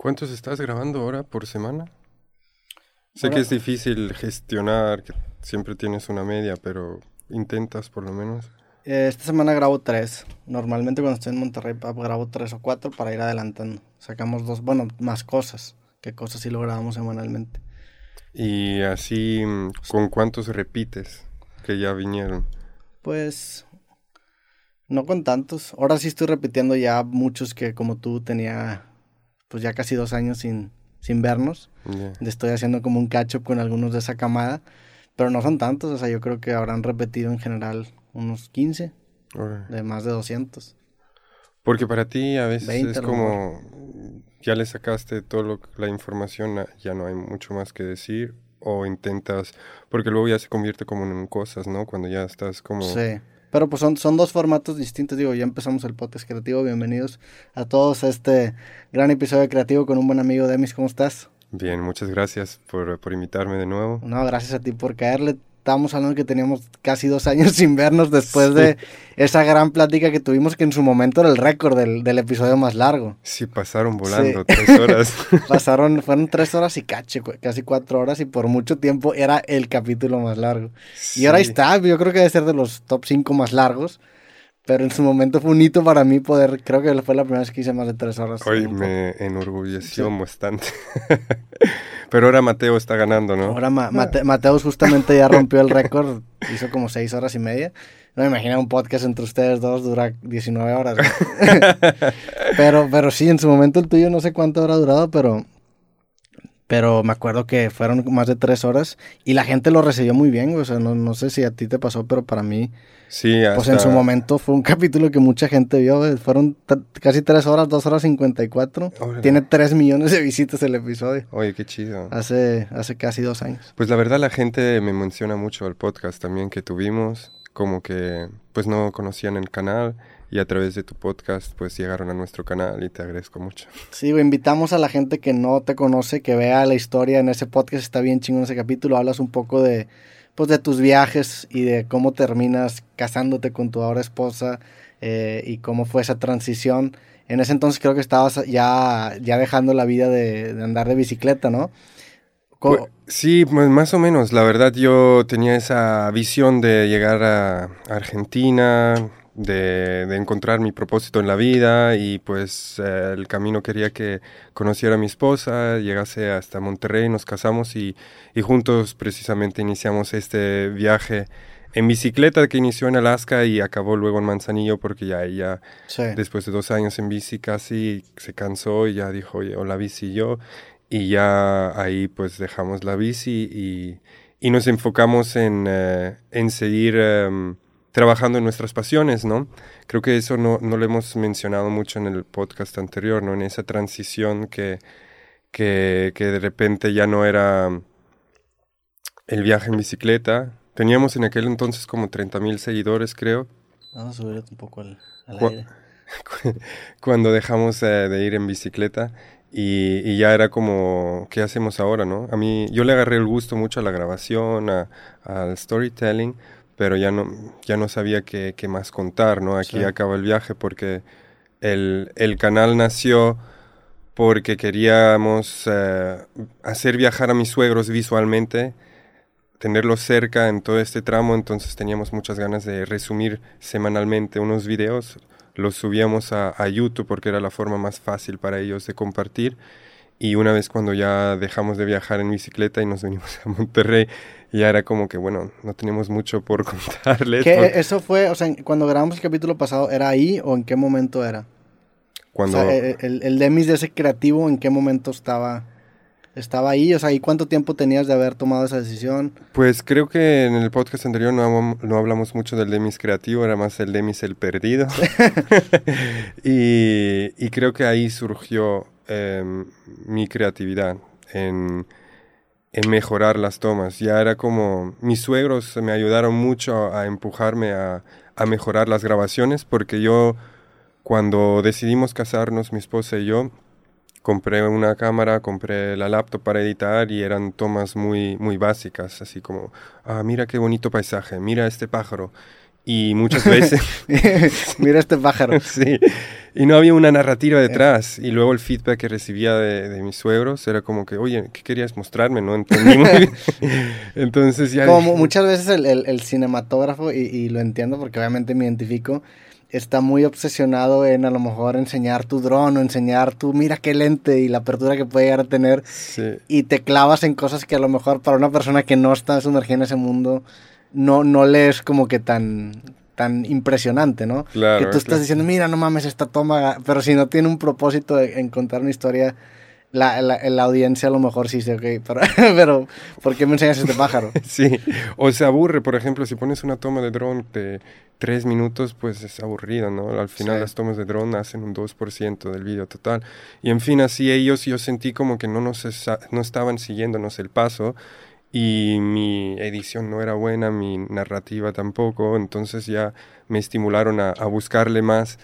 ¿Cuántos estás grabando ahora por semana? Sé que es difícil gestionar, que siempre tienes una media, pero intentas por lo menos. Eh, esta semana grabo tres. Normalmente cuando estoy en Monterrey grabo tres o cuatro para ir adelantando. Sacamos dos, bueno, más cosas. ¿Qué cosas sí lo grabamos semanalmente? Y así, ¿con cuántos repites que ya vinieron? Pues no con tantos. Ahora sí estoy repitiendo ya muchos que como tú tenía pues ya casi dos años sin, sin vernos. Estoy haciendo como un catch-up con algunos de esa camada. Pero no son tantos, o sea, yo creo que habrán repetido en general unos 15, de más de 200. Porque para ti a veces es como, ya le sacaste toda la información, ya no hay mucho más que decir, o intentas, porque luego ya se convierte como en cosas, ¿no? Cuando ya estás como... Sí. Pero pues son, son dos formatos distintos. Digo, ya empezamos el podcast creativo. Bienvenidos a todos a este gran episodio creativo con un buen amigo Demis. ¿Cómo estás? Bien, muchas gracias por, por invitarme de nuevo. No, gracias a ti por caerle estábamos hablando que teníamos casi dos años sin vernos después de esa gran plática que tuvimos, que en su momento era el récord del, del episodio más largo. Sí, pasaron volando tres horas. Pasaron, fueron tres horas y cache, casi cuatro horas, y por mucho tiempo era el capítulo más largo. Y ahora está, yo creo que debe ser de los top cinco más largos. Pero en su momento fue un hito para mí poder, creo que fue la primera vez que hice más de tres horas. Hoy me enorgulleció bastante. Pero ahora Mateo está ganando, ¿no? Ahora Mateo justamente ya rompió el récord, hizo como seis horas y media. No me imagino un podcast entre ustedes dos dura 19 horas. pero, pero sí, en su momento el tuyo no sé cuánto habrá durado, pero, pero me acuerdo que fueron más de tres horas y la gente lo recibió muy bien. O sea, no, no sé si a ti te pasó, pero para mí Sí, Pues en su momento fue un capítulo que mucha gente vio, fueron casi tres horas, dos horas cincuenta y cuatro. Tiene tres millones de visitas el episodio. Oye, qué chido. Hace, hace casi dos años. Pues la verdad la gente me menciona mucho el podcast también que tuvimos, como que pues no conocían el canal y a través de tu podcast pues llegaron a nuestro canal y te agradezco mucho. Sí, invitamos a la gente que no te conoce, que vea la historia en ese podcast, está bien chingón ese capítulo, hablas un poco de pues de tus viajes y de cómo terminas casándote con tu ahora esposa eh, y cómo fue esa transición. En ese entonces creo que estabas ya, ya dejando la vida de, andar de bicicleta, ¿no? Pues, sí, pues más o menos. La verdad yo tenía esa visión de llegar a Argentina, de, encontrar mi propósito en la vida y pues eh, el camino quería que conociera a mi esposa, llegase hasta Monterrey, nos casamos y, y, juntos precisamente iniciamos este viaje en bicicleta que inició en Alaska y acabó luego en Manzanillo porque ya ella después de dos años en bici casi se cansó y ya dijo, oye, o la bici yo y ya ahí pues dejamos la bici y, y nos enfocamos en, eh, en seguir... Em, trabajando en nuestras pasiones, ¿no? Creo que eso no, no lo hemos mencionado mucho en el podcast anterior, ¿no? En esa transición que, que, que de repente ya no era el viaje en bicicleta. Teníamos en aquel entonces como 30 mil seguidores, creo. Vamos a subir un poco al, aire. Cuando dejamos eh, de ir en bicicleta y, y, ya era como, ¿qué hacemos ahora, no? A mí, yo le agarré el gusto mucho a la grabación, al storytelling, pero ya no, ya no sabía qué, qué más contar, ¿no? Aquí acaba el viaje porque el, el, canal nació porque queríamos eh, hacer viajar a mis suegros visualmente, tenerlos cerca en todo este tramo, entonces teníamos muchas ganas de resumir semanalmente unos videos, los subíamos a, a YouTube porque era la forma más fácil para ellos de compartir. Y una vez cuando ya dejamos de viajar en bicicleta y nos venimos a Monterrey, ya era como que, bueno, no teníamos mucho por contarles. ¿Qué, ¿Eso fue, o sea, cuando grabamos el capítulo pasado, ¿era ahí o en qué momento era? Cuando... O sea, eh, el, el Demis de ese creativo, ¿en qué momento estaba, estaba ahí? O sea, ¿y cuánto tiempo tenías de haber tomado esa decisión? Pues creo que en el podcast anterior no, no hablamos mucho del Demis creativo, era más el Demis el perdido. y, y, creo que ahí surgió em, mi creatividad en en mejorar las tomas. Ya era como, mis suegros me ayudaron mucho a empujarme a, a, mejorar las grabaciones porque yo, cuando decidimos casarnos, mi esposa y yo, compré una cámara, compré la laptop para editar y eran tomas muy, muy básicas, así como, ah, mira qué bonito paisaje, mira este pájaro. Y muchas veces... Mira este pájaro. sí. Y no había una narrativa detrás. Y luego el feedback que recibía de, mis suegros era como que, oye, ¿qué querías mostrarme? No entendí muy bien. Entonces ya... Como muchas veces el, cinematógrafo, y, y, lo entiendo porque obviamente me identifico, está muy obsesionado en a lo mejor enseñar tu dron o enseñar tu, mira qué lente y la apertura que puede llegar a tener. Y te clavas en cosas que a lo mejor para una persona que no está sumergida en ese mundo, no, no le es como que tan, tan impresionante, ¿no? Claro, que tú estás diciendo, mira, no mames, esta toma, pero si no tiene un propósito de, en contar una historia, la, la, audiencia a lo mejor sí dice, ok, pero, pero ¿por qué me enseñas este pájaro? sí, o se aburre, por ejemplo, si pones una toma de dron de tres minutos, pues es aburrido, ¿no? Al final las tomas de dron hacen un 2% del vídeo total. Y en fin, así ellos yo sentí como que no, nos no estaban siguiéndonos el paso y mi edición no era buena, mi narrativa tampoco, entonces ya me estimularon a, a buscarle más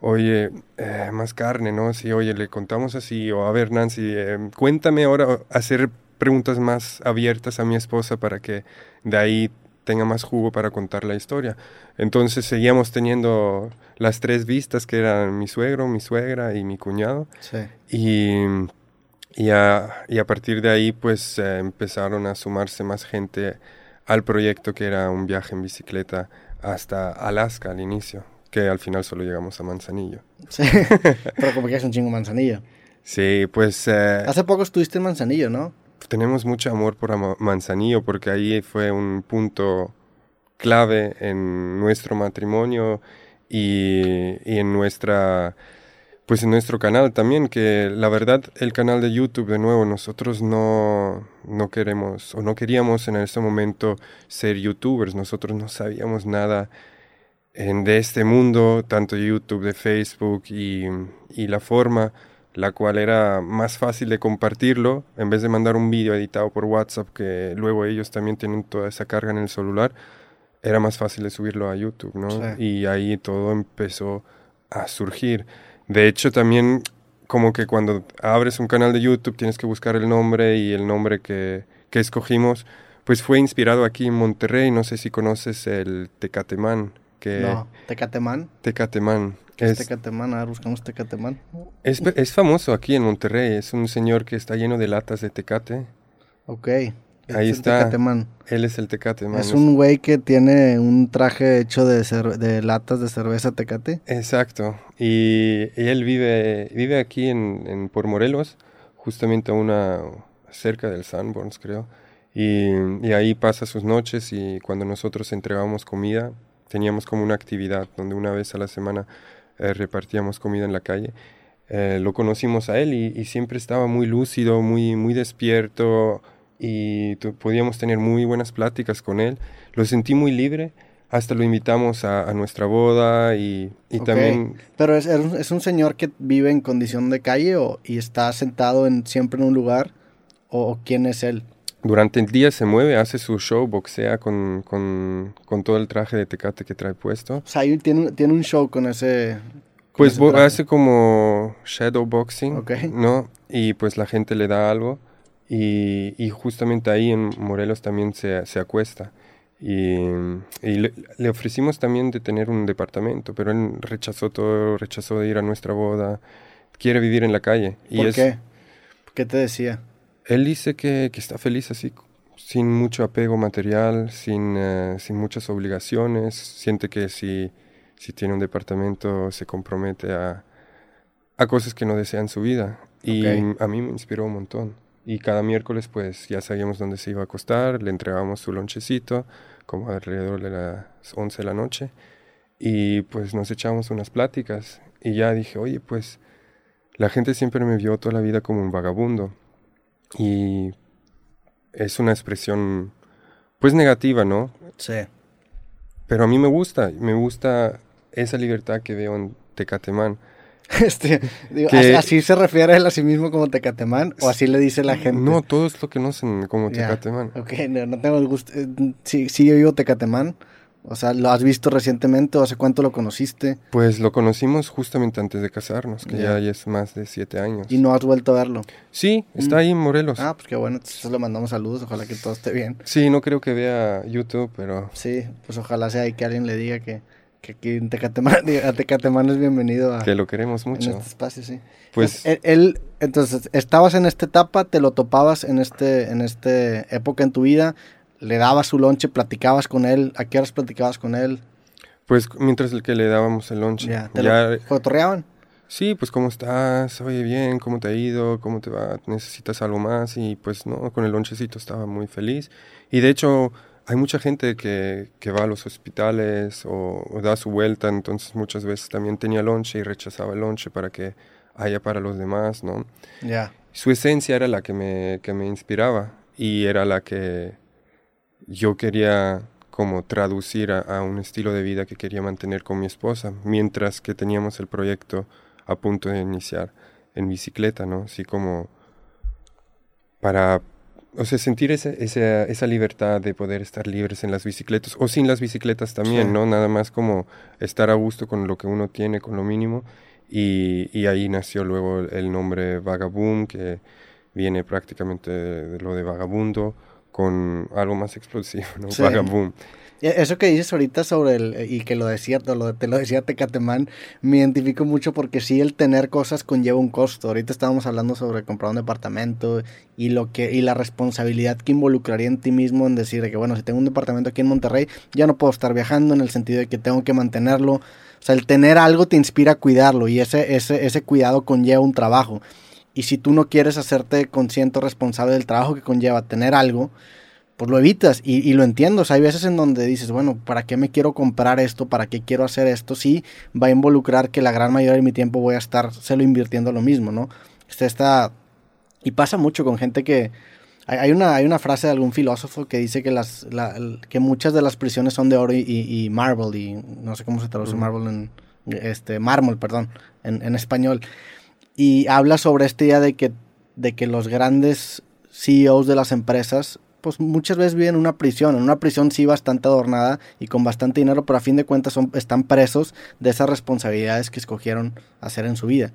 oye, eh, más carne, ¿no? Sí, oye, le contamos así, o a ver, Nancy, eh, cuéntame ahora, hacer preguntas más abiertas a mi esposa para que de ahí tenga más jugo para contar la historia. Entonces seguíamos teniendo las tres vistas, que eran mi suegro, mi suegra y mi cuñado. Sí. Y, y, a, y a partir de ahí, pues eh, empezaron a sumarse más gente al proyecto, que era un viaje en bicicleta hasta Alaska al inicio que al final solo llegamos a Manzanillo. Sí, pero como que es un chingo Manzanillo. Sí, pues... Eh, Hace poco estuviste en Manzanillo, ¿no? Tenemos mucho amor por Manzanillo porque ahí fue un punto clave en nuestro matrimonio y, y en nuestra pues en nuestro canal también, que la verdad el canal de YouTube, de nuevo, nosotros no, no queremos o no queríamos en ese momento ser youtubers, nosotros no sabíamos nada en, de este mundo, tanto YouTube, de Facebook y, y, la forma la cual era más fácil de compartirlo, en vez de mandar un vídeo editado por WhatsApp, que luego ellos también tienen toda esa carga en el celular, era más fácil de subirlo a YouTube, ¿no? Y ahí todo empezó a surgir. De hecho, también como que cuando abres un canal de YouTube tienes que buscar el nombre y el nombre que, que escogimos, pues fue inspirado aquí en Monterrey, no sé si conoces el Tecatemán no, Tecatemán. Tecatemán. es, Tecatemán? A ver, buscamos Tecatemán. Es, es, famoso aquí en Monterrey. Es un señor que está lleno de latas de tecate. Ok. Ahí está. Tecatemán. Él es el Tecatemán. Es un güey que tiene un traje hecho de, de latas de cerveza Tecate. Exacto. Y, él vive, vive aquí en, en, por Morelos, justamente una cerca del Sanborns, creo. Y, y ahí pasa sus noches y cuando nosotros entregamos comida, teníamos como una actividad donde una vez a la semana eh, repartíamos comida en la calle. Eh, lo conocimos a él y, siempre estaba muy lúcido, muy, muy despierto y podíamos tener muy buenas pláticas con él. Lo sentí muy libre, hasta lo invitamos a, nuestra boda y, también... Pero es, es, un señor que vive en condición de calle o, y está sentado en, siempre en un lugar o quién es él? durante el día se mueve, hace su show, boxea con, con, con todo el traje de tecate que trae puesto. O sea, tiene, tiene un show con ese... pues hace como shadow boxing, ¿no? Y pues la gente le da algo y, y justamente ahí en Morelos también se, se acuesta. Y, y le, le, ofrecimos también de tener un departamento, pero él rechazó todo, rechazó de ir a nuestra boda, quiere vivir en la calle. Y ¿Por qué? ¿Qué te decía? Él dice que, está feliz así, sin mucho apego material, sin, eh, sin muchas obligaciones. Siente que si, si tiene un departamento se compromete a, a cosas que no desea en su vida. Y a mí me inspiró un montón. Y cada miércoles pues ya sabíamos dónde se iba a acostar, le entregábamos su lonchecito, como alrededor de las 11 de la noche. Y pues nos echamos unas pláticas. Y ya dije, oye, pues la gente siempre me vio toda la vida como un vagabundo. Y es una expresión, pues negativa, ¿no? Sí. Pero a mí me gusta, me gusta esa libertad que veo en Tecatemán. Este, ¿Así se refiere él a sí mismo como Tecatemán o así le dice la gente? No, todos lo conocen como Tecatemán. Ok, no, tengo el gusto. Eh, sí, sí, yo digo Tecatemán, O sea, ¿lo has visto recientemente o hace cuánto lo conociste? Pues lo conocimos justamente antes de casarnos, que ya, es más de siete años. ¿Y no has vuelto a verlo? Sí, está mm. ahí en Morelos. Ah, pues qué bueno, entonces le mandamos saludos, ojalá que todo esté bien. Sí, no creo que vea YouTube, pero... Sí, pues ojalá sea ahí que alguien le diga que, que aquí en Tecatemán, es bienvenido a... Que lo queremos mucho. En este espacio, sí. Pues... Él, entonces, estabas en esta etapa, te lo topabas en este, en este época en tu vida le dabas su lonche, platicabas con él, ¿a qué horas platicabas con él? Pues mientras el que le dábamos el lonche. Ya, ¿te ¿Fotorreaban? Sí, pues cómo estás, oye bien, cómo te ha ido, cómo te va, necesitas algo más y pues no, con el lonchecito estaba muy feliz. Y de hecho hay mucha gente que, que va a los hospitales o, da su vuelta, entonces muchas veces también tenía lonche y rechazaba el lonche para que haya para los demás, ¿no? Ya. Su esencia era la que me, que me inspiraba y era la que yo quería como traducir a, un estilo de vida que quería mantener con mi esposa, mientras que teníamos el proyecto a punto de iniciar en bicicleta, ¿no? Así como para, o sea, sentir esa libertad de poder estar libres en las bicicletas o sin las bicicletas también, ¿no? Nada más como estar a gusto con lo que uno tiene, con lo mínimo. Y, y ahí nació luego el nombre Vagaboom, que viene prácticamente de lo de vagabundo con algo más explosivo, ¿no? Eso que dices ahorita sobre el, y que lo decía, lo, te lo decía Tecatemán, me identifico mucho porque sí, el tener cosas conlleva un costo. Ahorita estábamos hablando sobre comprar un departamento y lo que, y la responsabilidad que involucraría en ti mismo en decir que bueno, si tengo un departamento aquí en Monterrey, ya no puedo estar viajando en el sentido de que tengo que mantenerlo. O sea, el tener algo te inspira a cuidarlo y ese, ese, ese cuidado conlleva un trabajo. Y si tú no quieres hacerte consciente responsable del trabajo que conlleva tener algo, pues lo evitas y, lo entiendo. O sea, hay veces en donde dices, bueno, ¿para qué me quiero comprar esto? ¿Para qué quiero hacer esto? Sí, va a involucrar que la gran mayoría de mi tiempo voy a estar lo invirtiendo lo mismo, ¿no? Está... Y pasa mucho con gente que... Hay una, hay una frase de algún filósofo que dice que, las, que muchas de las prisiones son de oro y, y, marble, y no sé cómo se traduce marble en... Este, mármol, perdón, en, en español y habla sobre esta idea de que, de que los grandes CEOs de las empresas pues muchas veces viven en una prisión, en una prisión sí bastante adornada y con bastante dinero, pero a fin de cuentas son, están presos de esas responsabilidades que escogieron hacer en su vida.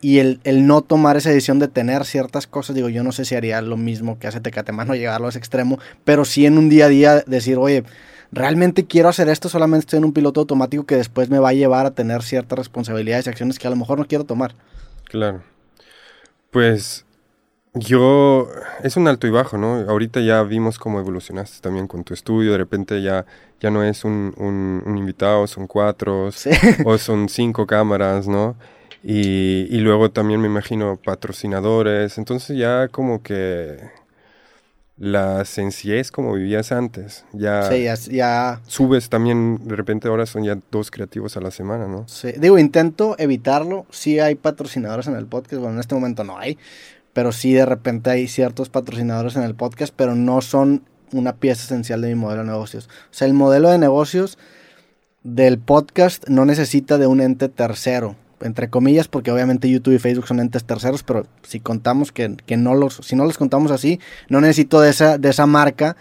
Y el, el, no tomar esa decisión de tener ciertas cosas, digo, yo no sé si haría lo mismo que hace Tecatemano, llegarlo a ese extremo, pero sí en un día a día decir, oye, realmente quiero hacer esto, solamente estoy en un piloto automático que después me va a llevar a tener ciertas responsabilidades y acciones que a lo mejor no quiero tomar. Claro. Pues yo, es un alto y bajo, ¿no? Ahorita ya vimos cómo evolucionaste también con tu estudio, de repente ya, ya no es un, un, invitado, son cuatro o son cinco cámaras, ¿no? Y, y, luego también me imagino patrocinadores, entonces ya como que la sencillez como vivías antes. Ya, ya, subes también, de repente ahora son ya dos creativos a la semana, ¿no? Sí, digo, intento evitarlo. Sí hay patrocinadores en el podcast, bueno, en este momento no hay, pero sí de repente hay ciertos patrocinadores en el podcast, pero no son una pieza esencial de mi modelo de negocios. O sea, el modelo de negocios del podcast no necesita de un ente tercero entre comillas, porque obviamente YouTube y Facebook son entes terceros, pero si contamos que, no los, si no los contamos así, no necesito de esa, de esa marca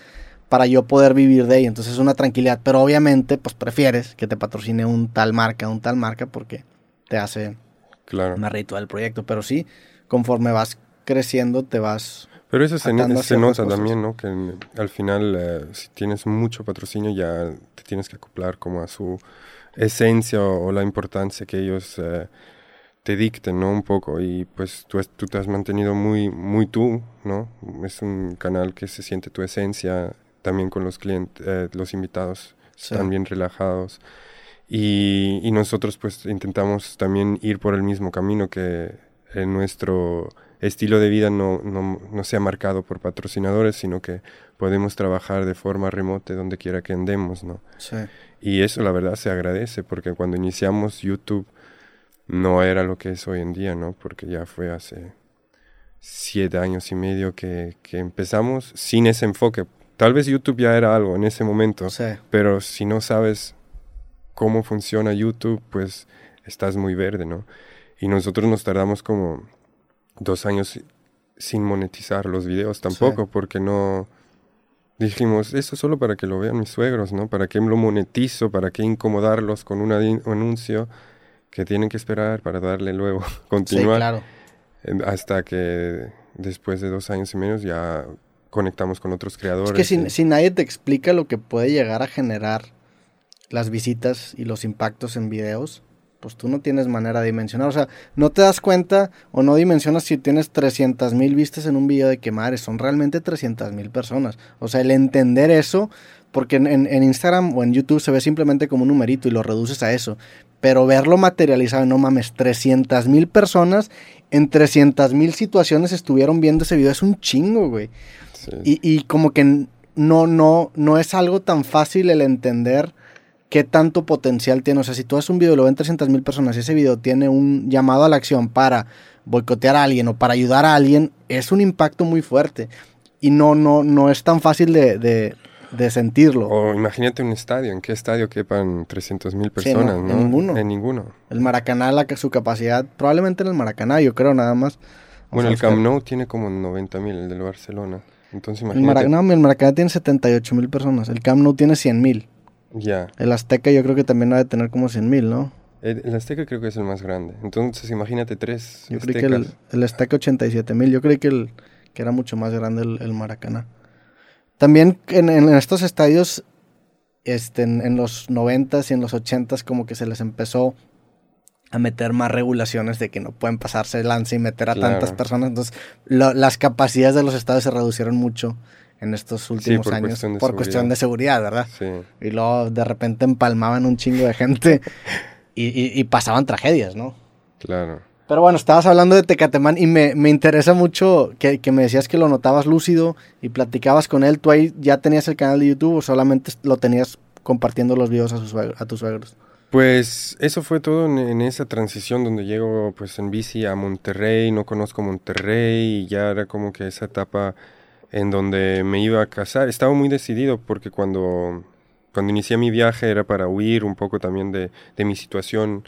para yo poder vivir de ella. Entonces es una tranquilidad. Pero obviamente, pues prefieres que te patrocine un tal marca, un tal marca, porque te hace claro. más ritual el proyecto. Pero sí, conforme vas creciendo, te vas. Pero eso se, nota también, ¿no? Que al final, eh, si tienes mucho patrocinio, ya te tienes que acoplar como a su esencia o, la importancia que ellos eh, te dicten, ¿no? Un poco. Y pues tú, tú te has mantenido muy, muy tú, ¿no? Es un canal que se siente tu esencia, también con los clientes, eh, los invitados están bien relajados. Y, y, nosotros pues intentamos también ir por el mismo camino que en nuestro estilo de vida no, no, no, sea marcado por patrocinadores, sino que podemos trabajar de forma remota donde quiera que andemos, ¿no? Sí. Y eso la verdad se agradece porque cuando iniciamos YouTube no era lo que es hoy en día, ¿no? Porque ya fue hace siete años y medio que, empezamos sin ese enfoque. Tal vez YouTube ya era algo en ese momento, pero si no sabes cómo funciona YouTube, pues estás muy verde, ¿no? Y nosotros nos tardamos como dos años sin monetizar los videos tampoco, porque no dijimos, eso solo para que lo vean mis suegros, ¿no? ¿Para qué lo monetizo? ¿Para qué incomodarlos con un anuncio que tienen que esperar para darle luego continuar? claro. Hasta que después de dos años y menos ya conectamos con otros creadores. Es que si, si nadie te explica lo que puede llegar a generar las visitas y los impactos en videos, pues tú no tienes manera de dimensionar. O sea, no te das cuenta o no dimensionas si tienes 300 mil vistas en un video de que madre, son realmente 300 mil personas. O sea, el entender eso, porque en, Instagram o en YouTube se ve simplemente como un numerito y lo reduces a eso. Pero verlo materializado, no mames, 300 mil personas en 300 mil situaciones estuvieron viendo ese video, es un chingo, güey. Y, y como que no, no, no es algo tan fácil el entender qué tanto potencial tiene. O sea, si tú haces un video y lo ven 300 mil personas y ese video tiene un llamado a la acción para boicotear a alguien o para ayudar a alguien, es un impacto muy fuerte. Y no, no, no es tan fácil de, sentirlo. O imagínate un estadio, ¿en qué estadio quepan 300 mil personas? En ninguno. En ninguno. El Maracaná, la, su capacidad, probablemente en el Maracaná, yo creo nada más. Bueno, el Camp Nou tiene como 90 mil, el del Barcelona. Entonces imagínate. El Maracaná, el Maracaná tiene 78 mil personas, el Camp Nou tiene 100 mil. Ya. El Azteca yo creo que también ha de tener como 100 mil, ¿no? El, Azteca creo que es el más grande. Entonces imagínate tres. Yo creo que el, el, Azteca 87 mil. Yo creí que, el, que era mucho más grande el, Maracaná. También en, estos estadios, este, en, los 90 y en los 80 como que se les empezó a meter más regulaciones de que no pueden pasarse el lance y meter a tantas personas. Entonces, las capacidades de los estadios se reducieron mucho en estos últimos años por cuestión de seguridad, ¿verdad? Sí. Y luego de repente empalmaban un chingo de gente y, pasaban tragedias, ¿no? Claro. Pero bueno, estabas hablando de Tecatemán y me, interesa mucho que, me decías que lo notabas lúcido y platicabas con él. ¿Tú ahí ya tenías el canal de YouTube o solamente lo tenías compartiendo los videos a, sus, a tus suegros? Pues eso fue todo en, esa transición donde llego pues en bici a Monterrey, no conozco Monterrey y ya era como que esa etapa en donde me iba a casar. Estaba muy decidido porque cuando, cuando inicié mi viaje era para huir un poco también de, de mi situación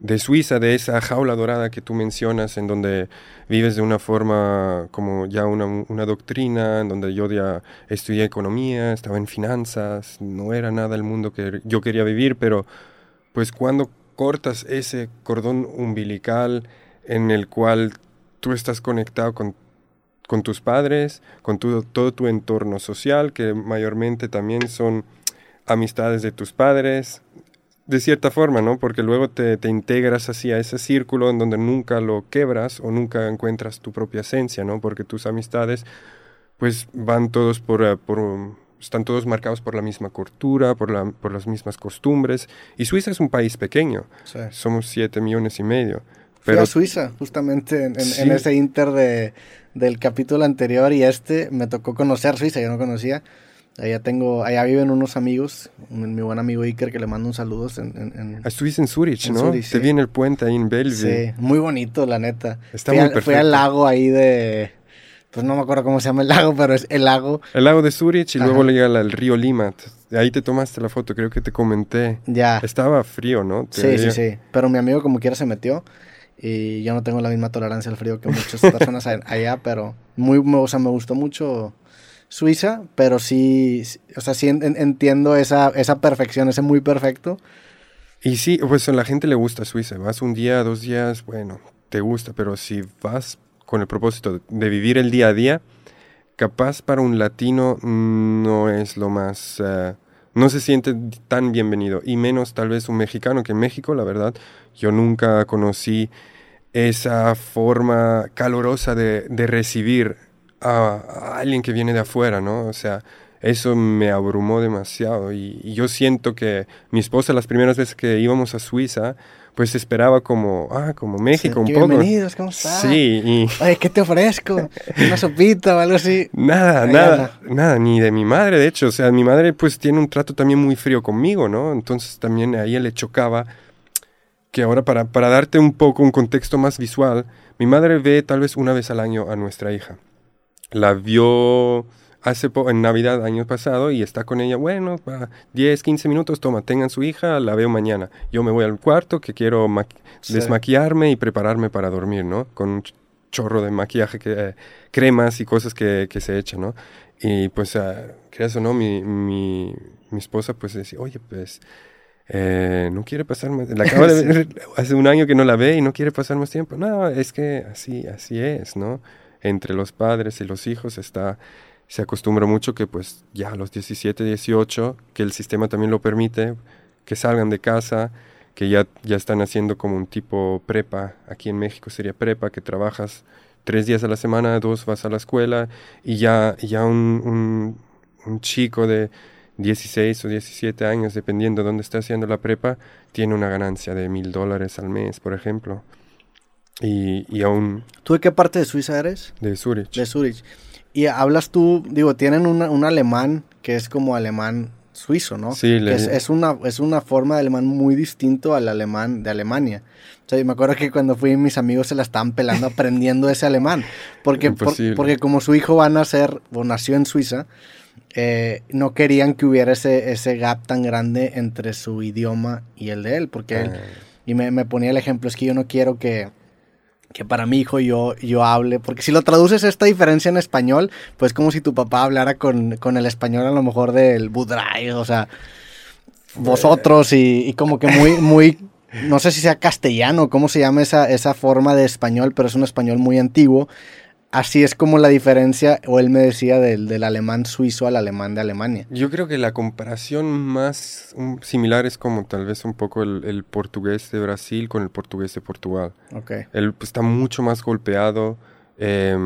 de Suiza, de esa jaula dorada que tú mencionas, en donde vives de una forma como ya una, una, doctrina, en donde yo ya estudié economía, estaba en finanzas, no era nada el mundo que yo quería vivir, pero pues cuando cortas ese cordón umbilical en el cual tú estás conectado con con tus padres, con todo tu entorno social, que mayormente también son amistades de tus padres, de cierta forma, ¿no? Porque luego te, integras así a ese círculo en donde nunca lo quebras o nunca encuentras tu propia esencia, ¿no? Porque tus amistades, pues van todos por, eh, por están todos marcados por la misma cultura, por, la, por las mismas costumbres. Y Suiza es un país pequeño, somos siete millones y medio. Pero... Suiza, justamente en, ese inter de, del capítulo anterior y este, me tocó conocer Suiza, yo no conocía. Allá tengo, allá viven unos amigos, mi buen amigo Iker, que le mando un saludo. En, en, ah, Estuviste en Zurich, ¿no? Te vi en el puente ahí en Belleville. Sí, muy bonito, la neta. Está muy perfecto. Fui al lago ahí de, pues no me acuerdo cómo se llama el lago, pero es el lago. El lago de Zurich y luego le llega el río Limat. Ahí te tomaste la foto, creo que te comenté. Ya. Estaba frío, ¿no? sí, sí, sí. Pero mi amigo como quiera se metió y yo no tengo la misma tolerancia al frío que muchas personas allá, pero muy, me gustó mucho Suiza, pero sí, o sea, entiendo esa, esa perfección, ese muy perfecto. Y sí, pues a la gente le gusta Suiza, vas un día, dos días, bueno, te gusta, pero si vas con el propósito de vivir el día a día, capaz para un latino no es lo más... Eh, no se siente tan bienvenido, y menos tal vez un mexicano, que en México, la verdad, yo nunca conocí esa forma calurosa de, recibir a, alguien que viene de afuera, ¿no? O sea, eso me abrumó demasiado y, yo siento que mi esposa las primeras veces que íbamos a Suiza, pues esperaba como, ah, como México un poco. Bienvenidos, ¿cómo estás? Sí. Y... Oye, ¿qué te ofrezco? ¿Una sopita o algo así? Nada, nada, nada, ni de mi madre, de hecho. O sea, mi madre pues tiene un trato también muy frío conmigo, ¿no? Entonces también a ella le chocaba que ahora para, para darte un poco un contexto más visual, mi madre ve tal vez una vez al año a nuestra hija. La vio hace en Navidad año pasado y está con ella, bueno, 10, 15 minutos, toma, tengan su hija, la veo mañana. Yo me voy al cuarto que quiero desmaquillarme y prepararme para dormir, ¿no? Con chorro de maquillaje, que, eh, cremas y cosas que, que, se echan, ¿no? Y pues, uh, creas o no, mi, mi, mi esposa pues decía, oye, pues eh, no quiere pasar más, la acabo de ver hace un año que no la ve y no quiere pasar más tiempo. No, es que así, así es, ¿no? Entre los padres y los hijos está, se acostumbra mucho que pues ya a los 17, 18, que el sistema también lo permite, que salgan de casa, que ya, ya están haciendo como un tipo prepa, aquí en México sería prepa, que trabajas tres días a la semana, dos vas a la escuela y ya, ya un, un, un chico de 16 o 17 años, dependiendo de dónde esté haciendo la prepa, tiene una ganancia de mil dólares al mes, por ejemplo. Y, y, aún... ¿Tú de qué parte de Suiza eres? De Zurich. De Zurich. Y hablas tú, digo, tienen un alemán que es como alemán suizo, ¿no? Sí, le... es, es, una, es una forma de alemán muy distinto al alemán de Alemania. O sea, me acuerdo que cuando fui mis amigos se la estaban pelando aprendiendo ese alemán. Porque, por, porque como su hijo va a nacer o nació en Suiza, eh, no querían que hubiera ese, ese gap tan grande entre su idioma y el de él, porque él, Ah. y me, me, ponía el ejemplo, es que yo no quiero que, que para mi hijo yo, yo hable, porque si lo traduces esta diferencia en español, pues como si tu papá hablara con, con el español a lo mejor del Budray, o sea, vosotros y, y como que muy, muy, no sé si sea castellano, cómo se llama esa, esa forma de español, pero es un español muy antiguo así es como la diferencia, o él me decía, del, del, alemán suizo al alemán de Alemania. Yo creo que la comparación más um, similar es como tal vez un poco el, el, portugués de Brasil con el portugués de Portugal. Okay. Él pues, está mucho más golpeado. Eh,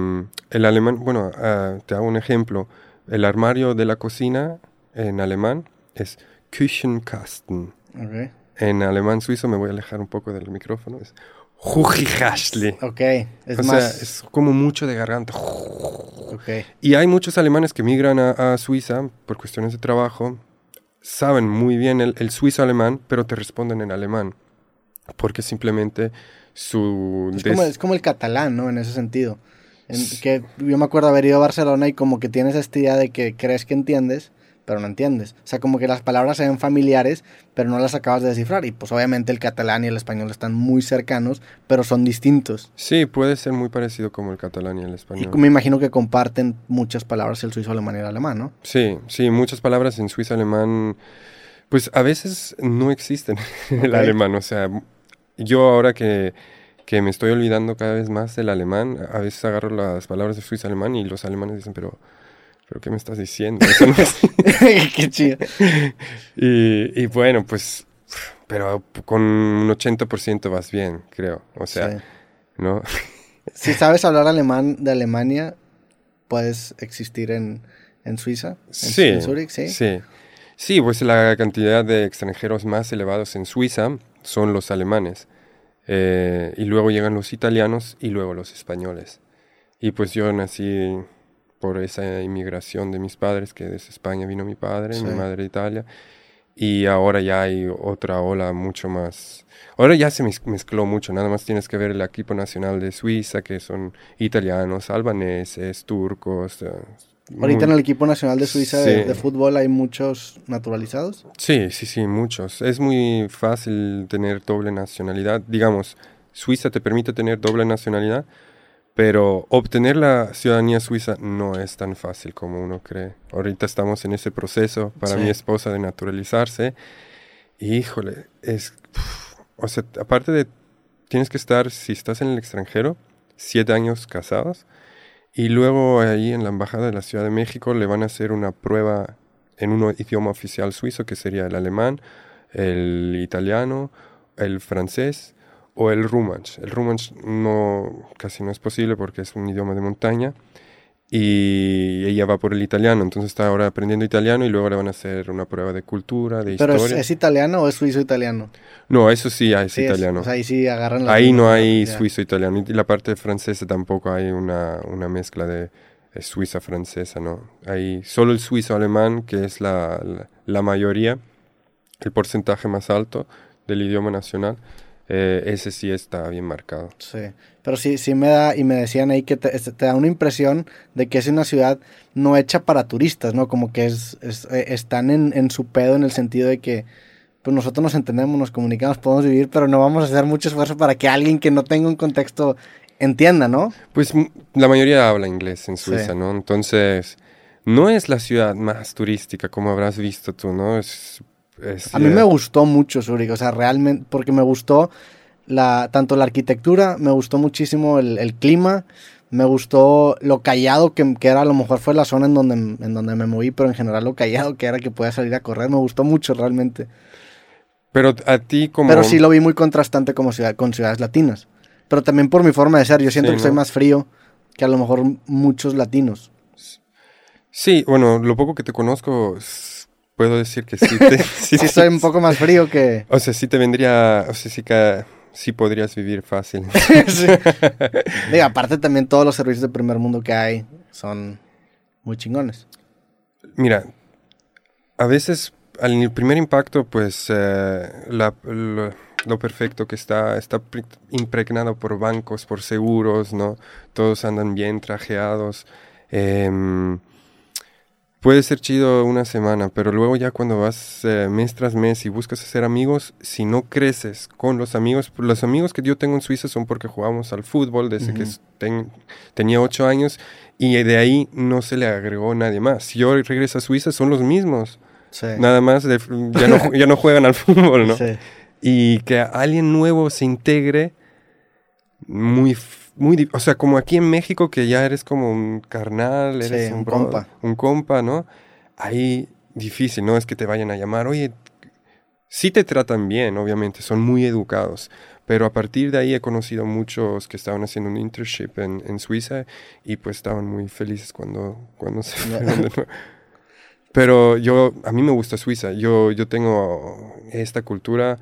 el alemán, bueno, uh, te hago un ejemplo. El armario de la cocina en alemán es Küchenkasten. Okay. En alemán suizo, me voy a alejar un poco del micrófono, es Hujihashli. Ok, es o más. Sea, es como mucho de garganta. Okay. Y hay muchos alemanes que migran a, a, Suiza por cuestiones de trabajo, saben muy bien el, el, suizo alemán, pero te responden en alemán. Porque simplemente su. Es como, es como el catalán, ¿no? En ese sentido. En, que yo me acuerdo haber ido a Barcelona y como que tienes esta idea de que crees que entiendes, pero no entiendes. O sea, como que las palabras se ven familiares, pero no las acabas de descifrar. Y pues obviamente el catalán y el español están muy cercanos, pero son distintos. Sí, puede ser muy parecido como el catalán y el español. Y me imagino que comparten muchas palabras el suizo alemán y el alemán, ¿no? Sí, sí, muchas palabras en suizo alemán, pues a veces no existen en okay. el alemán. O sea, yo ahora que, que me estoy olvidando cada vez más del alemán, a veces agarro las palabras de suizo alemán y los alemanes dicen, pero... ¿Pero qué me estás diciendo? Eso no es... qué chido. Y, y, bueno, pues, pero con un 80% vas bien, creo. O sea, sí. ¿no? si sabes hablar alemán de Alemania, puedes existir en, en Suiza, en, sí, en Zurich, ¿sí? Sí. Sí, pues la cantidad de extranjeros más elevados en Suiza son los alemanes. Eh, y luego llegan los italianos y luego los españoles. Y pues yo nací por esa inmigración de mis padres, que desde España vino mi padre, sí. mi madre de Italia, y ahora ya hay otra ola mucho más... Ahora ya se mezcló mucho, nada más tienes que ver el equipo nacional de Suiza, que son italianos, albaneses, turcos. Uh, Ahorita muy... en el equipo nacional de Suiza sí. de, de, fútbol hay muchos naturalizados. Sí, sí, sí, muchos. Es muy fácil tener doble nacionalidad. Digamos, Suiza te permite tener doble nacionalidad, pero obtener la ciudadanía suiza no es tan fácil como uno cree. Ahorita estamos en ese proceso para sí. mi esposa de naturalizarse. Y, híjole, es... O sea, aparte de... Tienes que estar, si estás en el extranjero, siete años casados. Y luego ahí en la Embajada de la Ciudad de México le van a hacer una prueba en un idioma oficial suizo, que sería el alemán, el italiano, el francés o el Rumanch. El Rumanch no, casi no es posible porque es un idioma de montaña y ella va por el italiano, entonces está ahora aprendiendo italiano y luego le van a hacer una prueba de cultura, de ¿Pero historia. ¿Pero es, es, italiano o es suizo-italiano? No, eso sí es sí, italiano. Es, o sea, ahí sí agarran Ahí no hay suizo-italiano y la parte francesa tampoco hay una, una mezcla de suiza-francesa, ¿no? Hay solo el suizo-alemán, que es la, la, la mayoría, el porcentaje más alto del idioma nacional. Eh, ese sí está bien marcado. Sí, pero sí, sí me da, y me decían ahí que te, te, da una impresión de que es una ciudad no hecha para turistas, ¿no? Como que es, es eh, están en, en, su pedo en el sentido de que pues nosotros nos entendemos, nos comunicamos, podemos vivir, pero no vamos a hacer mucho esfuerzo para que alguien que no tenga un contexto entienda, ¿no? Pues la mayoría habla inglés en Suiza, ¿no? Entonces, no es la ciudad más turística como habrás visto tú, ¿no? Es, a mí me gustó mucho Zurich, o sea, realmente, porque me gustó la, tanto la arquitectura, me gustó muchísimo el, clima, me gustó lo callado que, que, era, a lo mejor fue la zona en donde, en donde me moví, pero en general lo callado que era que podía salir a correr, me gustó mucho realmente. Pero a ti como... Pero sí lo vi muy contrastante como ciudad, con ciudades latinas. Pero también por mi forma de ser, yo siento que soy más frío que a lo mejor muchos latinos. Sí, bueno, lo poco que te conozco, puedo decir que sí. Te, sí, soy un poco más frío que... O sea, sí te vendría, o sea, sí que sí podrías vivir fácil. sí. Digo, aparte también todos los servicios de primer mundo que hay son muy chingones. Mira, a veces al primer impacto, pues eh, lo, perfecto que está, está impregnado por bancos, por seguros, ¿no? Todos andan bien trajeados. Em, puede ser chido una semana, pero luego ya cuando vas eh, mes tras mes y buscas hacer amigos, si no creces con los amigos, los amigos que yo tengo en Suiza son porque jugamos al fútbol desde que tenía ocho años y de ahí no se le agregó nadie más. Si yo regreso a Suiza son los mismos. Nada más ya, no, ya no juegan al fútbol, ¿no? Y que alguien nuevo se integre muy, muy, o sea, como aquí en México que ya eres como un carnal, eres un, compa. Un compa, ¿no? Ahí difícil, ¿no? Es que te vayan a llamar, oye, sí te tratan bien, obviamente, son muy educados, pero a partir de ahí he conocido muchos que estaban haciendo un internship en, en Suiza y pues estaban muy felices cuando, cuando se fueron de nuevo. Pero yo, a mí me gusta Suiza. Yo, yo tengo esta cultura,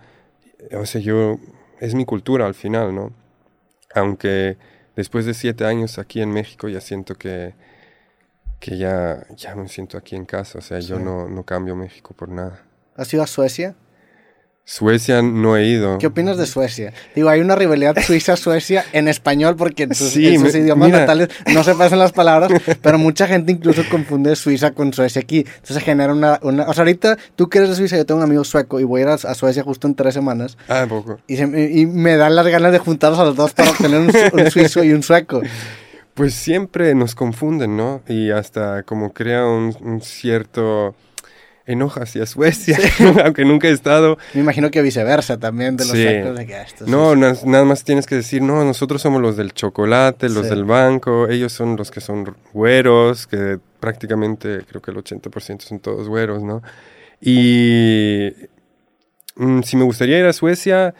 o sea, yo, es mi cultura al final, ¿no? Aunque después de siete años aquí en México ya siento que, que ya, ya me siento aquí en casa. O sea, yo no, no cambio México por nada. ¿Has ido a Suecia? Suecia no he ido. ¿Qué opinas de Suecia? Digo, hay una rivalidad Suiza-Suecia en español porque en sus, idiomas natales no se pasan las palabras, pero mucha gente incluso confunde Suiza con Suecia aquí. Entonces genera una, una... O sea, ahorita tú que eres de Suiza, yo tengo un amigo sueco y voy a ir a, Suecia justo en tres semanas. Ah, poco. Y, y, me dan las ganas de juntarlos a los dos para obtener un, suizo y un sueco. Pues siempre nos confunden, ¿no? Y hasta como crea un cierto enoja hacia Suecia, aunque nunca he estado. Me imagino que viceversa también de los de que, ah, No, nada más tienes que decir, no, nosotros somos los del chocolate, los del banco, ellos son los que son güeros, que prácticamente creo que el 80% son todos güeros, ¿no? Y mm, si me gustaría ir a Suecia,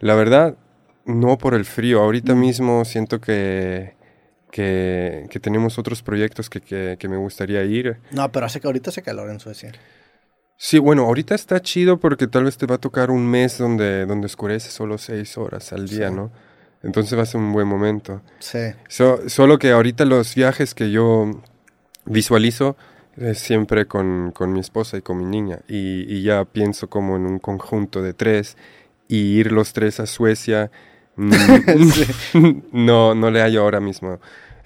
la verdad, no por el frío. Ahorita mm. mismo siento que, que, tenemos otros proyectos que, que, que, me gustaría ir. No, pero hace que ahorita hace calor en Suecia. Sí, bueno, ahorita está chido porque tal vez te va a tocar un mes donde, donde oscurece solo seis horas al día, ¿no? Entonces va a ser un buen momento. Sí. solo que ahorita los viajes que yo visualizo es siempre con, mi esposa y con mi niña. Y, y, ya pienso como en un conjunto de tres y ir los tres a Suecia. Mm, no, no le hallo ahora mismo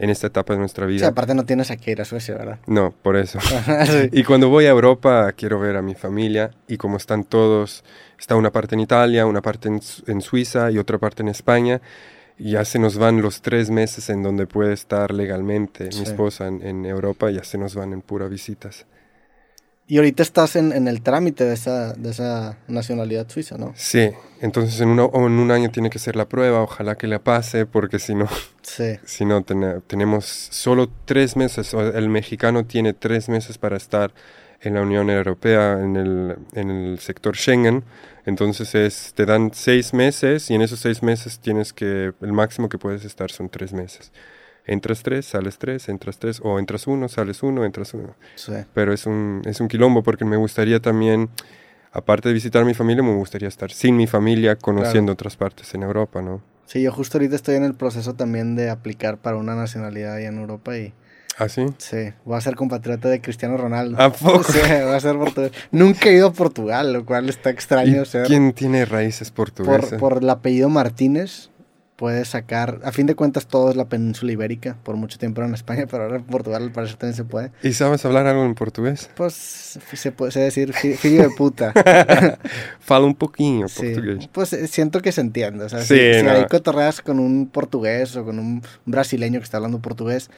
en esta etapa de nuestra vida. Sí, aparte no tienes a que ir a Suecia, ¿verdad? No, por eso. Y cuando voy a Europa quiero ver a mi familia y como están todos, está una parte en Italia, una parte en, Suiza y otra parte en España, ya se nos van los tres meses en donde puede estar legalmente mi esposa en, en Europa, ya se nos van en pura visitas. Y ahorita estás en, en, el trámite de esa, de esa nacionalidad suiza, ¿no? Sí, entonces en, uno, en un año tiene que ser la prueba, ojalá que le pase, porque si no, sí. si no tenemos solo tres meses, el mexicano tiene tres meses para estar en la Unión Europea, en el, en el sector Schengen, entonces es, te dan seis meses y en esos seis meses tienes que, el máximo que puedes estar son tres meses entras tres, sales tres, entras tres, o entras uno, sales uno, entras uno. Sí. Pero es un, es un quilombo porque me gustaría también, aparte de visitar a mi familia, me gustaría estar sin mi familia, conociendo otras partes en Europa, ¿no? Sí, yo justo ahorita estoy en el proceso también de aplicar para una nacionalidad allá en Europa y... ¿Ah, sí? Sí, voy a ser compatriota de Cristiano Ronaldo. ¿A poco? Sí, voy a ser portugués. Nunca he ido a Portugal, lo cual está extraño. ¿Quién tiene raíces portuguesas? Por, por el apellido Martínez, puedes sacar, a fin de cuentas todo es la península ibérica, por mucho tiempo era en España, pero ahora en Portugal al parecer también se puede. ¿Y sabes hablar algo en portugués? Pues se puede decir fi- filho de puta. Fala un poquinho Sí, portugués. Pues eh, siento que se entiende. O sea, Sí, si, si no. ahí cotorreas con un portugués o con un brasileño que está hablando portugués,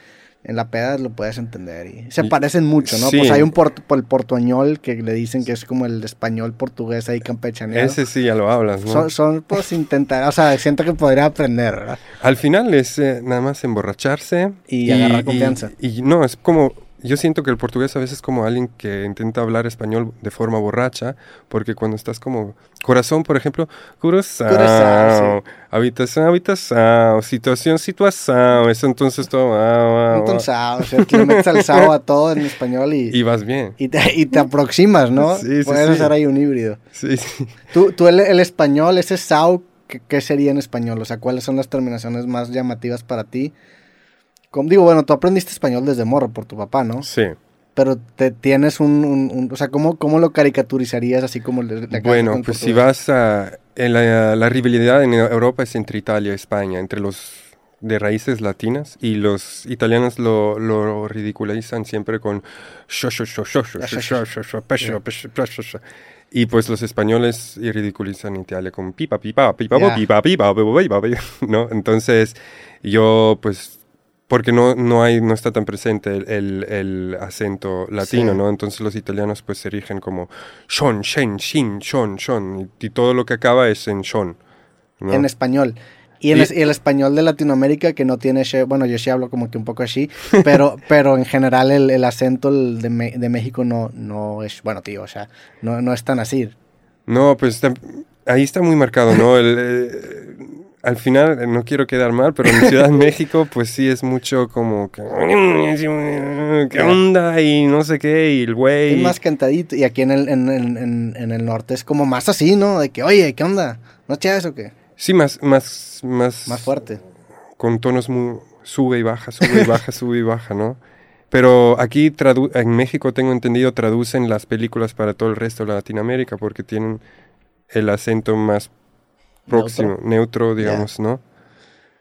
en la peda lo puedes entender. Y se parecen mucho, ¿no? sí. Pues hay un portu- el portuañol que le dicen que es como el español portugués ahí campechaneado. Ese sí ya lo hablas, ¿no? Son, son, pues, intentar, o sea, siento que podría aprender, ¿verdad? Al final es eh, nada más emborracharse. Y agarrar confianza. Y, no, es como, yo siento que el portugués a veces es como alguien que intenta hablar español de forma borracha, porque cuando estás como, corazón, por ejemplo, corazón, Curazao, habitación, habitación, situación, situación, eso entonces todo, ah, ah, Entonces, ah, o sea, que le metes al sao a todo en español y, y vas bien. y, te, y te aproximas, ¿no? Sí, sí, Puedes sí. hacer ahí un híbrido. Sí, sí. Tú, tú el, el español, ese sao, ¿qué, qué sería en español? O sea, ¿cuáles son las terminaciones más llamativas para ti? Como, digo, bueno, tú aprendiste español desde morro por tu papá, ¿no? Sí. Pero te tienes un, un- un- o sea, ¿cómo, ¿cómo lo caricaturizarías así como le, le acabas Bueno, pues si vas a... en la, la rivalidad en Europa es entre Italia y España, entre los de raíces latinas y los italianos lo, lo ridiculizan siempre con y pues los españoles ridiculizan Italia con pipa pipa pipa pipa pipa pipa pipa pipa, no entonces yo pues porque no, no hay no está tan presente el, el, el acento latino Sí. no entonces los italianos pues se rigen como shon shen shin shon shon y, y todo lo que acaba es en shon ¿no? En español. Y, en Y- es- y el español de Latinoamérica que no tiene, ese- bueno, yo sí hablo como que un poco así, pero, pero en general el, el acento el de, Me- de México no, no es, bueno, tío, o sea, no, no es tan así. No, pues está- ahí está muy marcado, ¿no? El, eh, al final, eh, no quiero quedar mal, pero en Ciudad de México, pues sí es mucho como que... ¿Qué onda? Y no sé qué, y el Es güey... más cantadito. Y aquí en el, en, en- en- el norte es como más así, ¿no? De que, oye, ¿qué onda? ¿No chéves o qué? Sí, más, más, más... Más fuerte. Con tonos muy... Sube y baja, sube y baja, sube y baja, ¿no? Pero aquí tradu- en México tengo entendido traducen las películas para todo el resto de Latinoamérica porque tienen el acento más próximo, neutro, digamos, ¿no?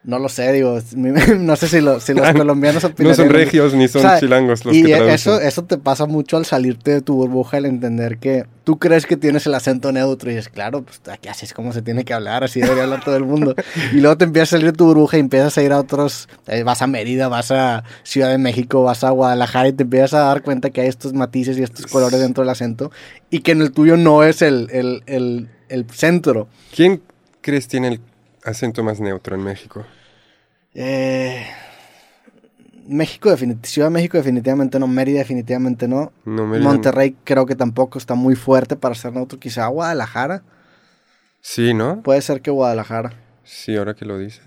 No lo sé, digo, es- no sé si, lo- si los colombianos No son regios ni son O sea, chilangos los y que traducen. eso, eso te pasa mucho al salirte de tu burbuja, al entender que tú crees que tienes el acento neutro y dices, claro, pues aquí así es como se tiene que hablar, así debería hablar todo el mundo. Y luego te empiezas a salir de tu burbuja y empiezas a ir a otros, eh, vas a Mérida, vas a Ciudad de México, vas a Guadalajara y te empiezas a dar cuenta que hay estos matices y estos colores dentro del acento y que en el tuyo no es el, el, el, el centro. ¿Quién crees tiene el acento más neutro en México? Eh, México, defini- Ciudad de México definitivamente no, Mérida definitivamente no. No, Mérida- Monterrey creo que tampoco está muy fuerte para ser neutro. Quizá Guadalajara. Sí, ¿no? Puede ser que Guadalajara. Sí, ahora que lo dices.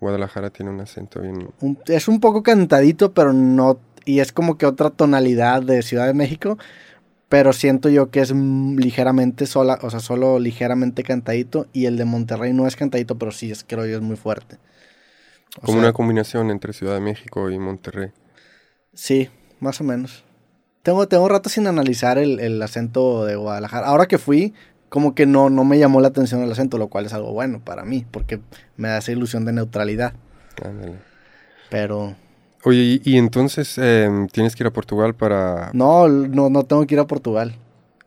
Guadalajara tiene un acento bien... Un- es un poco cantadito, pero no... Y es como que otra tonalidad de Ciudad de México. Pero siento yo que es ligeramente sola, o sea, solo ligeramente cantadito. Y el de Monterrey no es cantadito, pero sí es, creo yo, es muy fuerte. O Como sea, una combinación entre Ciudad de México y Monterrey. Sí, más o menos. Tengo, tengo rato sin analizar el, el acento de Guadalajara. Ahora que fui, como que no, no me llamó la atención el acento, lo cual es algo bueno para mí, porque me da esa ilusión de neutralidad. Ándale. Pero Oye, y, y entonces em, tienes que ir a Portugal para... no, no, no tengo que ir a Portugal.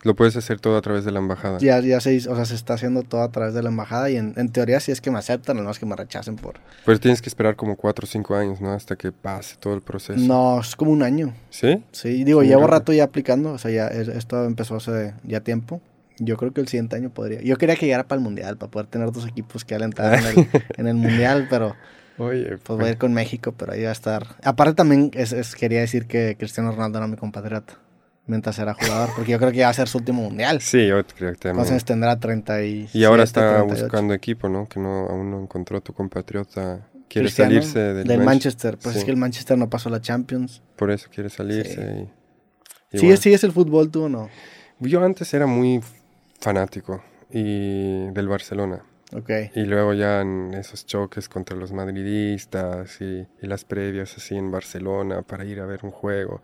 Lo puedes hacer todo a través de la embajada. Ya, ya se, o sea, se está haciendo todo a través de la embajada y en, en teoría sí es que me aceptan, no es que me rechacen por... Pero tienes que esperar como cuatro o cinco años, ¿no? Hasta que pase todo el proceso. No, es como un año. ¿Sí? Sí, digo, llevo claro. rato ya aplicando, o sea, ya es- esto empezó hace ya tiempo. Yo creo que el siguiente año podría. Yo quería que llegara para el mundial, para poder tener dos equipos que alentar en el, en el mundial, pero Oye, pues voy a ir con México, pero ahí va a estar. Aparte también es, es- quería decir que Cristiano Ronaldo era mi compatriota mientras era jugador, porque yo creo que ya va a ser su último mundial. Sí, yo creo que también. ¿Cuántos años tendrá? 30 y Y ahora está buscando equipo, ¿no? Que no aún no encontró tu compatriota. Quiere salirse del, del Manch- Manchester. Pues Sí. es que el Manchester no pasó la Champions. Por eso quiere salirse. Y, y ¿Sigues, bueno. ¿Sigues el fútbol tú o no? Yo antes era muy fanático y del Barcelona. Ok. Y luego ya en esos choques contra los madridistas y, y las previas así en Barcelona para ir a ver un juego.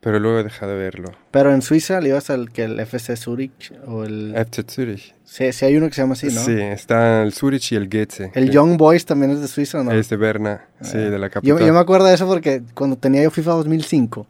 pero luego he dejado de verlo. Pero en Suiza le ibas al que el FC Zurich o el... FC Zurich. Sí, sí hay uno que se llama así, ¿no? Sí, está el Zurich y el Goethe. ¿El Young Boys también es de Suiza no? Es de Berna, sí, Ah. de la Yo, capital. yo me acuerdo de eso porque cuando tenía yo FIFA 2005,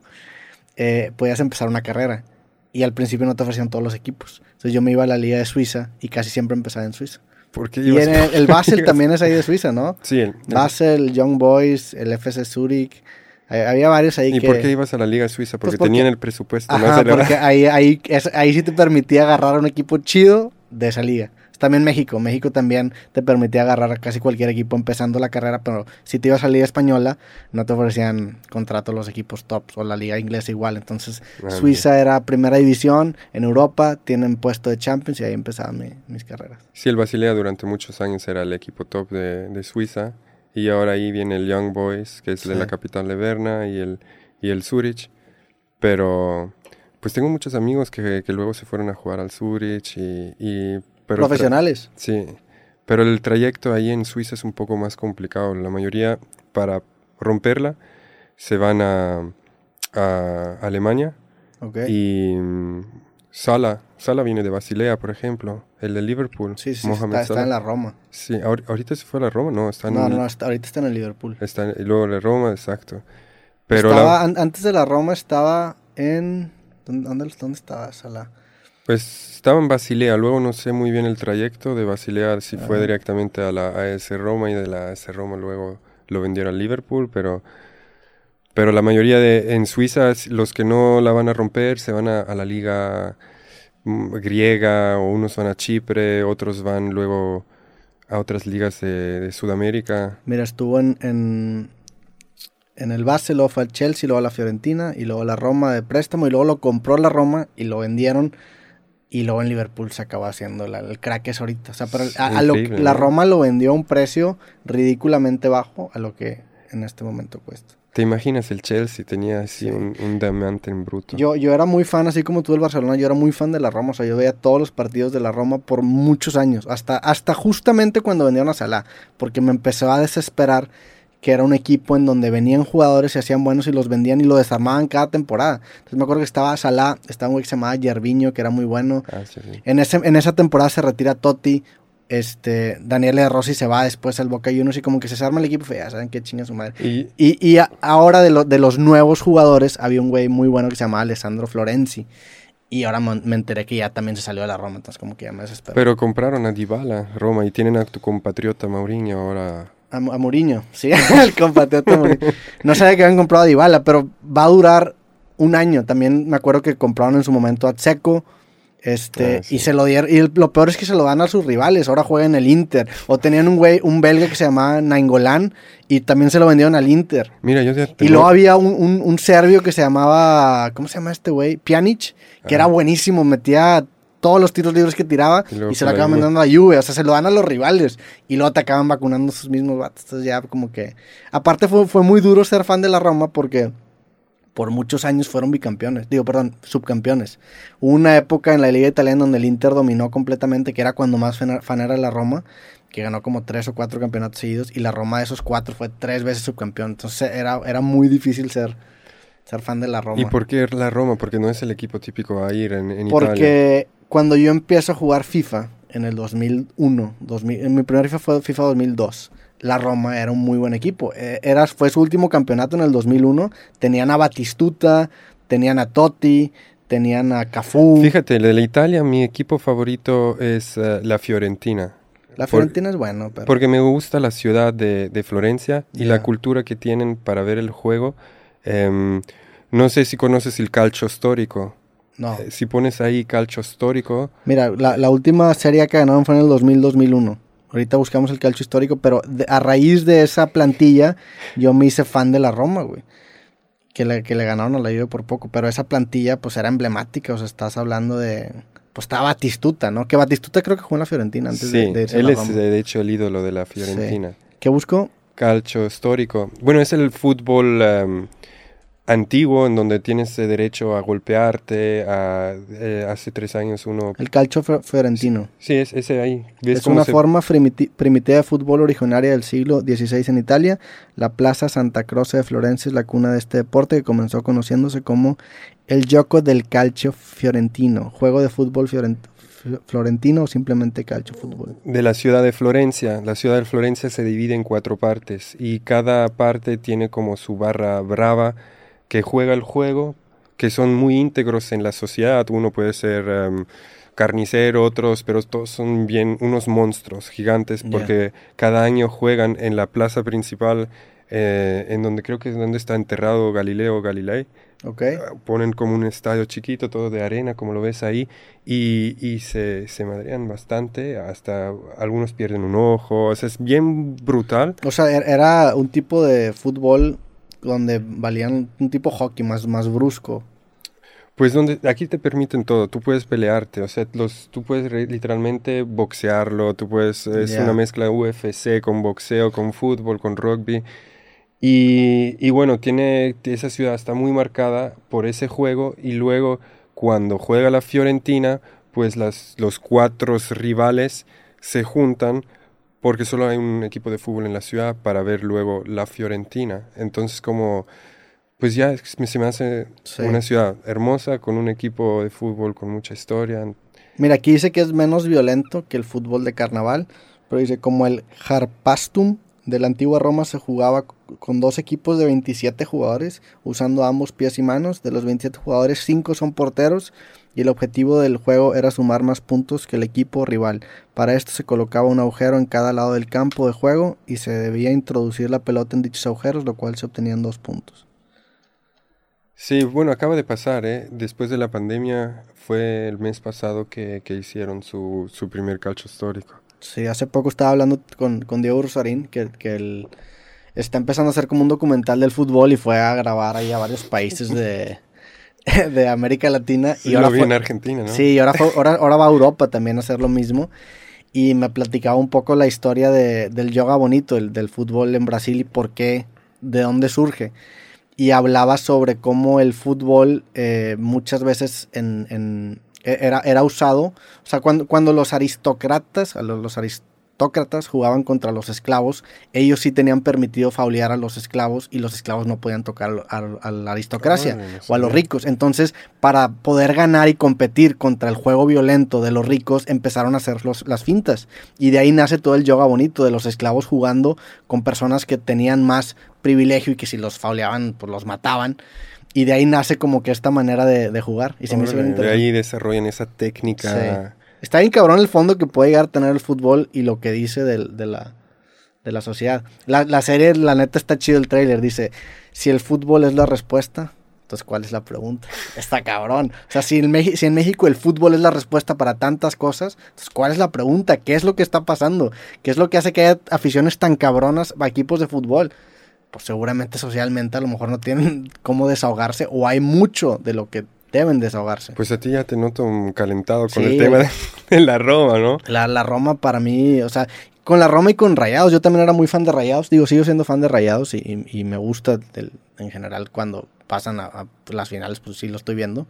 eh, podías empezar una carrera y al principio no te ofrecían todos los equipos. Entonces yo me iba a la liga de Suiza y casi siempre empezaba en Suiza. ¿Por qué Y ibas en por- el, el Basel también es ahí de Suiza, ¿no? Sí, el- Basel, Young Boys, el FC Zurich. eh, Había varios ahí ¿Y que... por qué ibas a la Liga Suiza? Porque, Pues porque- tenían el presupuesto Ajá, porque ahí, ahí, es- ahí sí te permitía agarrar un equipo chido de esa liga. También México. México también te permitía agarrar a casi cualquier equipo empezando la carrera, pero si te ibas a la liga española, no te ofrecían contrato los equipos tops o la liga inglesa igual. Entonces, Suiza era primera división en Europa, tienen puesto de Champions y ahí empezaban mi- mis carreras. Sí, el Basilea durante muchos años era el equipo top de, de Suiza. Y ahora ahí viene el Young Boys, que es de la capital de Berna, y el, y el Zurich. Pero, pues tengo muchos amigos que, que luego se fueron a jugar al Zurich y... y- pero Profesionales. Sí, pero el trayecto ahí en Suiza es un poco más complicado. La mayoría, para romperla, se van a, a Alemania Ok. y Sala, Sala viene de Basilea, por ejemplo, el de Liverpool. sí, sí, Mohamed está, en la Roma. Sí, ahor- ahorita se fue a la Roma, no, está en, No, no, no, está- ahorita está en el Liverpool. está en- y luego la Roma, exacto. Pero Estaba- la- an- antes de la Roma estaba en... ¿Dónde, dónde, dónde estaba Salah? Pues estaba en Basilea, luego no sé muy bien el trayecto de Basilea, si fue directamente a la AS Roma y de la AS Roma luego lo vendieron al Liverpool, pero pero la mayoría de en Suiza los que no la van a romper se van a, a la liga mm, griega o unos van a Chipre, otros van luego a otras ligas de, de Sudamérica. Mira, estuvo en, en, en el Basel, luego fue al Chelsea, luego a la Fiorentina y luego a la Roma de préstamo y luego lo compró la Roma y lo vendieron y luego en Liverpool se acabó haciendo la- el crack es ahorita. O sea, pero a, a lo, Increíble, la. Roma lo vendió a un precio ridículamente bajo a lo que en este momento cuesta. ¿Te imaginas el Chelsea tenía así un, un diamante en bruto? Yo, yo era muy fan, así como tú del Barcelona, yo era muy fan de la Roma. O sea, yo veía todos los partidos de la Roma por muchos años. Hasta, hasta justamente cuando vendieron a Salah. Porque me empezó a desesperar que era un equipo en donde venían jugadores y hacían buenos y los vendían y lo desarmaban cada temporada. Entonces me acuerdo que estaba Salah, estaba un güey que se llamaba Yerviño, que era muy bueno. Ah, sí, sí. En, ese, en esa temporada se retira Totti. Este, Daniel de Rossi se va después al Boca Juniors y como que se desarma el equipo. y Ya saben qué chinga su madre. Y, Y, y a- ahora de, lo- de los nuevos jugadores había un güey muy bueno que se llamaba Alessandro Florenzi. Y ahora me, enteré que ya también se salió de la Roma, entonces como que ya me desesperé. pero compraron a Dybala, Roma, y tienen a tu compatriota Mourinho ahora. A, a Mourinho, sí, el compatriota Mourinho. No sabía que habían comprado a Dybala, pero va a durar un año. También me acuerdo que compraron en su momento a Tseco. Este, Ah, sí. y se lo dieron, y el- lo peor es que se lo dan a sus rivales, ahora juega en el Inter, o tenían un güey, un belga que se llamaba Nainggolan, y también se lo vendieron al Inter. Mira, yo Y luego había un, un, un serbio que se llamaba, ¿cómo se llama este güey? Pjanic, que era buenísimo, metía todos los tiros libres que tiraba Y se lo acaban mandando a Juve, o sea, se lo dan a los rivales y luego te acaban vacunando sus mismos vatos, entonces ya como que... Aparte fue, fue muy duro ser fan de la Roma porque por muchos años fueron bicampeones, digo, perdón, subcampeones. Hubo una época en la liga italiana donde el Inter dominó completamente, que era cuando más fan fan era la Roma, que ganó como tres o cuatro campeonatos seguidos, y la Roma de esos cuatro fue tres veces subcampeón. Entonces era, era muy difícil ser, ser fan de la Roma. ¿Y por qué la Roma? Porque no es el equipo típico a ir en, en Italia. Porque cuando yo empiezo a jugar FIFA en el 2001, 2000, en mi primer FIFA fue FIFA 2002. La Roma era un muy buen equipo. Eh, Era, fue su último campeonato en el 2001. Tenían a Batistuta, tenían a Totti, tenían a Cafú. Fíjate, de la Italia mi equipo favorito es eh, la Fiorentina. la por- Fiorentina es bueno, pero Porque me gusta la ciudad de, de Florencia y la cultura que tienen para ver el juego. Em, no sé si conoces el calcio histórico. No. Eh, Si pones ahí calcio histórico, Mira, la, la última serie que ganaron fue en el 2000-2001. Ahorita buscamos el calcio histórico, pero de- a raíz de esa plantilla, yo me hice fan de la Roma, güey. Que le, que le ganaron a la Juve por poco. Pero esa plantilla, pues, era emblemática. O sea, estás hablando de... Pues estaba Batistuta, ¿no? Que Batistuta creo que jugó en la Fiorentina antes sí, de, de irse a él la es Roma. de hecho el ídolo de la Fiorentina. ¿Qué busco? Calcio histórico. Bueno, es el fútbol em, antiguo en donde tienes derecho a golpearte. A, eh, hace tres años uno... El calcio fiorentino. Sí, es ese ahí. Es una forma primitiva de fútbol originaria del siglo XVI en Italia. La Plaza Santa Croce de Florencia es la cuna de este deporte que comenzó conociéndose como el Gioco del Calcio Fiorentino, juego de fútbol florentino o simplemente calcio fútbol. De la ciudad de Florencia. La ciudad de Florencia se divide en cuatro partes y cada parte tiene como su barra brava que juega el juego, que son muy íntegros en la sociedad. Uno puede ser em, carnicero, otros, pero todos son bien unos monstruos gigantes porque cada año juegan en la plaza principal, eh, en donde creo que es donde está enterrado Galileo Galilei. Okay. Ah, ponen como un estadio chiquito, todo de arena, como lo ves ahí, y, y se, se madrean bastante, hasta algunos pierden un ojo, o sea, es bien brutal. O sea, er, era un tipo de fútbol donde valían un tipo hockey más, más brusco. Pues donde aquí te permiten todo, tú puedes pelearte, o sea, los, tú puedes literalmente boxearlo, tú puedes, es una mezcla UFC con boxeo, con fútbol, con rugby. Y, y, bueno, tiene, esa ciudad está muy marcada por ese juego y luego cuando juega la Fiorentina, pues las, los cuatro rivales se juntan porque solo hay un equipo de fútbol en la ciudad para ver luego la Fiorentina. Entonces como, pues ya se me hace una ciudad hermosa con un equipo de fútbol con mucha historia. Mira, aquí dice que es menos violento que el fútbol de carnaval, pero dice como el Harpastum de la antigua Roma se jugaba con dos equipos de 27 jugadores, usando ambos pies y manos. De los 27 jugadores, 5 son porteros y el objetivo del juego era sumar más puntos que el equipo rival. Para esto se colocaba un agujero en cada lado del campo de juego y se debía introducir la pelota en dichos agujeros, lo cual se obtenían dos puntos. Sí, bueno, acaba de pasar, ¿eh? Después de la pandemia fue el mes pasado que, hicieron su, su, primer calcio histórico. Sí, hace poco estaba hablando con, con Diego Rosarín, que, que él está empezando a hacer como un documental del fútbol y fue a grabar ahí a varios países de, de América Latina. y ahora lo en Argentina, ¿no? Sí, y ahora, ahora, va a Europa también a hacer lo mismo. Y me platicaba un poco la historia de, del yoga bonito, el, del fútbol en Brasil y por qué, de dónde surge. Y hablaba sobre cómo el fútbol eh, muchas veces en, e, era, era usado, o sea, cuando, cuando los aristócratas, los, los aristócratas jugaban contra los esclavos, ellos sí tenían permitido faulear a los esclavos y los esclavos no podían tocar a, la aristocracia o a los ricos. Entonces, para poder ganar y competir contra el juego violento de los ricos, empezaron a hacer los, las fintas. Y de ahí nace todo el yoga bonito de los esclavos jugando con personas que tenían más privilegio y que si los fauleaban, pues los mataban. Y de ahí nace como que esta manera de, jugar. Y se me de ahí desarrollan esa técnica. Está bien cabrón el fondo que puede llegar a tener el fútbol y lo que dice de, la, de la sociedad. La, serie, la neta, está chido el trailer. Dice, si el fútbol es la respuesta, entonces ¿cuál es la pregunta? Está cabrón. O sea, si en, si en México el fútbol es la respuesta para tantas cosas, entonces ¿cuál es la pregunta? ¿Qué es lo que está pasando? ¿Qué es lo que hace que haya aficiones tan cabronas a equipos de fútbol? Pues seguramente socialmente a lo mejor no tienen cómo desahogarse o hay mucho de lo que deben desahogarse. Pues a ti ya te noto calentado con el tema de, la Roma, ¿no? La, la Roma para mí, o sea, con la Roma y con Rayados, yo también era muy fan de Rayados, digo, sigo siendo fan de Rayados y, y, me gusta en general cuando pasan a, las finales, pues sí lo estoy viendo.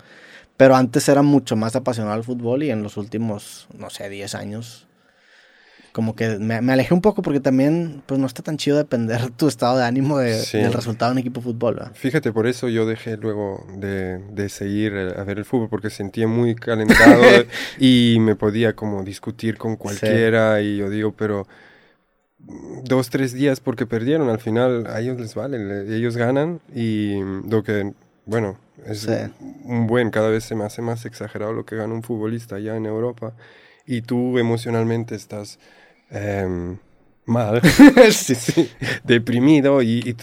Pero antes era mucho más apasionado al fútbol y en los últimos, no sé, 10 años como que me, alejé un poco porque también pues no está tan chido depender tu estado de ánimo de, del resultado de un equipo de fútbol. Fíjate, por eso yo dejé luego de, de, seguir a ver el fútbol porque sentía muy calentado y me podía como discutir con cualquiera y yo digo, pero dos, tres días porque perdieron, al final a ellos les vale, ellos ganan y lo que, bueno, es un buen, cada vez se me hace más exagerado lo que gana un futbolista allá en Europa y tú emocionalmente estás Em, mal, deprimido y,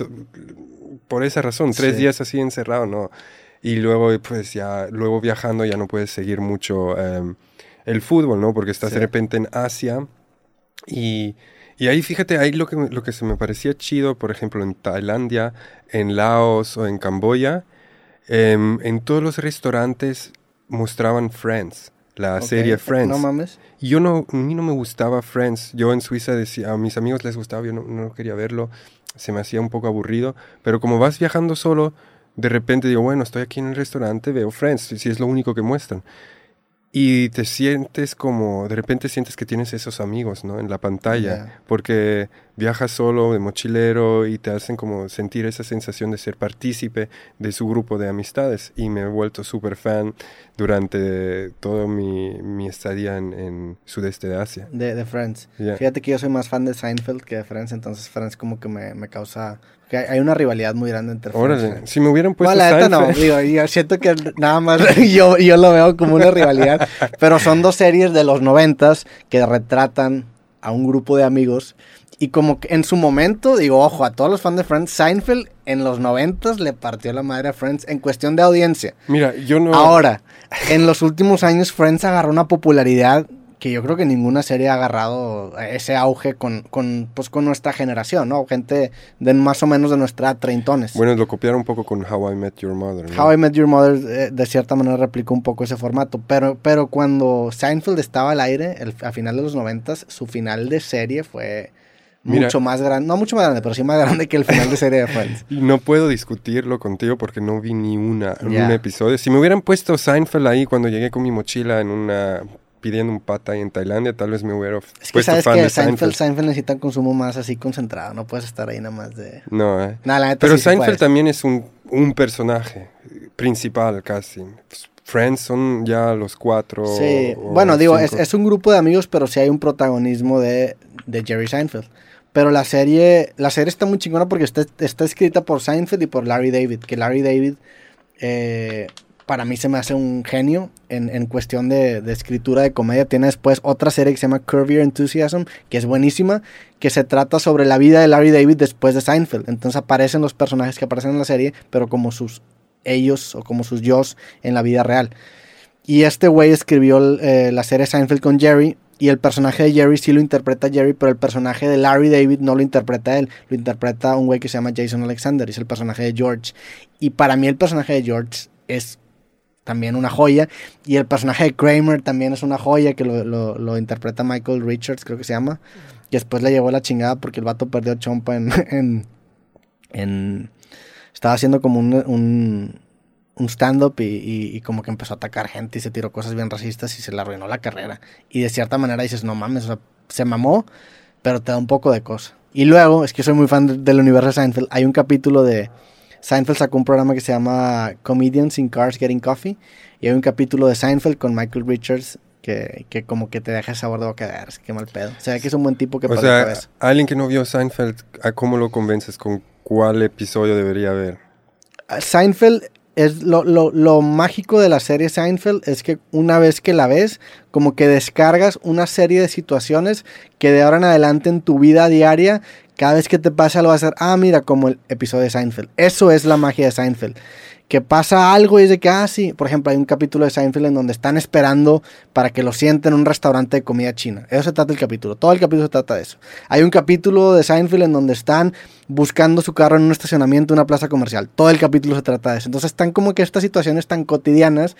por esa razón, tres días así encerrado, ¿no? Y luego, pues ya, luego viajando ya no puedes seguir mucho em, el fútbol, ¿no? Porque estás de repente en Asia y, y, ahí fíjate, ahí lo que, lo que se me parecía chido, por ejemplo, en Tailandia, en Laos o en Camboya, em, en todos los restaurantes mostraban Friends la serie Friends. No mames. yo no, a mí no me gustaba Friends. Yo en Suiza decía, a mis amigos les gustaba, yo no, quería verlo. Se me hacía un poco aburrido. Pero como vas viajando solo, de repente digo, bueno, estoy aquí en el restaurante, veo Friends, si es lo único que muestran. Y te sientes como, de repente sientes que tienes esos amigos, ¿no? En la pantalla, porque viajas solo de mochilero y te hacen como sentir esa sensación de ser partícipe de su grupo de amistades. Y me he vuelto súper fan durante todo mi, mi estadía en, en, sudeste de Asia. De, de Friends. Fíjate que yo soy más fan de Seinfeld que de Friends, entonces Friends como que me, me causa que hay una rivalidad muy grande entre Órale, si me hubieran puesto no, no, digo, yo siento que nada más yo, yo lo veo como una rivalidad, pero son dos series de los noventas que retratan a un grupo de amigos y como que en su momento, digo, ojo, a todos los fans de Friends, Seinfeld en los noventas le partió la madre a Friends en cuestión de audiencia. Mira, yo no... Ahora, en los últimos años Friends agarró una popularidad que yo creo que ninguna serie ha agarrado ese auge con, con, pues, con nuestra generación, ¿no? Gente de más o menos de nuestra treintones. Bueno, lo copiaron un poco con How I Met Your Mother. How I Met Your Mother eh, de cierta manera replicó un poco ese formato, pero, pero cuando Seinfeld estaba al aire, el, a final de los noventas, su final de serie fue mucho más grande, no mucho más grande, pero sí más grande que el final de serie de Friends. No puedo discutirlo contigo porque no vi ni una, un episodio. Si me hubieran puesto Seinfeld ahí cuando llegué con mi mochila en una pidiendo un pata ahí en Tailandia, tal vez me hubiera es que sabes que Seinfeld, Seinfeld, necesita un consumo más así concentrado, no puedes estar ahí nada más de... No, eh. Pero Seinfeld también es un, un, personaje principal casi. Friends son ya los cuatro. Sí, bueno, digo, es, es, un grupo de amigos, pero sí hay un protagonismo de, de Jerry Seinfeld. Pero la serie, la serie está muy chingona porque está, está escrita por Seinfeld y por Larry David, que Larry David... Eh, para mí se me hace un genio en, en cuestión de, escritura de comedia. Tiene después otra serie que se llama Curve Enthusiasm, que es buenísima, que se trata sobre la vida de Larry David después de Seinfeld. Entonces aparecen los personajes que aparecen en la serie, pero como sus ellos o como sus yo en la vida real. Y este güey escribió eh, la serie Seinfeld con Jerry. Y el personaje de Jerry sí lo interpreta Jerry, pero el personaje de Larry David no lo interpreta él. Lo interpreta un güey que se llama Jason Alexander. Es el personaje de George. Y para mí el personaje de George es también una joya. Y el personaje de Kramer también es una joya que lo, interpreta Michael Richards, creo que se llama. Y después le llevó la chingada porque el vato perdió chompa en. en, estaba haciendo como un, un, stand-up y, como que empezó a atacar gente y se tiró cosas bien racistas y se le arruinó la carrera. Y de cierta manera dices, no mames, se mamó, pero te da un poco de cosa. Y luego, es que soy muy fan del universo de Seinfeld, hay un capítulo de Seinfeld sacó un programa que se llama Comedians in Cars Getting Coffee y hay un capítulo de Seinfeld con Michael Richards que, que como que te deja el sabor de boca de qué mal pedo. O sea, que es un buen tipo que O sea, alguien que no vio Seinfeld, ¿cómo lo convences? ¿Con cuál episodio debería ver? Seinfeld es lo, lo, lo, mágico de la serie Seinfeld es que una vez que la ves, como que descargas una serie de situaciones que de ahora en adelante en tu vida diaria cada vez que te pasa algo va a ser, ah, mira, como el episodio de Seinfeld. Eso es la magia de Seinfeld. Que pasa algo y es de que, ah, sí, por ejemplo, hay un capítulo de Seinfeld en donde están esperando para que lo sienten en un restaurante de comida china. Eso se trata el capítulo. Todo el capítulo se trata de eso. Hay un capítulo de Seinfeld en donde están buscando su carro en un estacionamiento, en una plaza comercial. Todo el capítulo se trata de eso. Entonces están como que estas situaciones tan cotidianas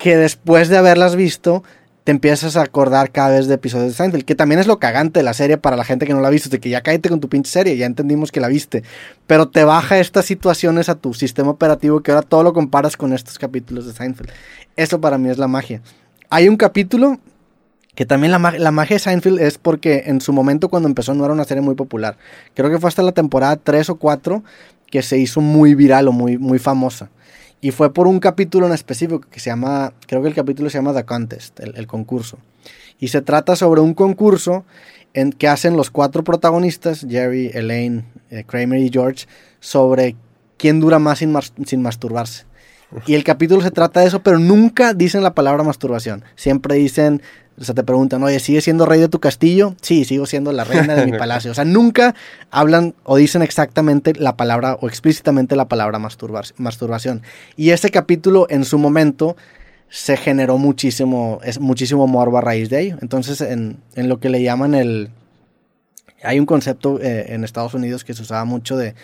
que después de haberlas visto empiezas a acordar cada vez de episodios de Seinfeld, que también es lo cagante de la serie para la gente que no la ha visto, de que ya cállate con tu pinche serie, ya entendimos que la viste, pero te baja estas situaciones a tu sistema operativo que ahora todo lo comparas con estos capítulos de Seinfeld. Eso para mí es la magia. Hay un capítulo que también la, la magia de Seinfeld es porque en su momento cuando empezó no era una serie muy popular. Creo que fue hasta la temporada 3 o 4 que se hizo muy viral o muy, muy famosa. Y fue por un capítulo en específico que se llama, creo que el capítulo se llama The Contest, el, concurso. Y se trata sobre un concurso en que hacen los cuatro protagonistas, Jerry, Elaine, eh, Kramer y George, sobre quién dura más sin, sin masturbarse. Y el capítulo se trata de eso, pero nunca dicen la palabra masturbación. Siempre dicen o sea, te preguntan, oye, ¿sigues siendo rey de tu castillo? Sí, sigo siendo la reina de mi palacio. O sea, nunca hablan o dicen exactamente la palabra o explícitamente la palabra masturbación. Y ese capítulo en su momento se generó muchísimo, es muchísimo morbo a raíz de ello. Entonces, en, en lo que le llaman el... Hay un concepto eh, en Estados Unidos que se usaba mucho de,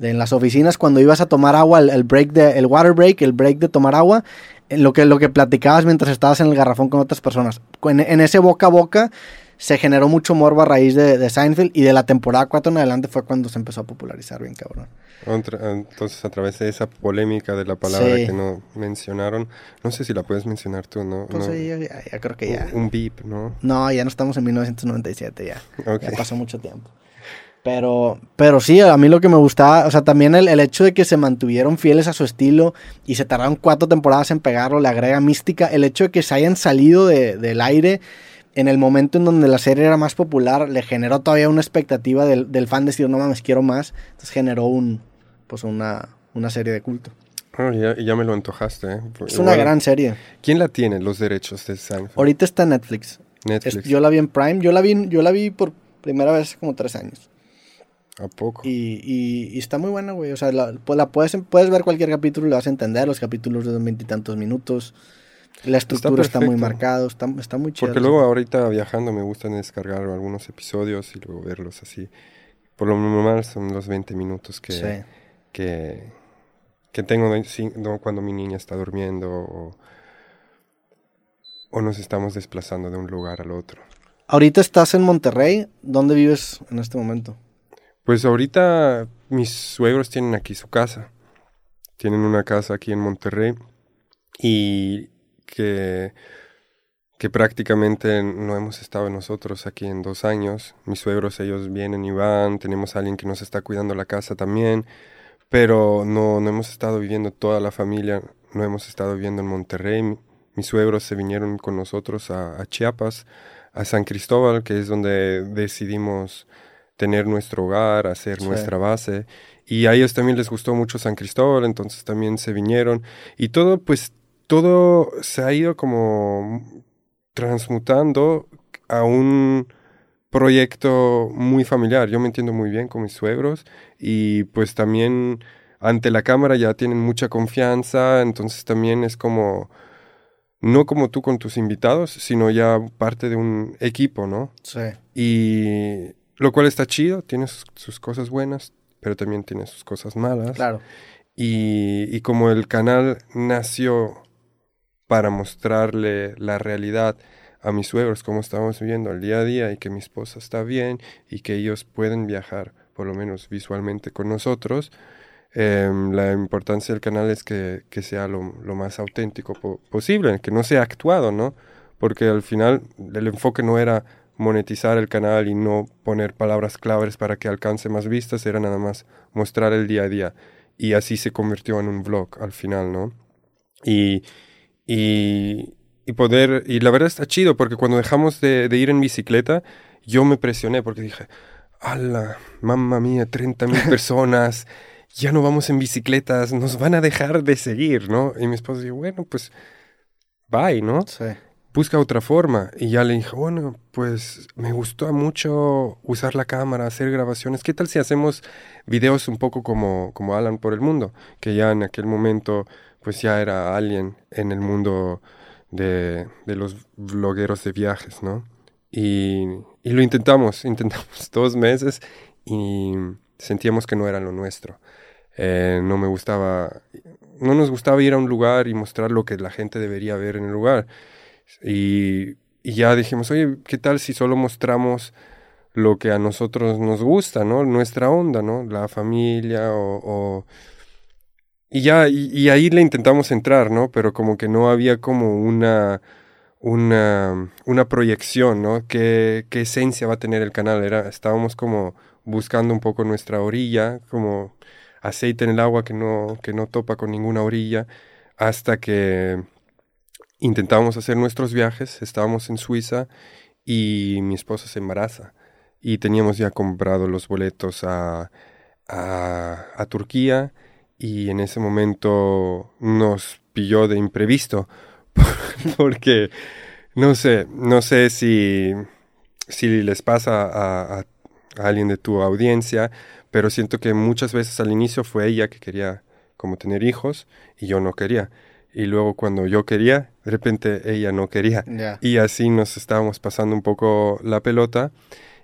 en las oficinas cuando ibas a tomar agua, el, break de, el water break, el break de tomar agua, lo que, lo que platicabas mientras estabas en el garrafón con otras personas. En, ese boca a boca se generó mucho morbo a raíz de, Seinfeld y de la temporada 4 en adelante fue cuando se empezó a popularizar bien, cabrón. entonces, a través de esa polémica de la palabra que no mencionaron, no sé si la puedes mencionar tú, ¿no? Pues no, sí, ya, creo que ya. Un beep, ¿no? No, ya no estamos en 1997, ya. Ya pasó mucho tiempo. Pero, pero sí, a mí lo que me gustaba, o sea, también el, el, hecho de que se mantuvieron fieles a su estilo y se tardaron cuatro temporadas en pegarlo, le agrega mística. El hecho de que se hayan salido de, del aire en el momento en donde la serie era más popular, le generó todavía una expectativa del, del fan decir, no mames, quiero más. Entonces generó un, pues una, una serie de culto. Oh, ya, ya me lo antojaste. ¿eh? Es una gran serie. ¿Quién la tiene, los derechos de Seinfeld? Ahorita está Netflix. Netflix. yo la vi en Prime. Yo la vi, yo la vi por primera vez hace como tres años. ¿A poco? Y, y, está muy buena, güey. O sea, la, pues, la puedes, puedes ver cualquier capítulo y lo vas a entender. Los capítulos de veintitantos minutos. La estructura está, muy marcada, está, está muy chido. Porque luego ahorita viajando me gustan descargar algunos episodios y luego verlos así. Por lo normal son los 20 minutos que, que, que, tengo cuando mi niña está durmiendo o, o nos estamos desplazando de un lugar al otro. Ahorita estás en Monterrey. ¿Dónde vives en este momento? Pues ahorita mis suegros tienen aquí su casa. Tienen una casa aquí en Monterrey y que, que prácticamente no hemos estado nosotros aquí en dos años. Mis suegros, ellos vienen y van, tenemos a alguien que nos está cuidando la casa también, pero no, no hemos estado viviendo toda la familia, no hemos estado viviendo en Monterrey. Mis suegros se vinieron con nosotros a, a Chiapas, a San Cristóbal, que es donde decidimos tener nuestro hogar, hacer nuestra base. Y a ellos también les gustó mucho San Cristóbal, entonces también se vinieron. Y todo, pues, todo se ha ido como transmutando a un proyecto muy familiar. Yo me entiendo muy bien con mis suegros y pues también ante la cámara ya tienen mucha confianza, entonces también es como, no como tú con tus invitados, sino ya parte de un equipo, ¿no? Sí. Y lo cual está chido, tiene sus, cosas buenas, pero también tiene sus cosas malas. Claro. Y, y, como el canal nació para mostrarle la realidad a mis suegros, cómo estamos viviendo el día a día y que mi esposa está bien y que ellos pueden viajar, por lo menos visualmente, con nosotros, em, la importancia del canal es que, que sea lo, lo, más auténtico posible, que no sea actuado, ¿no? Porque al final el enfoque no era monetizar el canal y no poner palabras claves para que alcance más vistas, era nada más mostrar el día a día. Y así se convirtió en un vlog al final, ¿no? Y, y, y poder, y la verdad está chido porque cuando dejamos de, de ir en bicicleta, yo me presioné porque dije, ¡Hala! ¡Mamma mía! 30 mil personas, ya no vamos en bicicletas, nos van a dejar de seguir, ¿no? Y mi esposo dijo, bueno, pues, bye, ¿no? Sí busca otra forma. Y ya le dije, bueno, pues me gustó mucho usar la cámara, hacer grabaciones. ¿Qué tal si hacemos videos un poco como, como Alan por el mundo? Que ya en aquel momento, pues ya era alguien en el mundo de, de los blogueros de viajes, ¿no? Y, y lo intentamos, intentamos dos meses y sentíamos que no era lo nuestro. Eh, no me gustaba, no nos gustaba ir a un lugar y mostrar lo que la gente debería ver en el lugar y, ya dijimos, oye, ¿qué tal si solo mostramos lo que a nosotros nos gusta, ¿no? Nuestra onda, ¿no? La familia o... Y ya, y, ahí le intentamos entrar, ¿no? Pero como que no había como una, una, una proyección, ¿no? ¿Qué, ¿Qué esencia va a tener el canal? Era, estábamos como buscando un poco nuestra orilla, como aceite en el agua que no, que no topa con ninguna orilla, hasta que intentábamos hacer nuestros viajes, estábamos en Suiza y mi esposa se embaraza. Y teníamos ya comprado los boletos a, a, Turquía y en ese momento nos pilló de imprevisto porque no sé, no sé si, si les pasa a, a, alguien de tu audiencia, pero siento que muchas veces al inicio fue ella que quería como tener hijos y yo no quería. Y luego cuando yo quería, de repente ella no quería. Y así nos estábamos pasando un poco la pelota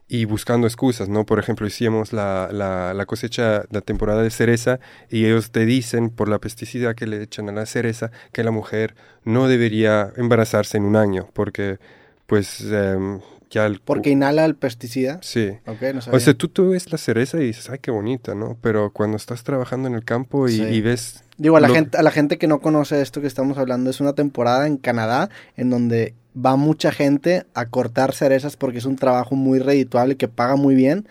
y buscando excusas, ¿no? Por ejemplo, hicimos la, la, la, cosecha, la temporada de cereza y ellos te dicen por la pesticida que le echan a la cereza que la mujer no debería embarazarse en un año porque pues em, ya el... Porque inhala el pesticida. Sí. Ok, no O sea, tú, tú ves la cereza y dices, ay, qué bonita, ¿no? Pero cuando estás trabajando en el campo y, Sí. y ves... Digo, a la, gente, a la gente que no conoce esto que estamos hablando, es una temporada en Canadá en donde va mucha gente a cortar cerezas porque es un trabajo muy redituable que paga muy bien.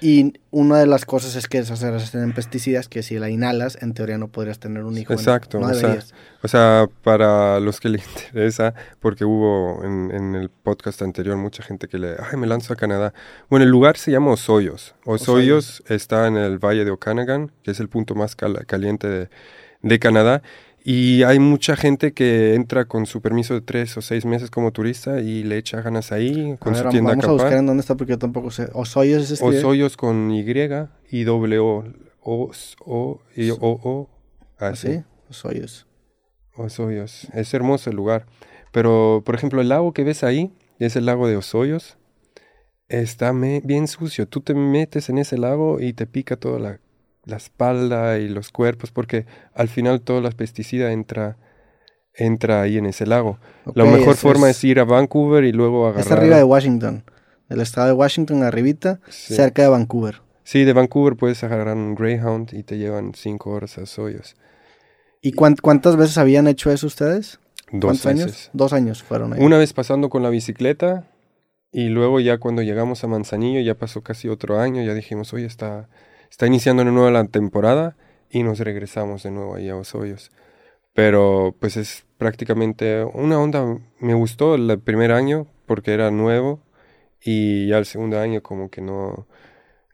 Y una de las cosas es que esas cerezas tienen pesticidas que si la inhalas, en teoría no podrías tener un hijo. Exacto, No o sea. O sea, para los que le interesa, porque hubo en, en el podcast anterior mucha gente que le, ay, me lanzo a Canadá. Bueno, el lugar se llama Osoyos. Osoyos está en el Valle de Okanagan, que es el punto más cal- caliente de, de Canadá. Y hay mucha gente que entra con su permiso de tres o seis meses como turista y le echa ganas ahí, A con ver, su tienda vamos a buscar acampar. en dónde está porque yo tampoco sé. Osoyos es este. Osoyos con Y y doble O. O, o, y o, o, así. ¿Sí? Osoyos. Osoyos. Es hermoso el lugar. Pero, por ejemplo, el lago que ves ahí, es el lago de Osoyos, está me- bien sucio. Tú te metes en ese lago y te pica toda la, la espalda y los cuerpos, porque al final toda la pesticida entra, entra ahí en ese lago. la mejor forma es- es ir a Vancouver y luego agarrar... Es arriba de Washington. Del estado de Washington, arribita, Sí. cerca de Vancouver. Sí, de Vancouver puedes agarrar un Greyhound y te llevan cinco horas a Osoyos. ¿Y cuán- cuántas veces habían hecho eso ustedes? Dos ¿Cuántos años? veces. Dos años fueron ahí. Una vez pasando con la bicicleta y luego ya cuando llegamos a Manzanillo, ya pasó casi otro año, ya dijimos, oye, está, está iniciando de nuevo la temporada y nos regresamos de nuevo ahí a Osoyos. Pero pues es prácticamente una onda, me gustó el primer año porque era nuevo y ya el segundo año como que no,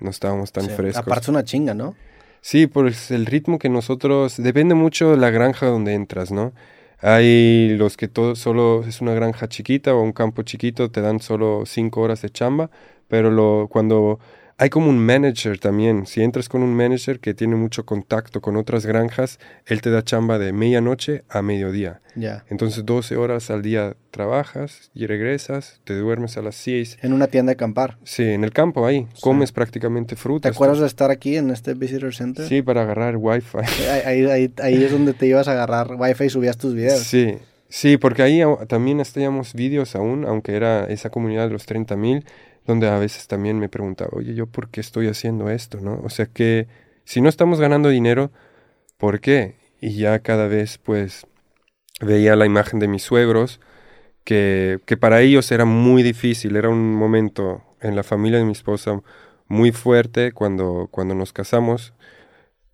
no estábamos tan Sí, frescos. Aparte es una chinga, ¿no? Sí, pues el ritmo que nosotros, depende mucho de la granja donde entras, ¿no? Hay los que todo solo es una granja chiquita o un campo chiquito, te dan solo cinco horas de chamba, pero lo, cuando hay como un manager también, si entras con un manager que tiene mucho contacto con otras granjas, él te da chamba de medianoche a mediodía. Ya. Entonces 12 horas al día trabajas y regresas, te duermes a las 6. En una tienda de acampar. Sí, en el campo ahí, comes prácticamente ¿Te frutas. acuerdas de estar aquí en este Visitor Center? Sí, para agarrar wifi. Ahí, ahí, ahí- es donde te ibas a agarrar wifi y subías tus videos. Sí, sí, porque ahí también hacíamos vídeos aún, aunque era esa comunidad de los 30 mil, donde a veces también me preguntaba, oye, ¿yo por qué estoy haciendo esto? ¿no? O sea que si no estamos ganando dinero, ¿por qué? Y ya cada vez pues veía la imagen de mis suegros, que, que para ellos era muy difícil, era un momento en la familia de mi esposa muy fuerte cuando, cuando nos casamos,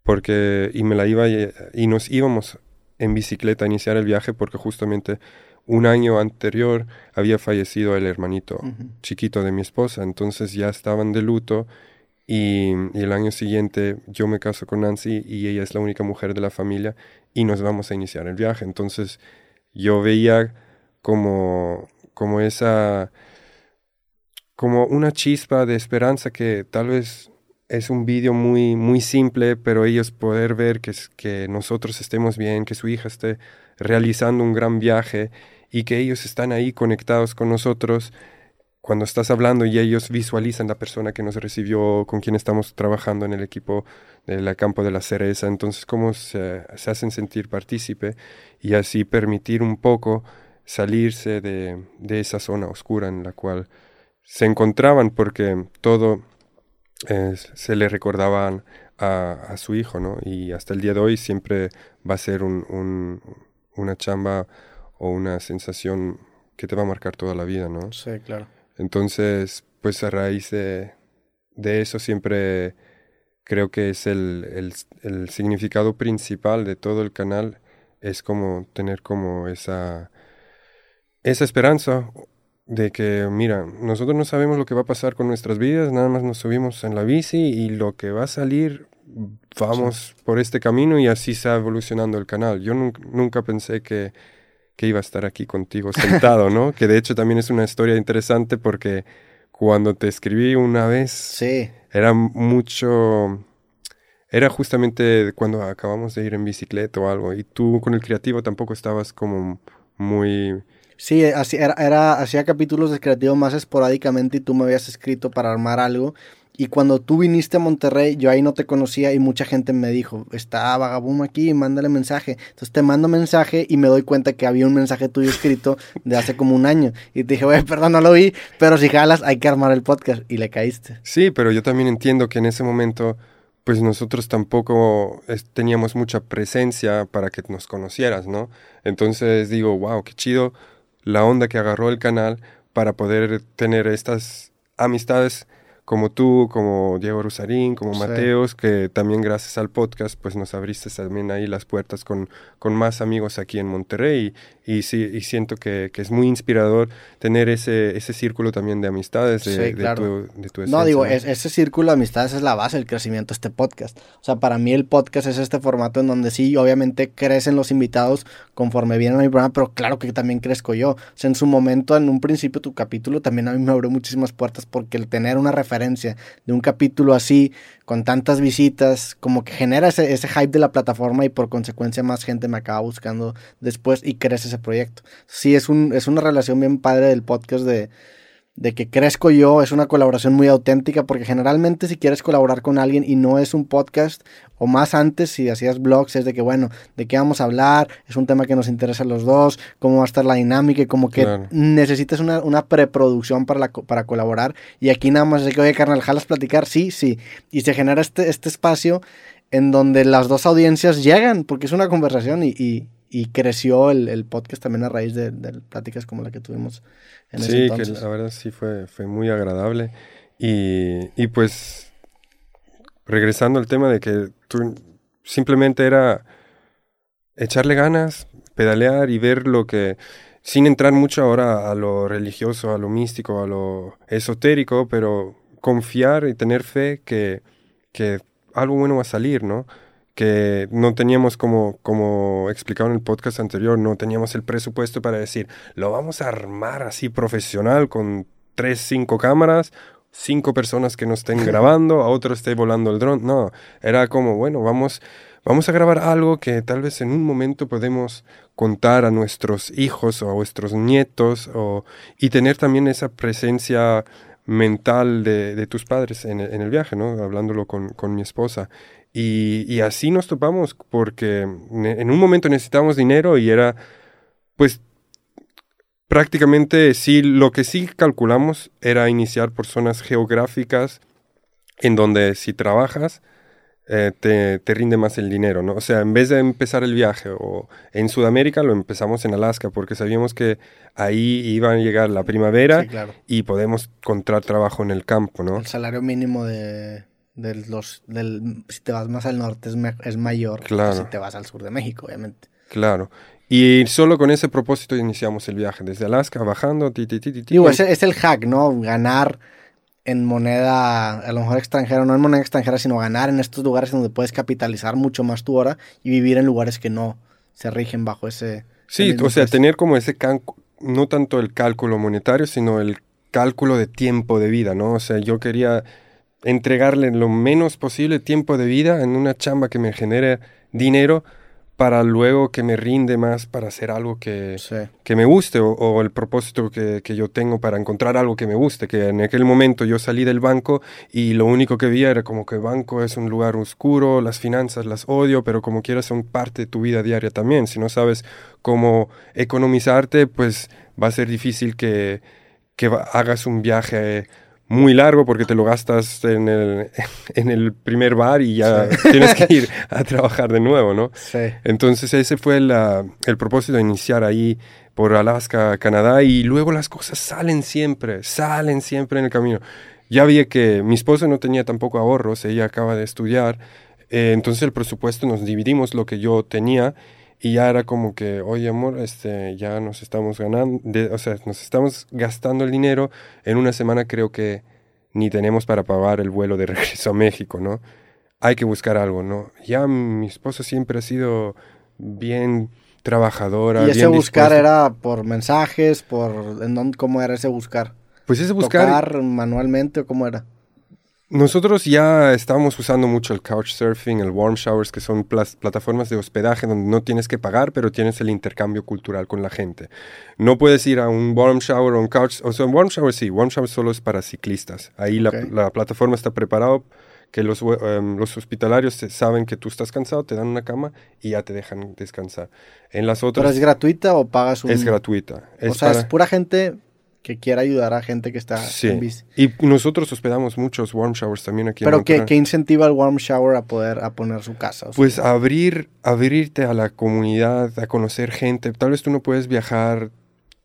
porque y me la iba y, y nos íbamos en bicicleta a iniciar el viaje porque justamente un año anterior había fallecido el hermanito chiquito de mi esposa, entonces ya estaban de luto y, y el año siguiente yo me caso con Nancy y ella es la única mujer de la familia y nos vamos a iniciar el viaje. Entonces yo veía como, como esa, como una chispa de esperanza que tal vez es un vídeo muy, muy simple, pero ellos poder ver que, que nosotros estemos bien, que su hija esté realizando un gran viaje y que ellos están ahí conectados con nosotros cuando estás hablando y ellos visualizan la persona que nos recibió, con quien estamos trabajando en el equipo del campo de la cereza, entonces cómo se, hacen sentir partícipe y así permitir un poco salirse de, de esa zona oscura en la cual se encontraban porque todo eh, se le recordaban a, su hijo, ¿no? Y hasta el día de hoy siempre va a ser un- una chamba o una sensación que te va a marcar toda la vida, ¿no? Sí, claro. Entonces, pues a raíz de, de eso siempre creo que es el, el, el significado principal de todo el canal, es como tener como esa, esa esperanza de que, mira, nosotros no sabemos lo que va a pasar con nuestras vidas, nada más nos subimos en la bici y lo que va a salir, vamos por este camino y así va evolucionando el canal. Yo nun- nunca pensé que, que iba a estar aquí contigo sentado, ¿no? Que de hecho también es una historia interesante porque cuando te escribí una vez Sí. era mucho... Era justamente cuando acabamos de ir en bicicleta o algo y tú con el creativo tampoco estabas como muy... Sí, así, era, era, hacía capítulos de creativo más esporádicamente y tú me habías escrito para armar algo Y cuando tú viniste a Monterrey, yo ahí no te conocía y mucha gente me dijo, está Vagaboom aquí, mándale mensaje. Entonces te mando mensaje y me doy cuenta que había un mensaje tuyo escrito de hace como un año. Y te dije, güey, perdón, no lo vi, pero si jalas, hay que armar el podcast. Y le caíste. Sí, pero yo también entiendo que en ese momento, pues nosotros tampoco teníamos mucha presencia para que nos conocieras, ¿no? Entonces digo, wow, qué chido la onda que agarró el canal para poder tener estas amistades como tú, como Diego Rusarín, como Mateos, que también gracias al podcast pues nos abriste también ahí las puertas con, con más amigos aquí en Monterrey y, sí, y siento que, que, es muy inspirador tener ese, ese círculo también de amistades de, tu, de No, digo, ese círculo de amistades es la base del crecimiento de este podcast. O sea, para mí el podcast es este formato en donde sí, obviamente crecen los invitados conforme vienen a mi programa, pero claro que también crezco yo. O sea, en su momento, en un principio, tu capítulo también a mí me abrió muchísimas puertas porque el tener una referencia de un capítulo así, con tantas visitas, como que genera ese, ese hype de la plataforma y por consecuencia más gente me acaba buscando después y crece ese proyecto. Sí, es, un, es una relación bien padre del podcast de de que crezco yo, es una colaboración muy auténtica, porque generalmente si quieres colaborar con alguien y no es un podcast, o más antes si hacías blogs, es de que, bueno, ¿de qué vamos a hablar? Es un tema que nos interesa a los dos, cómo va a estar la dinámica y como que necesitas una, una, preproducción para, la, para colaborar. Y aquí nada más es de que, oye, carnal, ¿jalas platicar? Sí, sí. Y se genera este, este espacio en donde las dos audiencias llegan, porque es una conversación y, y, creció el, el, podcast también a raíz de, de pláticas como la que tuvimos sí, que la verdad sí fue, fue muy agradable. Y, y pues, regresando al tema de que tú simplemente era echarle ganas, pedalear y ver lo que, sin entrar mucho ahora a lo religioso, a lo místico, a lo esotérico, pero confiar y tener fe que, que algo bueno va a salir, ¿no? Que no teníamos como, como explicado en el podcast anterior, no teníamos el presupuesto para decir, lo vamos a armar así profesional con tres, cinco cámaras, cinco personas que nos estén grabando, a otro esté volando el dron. No, era como, bueno, vamos, vamos a grabar algo que tal vez en un momento podemos contar a nuestros hijos o a nuestros nietos o, y tener también esa presencia mental de, de tus padres en, en, el viaje, ¿no? Hablándolo con, con mi esposa. Y, así nos topamos porque en un momento necesitábamos dinero y era, pues, prácticamente sí, lo que sí calculamos era iniciar por zonas geográficas en donde si trabajas eh, te, te, rinde más el dinero, ¿no? O sea, en vez de empezar el viaje o en Sudamérica lo empezamos en Alaska porque sabíamos que ahí iba a llegar la primavera y podemos encontrar trabajo en el campo, ¿no? El salario mínimo de los, del, si te vas más al norte es, es mayor que si te vas al sur de México, obviamente. Claro. Y solo con ese propósito iniciamos el viaje, desde Alaska, bajando, ti, ti, ti, ti, Digo, es, es el hack, ¿no? Ganar en moneda, a lo mejor extranjera, no en moneda extranjera, sino ganar en estos lugares donde puedes capitalizar mucho más tu hora y vivir en lugares que no se rigen bajo ese... Sí, o sea, tener como ese, no tanto el cálculo monetario, sino el cálculo de tiempo de vida, ¿no? O sea, yo quería entregarle lo menos posible tiempo de vida en una chamba que me genere dinero para luego que me rinde más para hacer algo que, que me guste o, el propósito que, que, yo tengo para encontrar algo que me guste, que en aquel momento yo salí del banco y lo único que vi era como que el banco es un lugar oscuro, las finanzas las odio, pero como quieras son parte de tu vida diaria también. Si no sabes cómo economizarte, pues va a ser difícil que, que hagas un viaje muy largo porque te lo gastas en el, en el primer bar y ya tienes que ir a trabajar de nuevo, ¿no? Sí. Entonces ese fue el propósito de iniciar ahí por Alaska, Canadá y luego las cosas salen siempre, salen siempre en el camino. Ya vi que mi esposa no tenía tampoco ahorros, ella acaba de estudiar, eh, entonces el presupuesto nos dividimos lo que yo tenía y ya era como que, oye amor, este, ya nos estamos ganando, o sea, nos estamos gastando el dinero. En una semana creo que ni tenemos para pagar el vuelo de regreso a México, ¿no? Hay que buscar algo, ¿no? Ya mi esposa siempre ha sido bien trabajadora. ¿Y ese buscar era por mensajes, por en dónde, cómo era ese buscar? Pues ese buscar. manualmente o cómo era? Nosotros ya estábamos usando mucho el couchsurfing, el warm showers, que son plataformas de hospedaje donde no tienes que pagar, pero tienes el intercambio cultural con la gente. No puedes ir a un warm shower o un couch, o sea, un warm shower sí, warm shower solo es para ciclistas. Ahí la, la, plataforma está preparada que los, em, los hospitalarios saben que tú estás cansado, te dan una cama y ya te dejan descansar. En las otras... ¿Pero es gratuita o pagas un...? Es gratuita. o sea, es pura gente que quiera ayudar a gente que está en bici. Y nosotros hospedamos muchos warm showers también aquí Pero en ¿qué, ¿qué, incentiva al warm shower a poder a poner su casa? pues abrir, abrirte a la comunidad, a conocer gente. Tal vez tú no puedes viajar,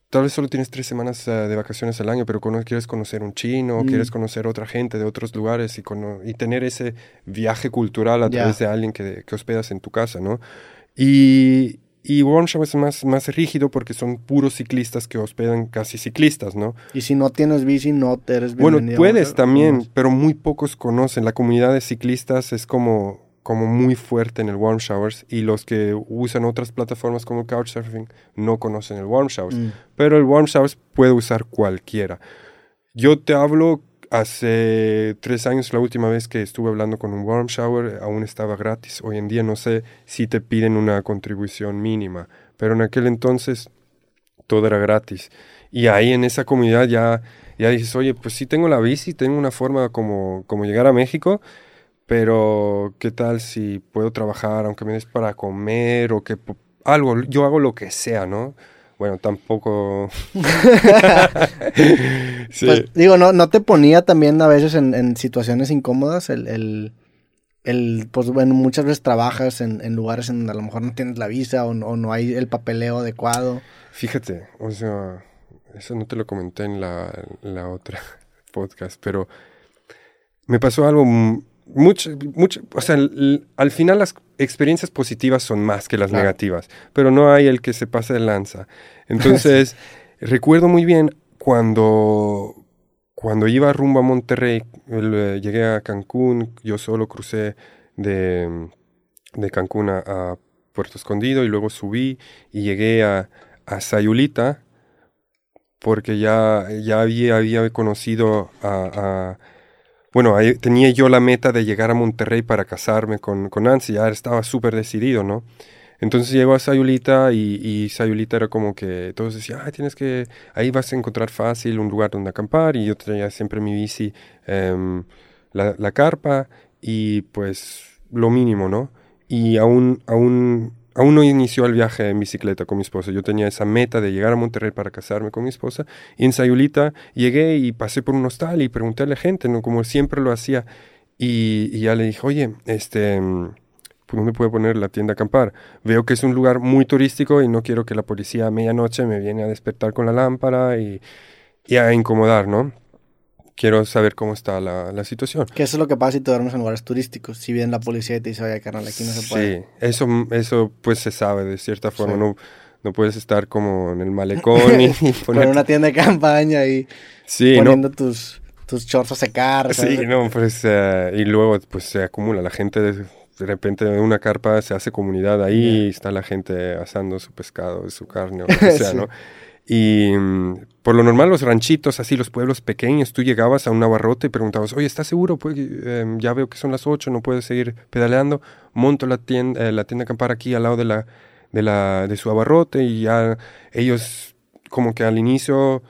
tal vez solo tienes tres semanas eh, de vacaciones al año, pero cuando quieres conocer un chino, mm. quieres conocer otra gente de otros lugares y, y tener ese viaje cultural a través de alguien que, que hospedas en tu casa, ¿no? Y, y Wormshop es más, más rígido porque son puros ciclistas que hospedan casi ciclistas, ¿no? Y si no tienes bici, no eres bienvenido. Bueno, puedes también, pero muy pocos conocen. La comunidad de ciclistas es como, como muy fuerte en el Warm Showers y los que usan otras plataformas como Couchsurfing no conocen el Warm Showers. Mm. Pero el Warm Showers puede usar cualquiera. Yo te hablo Hace tres años, la última vez que estuve hablando con un warm shower, aún estaba gratis. Hoy en día no sé si te piden una contribución mínima, pero en aquel entonces todo era gratis. Y ahí en esa comunidad ya, ya dices, oye, pues sí tengo la bici, tengo una forma como, como llegar a México, pero ¿qué tal si puedo trabajar, aunque me des para comer o que algo, yo hago lo que sea, ¿no? Bueno, tampoco... Pues, digo, ¿no, ¿no te ponía también a veces en, situaciones incómodas el, el, pues bueno, muchas veces trabajas en, lugares en donde a lo mejor no tienes la visa o, no hay el papeleo adecuado? Fíjate, o sea, eso no te lo comenté en la, en la otra podcast, pero me pasó algo mucho, mucho, o sea, al final las experiencias positivas son más que las negativas, pero no hay el que se pase de lanza. Entonces, recuerdo muy bien cuando, cuando iba rumbo a Monterrey, eh, llegué a Cancún, yo solo crucé de, de Cancún a, Puerto Escondido y luego subí y llegué a, a Sayulita porque ya, ya había, había conocido a bueno, tenía yo la meta de llegar a Monterrey para casarme con, con Nancy, ya estaba súper decidido, ¿no? Entonces llego a Sayulita y, y, Sayulita era como que todos decían, ah, tienes que, ahí vas a encontrar fácil un lugar donde acampar y yo traía siempre mi bici, em, la, la, carpa y pues lo mínimo, ¿no? Y aún, aún aún no inició el viaje en bicicleta con mi esposa. Yo tenía esa meta de llegar a Monterrey para casarme con mi esposa. Y en Sayulita llegué y pasé por un hostal y pregunté a la gente, ¿no? como siempre lo hacía. Y, ya le dije, oye, este, pues, ¿dónde puedo poner la tienda acampar? Veo que es un lugar muy turístico y no quiero que la policía a medianoche me viene a despertar con la lámpara y, y a incomodar, ¿no? Quiero saber cómo está la, la, situación. Que eso es lo que pasa si te duermes en lugares turísticos. Si bien la policía te dice, oye, carnal, aquí no se puede. Sí, eso, eso pues se sabe de cierta forma. No, no puedes estar como en el malecón y, poner... una tienda de campaña y sí, poniendo tus, tus shorts a secar. Sí, no, pues eh, y luego pues se acumula. La gente de, repente en una carpa se hace comunidad ahí y está la gente asando su pescado, su carne o lo que sea, ¿no? Y mm, por lo normal los ranchitos, así los pueblos pequeños, tú llegabas a un abarrote y preguntabas, oye, ¿estás seguro? Pues, em, ya veo que son las 8, no puedes seguir pedaleando. Monto la tienda, eh, la tienda acampar aquí al lado de, la, de, la, de su abarrote y ya ellos como que al inicio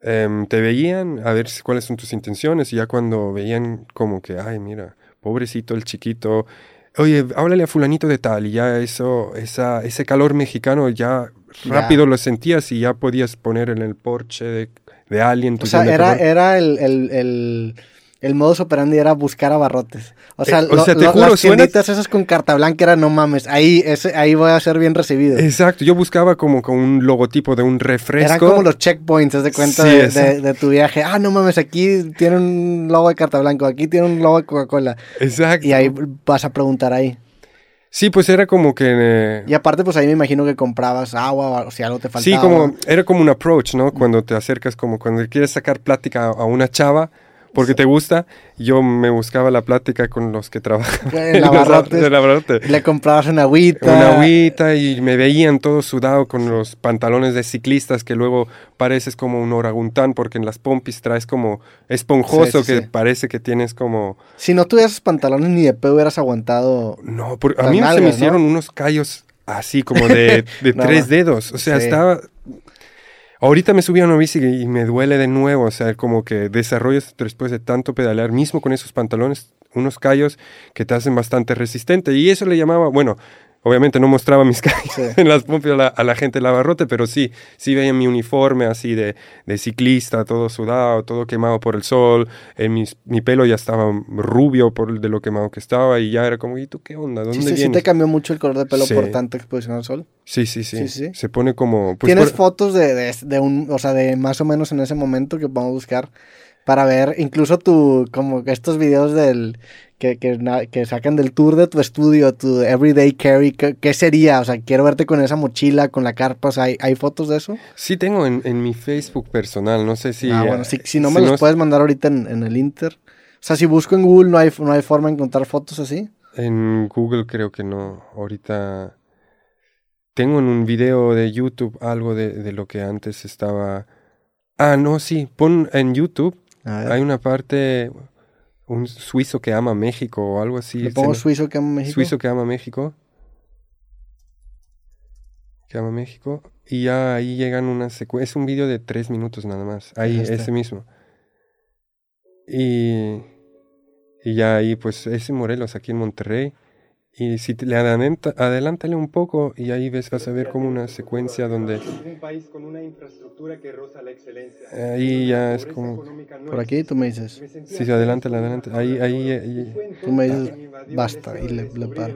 em, te veían a ver cuáles son tus intenciones y ya cuando veían como que, ay, mira, pobrecito el chiquito, oye, háblale a fulanito de tal, y ya eso, esa, ese calor mexicano ya rápido lo sentías y ya podías poner en el porche de, de alguien. O sea, era, era el, el, el, el modus operandi era buscar abarrotes. O sea, eh, te juro, las tienditas esas con carta blanca era no mames, ahí, ese, ahí voy a ser bien recibido. Exacto, yo buscaba como con un logotipo de un refresco. Eran como los checkpoints, ¿te de cuenta de, de, tu viaje. Ah, no mames, aquí tiene un logo de carta blanca, aquí tiene un logo de Coca-Cola. Exacto. Y ahí vas a preguntar ahí. Sí, pues era como que... Eh, y aparte, pues ahí me imagino que comprabas agua o si algo te faltaba. Sí, como era como un approach, ¿no? Cuando te acercas, como cuando quieres sacar plática a una chava, porque te gusta, yo me buscaba la plática con los que trabajan En la. Le comprabas una agüita. Una agüita y me veían todo sudado con los pantalones de ciclistas que luego pareces como un orangután porque en las pompis traes como esponjoso Sí, sí, que sí. parece que tienes como... Si no tuvieras esos pantalones ni de pedo hubieras aguantado. No, por- a mí se me nalgas, ¿no? hicieron unos callos así como de, de No, tres dedos. O sea, estaba... Ahorita me subí a una bici y me duele de nuevo. O sea, como que desarrollas después de tanto pedalear, mismo con esos pantalones, unos callos que te hacen bastante resistente. Y eso le llamaba, bueno, obviamente no mostraba mis callos Sí. en las pompis a la, a la gente de la barrote, pero sí, sí veía mi uniforme así de, de ciclista, todo sudado, todo quemado por el sol. eh, mis- mi pelo ya estaba rubio por de lo quemado que estaba y ya era como, ¿y tú qué onda? ¿Dónde Sí, sí, sí te cambió mucho el color de pelo Sí. por tanta exposición al sol. Sí, sí, sí, Sí, sí. Se pone como... pues, ¿Tienes por- fotos de, de, de un, o sea, de más o menos en ese momento que podemos buscar para ver incluso tu, como que estos videos del, que, que, sacan del tour de tu estudio, tu everyday carry, ¿qué, qué sería? O sea, quiero verte con esa mochila, con la carpa, o sea, ¿hay, hay fotos de eso? Sí tengo en, en mi Facebook personal, no sé si... ah, bueno, si, si no me los es- puedes mandar ahorita en, en el Inter. O sea, si busco en Google no hay, no hay forma de encontrar fotos así. En Google creo que no. Ahorita tengo en un video de YouTube algo de, de lo que antes estaba... Ah, no, sí, pon en YouTube, hay una parte, un suizo que ama México o algo así. le pongo me- suizo que amo México. Suizo que ama México. Que ama México. Y ya ahí llegan unas secuencias. Es un video de tres minutos nada más. Ahí, ese mismo. Y, y ya ahí, pues, es en Morelos, aquí en Monterrey. Y si te- le adelanta, adelántale un poco y ahí ves, vas a ver como una secuencia donde Un país con una infraestructura que roza la excelencia. ahí ya es como... Por aquí tú me dices, Sí, sí, adelántale, adelántale. Ahí, ahí, ahí, tú me dices, basta, y le, le paro.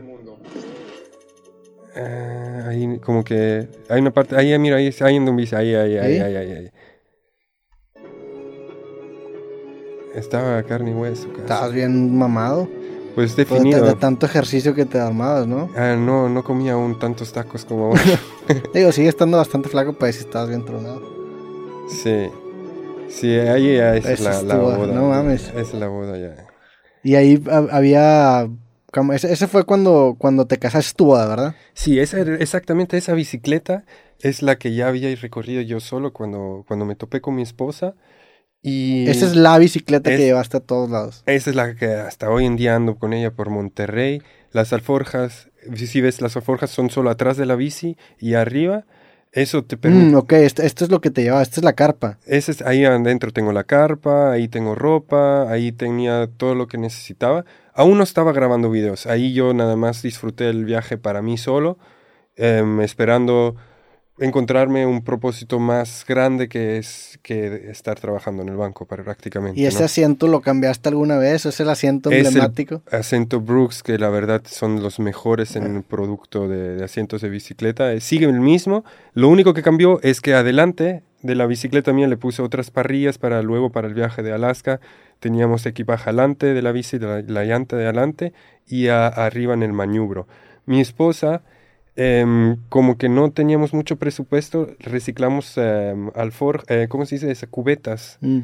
Ah, ahí como que hay una parte, ahí mira, ahí, ahí en un bici, ahí, ahí, ahí, ¿Sí? ahí, ahí, ahí. Estaba carne y hueso, casi. Estabas bien mamado. Pues Pues de, definido. de tanto ejercicio que te armabas, ¿no? Ah, no, no comía aún tantos tacos como ahora. Digo, sigue estando bastante flaco, pero si estabas bien tronado. sí. Sí, ahí ya es la, es la boda. no mames. Es la boda ya. Y ahí ha- había... ese, fue cuando, cuando te casaste tu boda, ¿verdad? Sí, esa, exactamente esa bicicleta es la que ya había recorrido yo solo cuando, cuando me topé con mi esposa. Y Esa es la bicicleta Es- que llevaste a todos lados. Esa es la que hasta hoy en día ando con ella por Monterrey. Las alforjas, si si ves, las alforjas son solo atrás de la bici y arriba. Eso te permite. Mm, ok, esto, esto es lo que te llevaba, esta es la carpa. Ese es, ahí adentro tengo la carpa, ahí tengo ropa, ahí tenía todo lo que necesitaba. Aún no estaba grabando videos, ahí yo nada más disfruté el viaje para mí solo, em, esperando encontrarme un propósito más grande que es que estar trabajando en el banco prácticamente. ¿Y ese ¿no? asiento lo cambiaste alguna vez? ¿Es el asiento Es el- emblemático? Acento Brooks, que la verdad son los mejores en el producto de, de asientos de bicicleta. eh, Sigue el mismo. Lo único que cambió es que adelante de la bicicleta mía le puse otras parrillas para luego para el viaje de Alaska. Teníamos equipaje adelante de la bici, de la, la llanta de adelante y a- arriba en el maniubro. Mi esposa, em, como que no teníamos mucho presupuesto, reciclamos em, alfor, eh, ¿cómo se dice? Esas cubetas, Mm.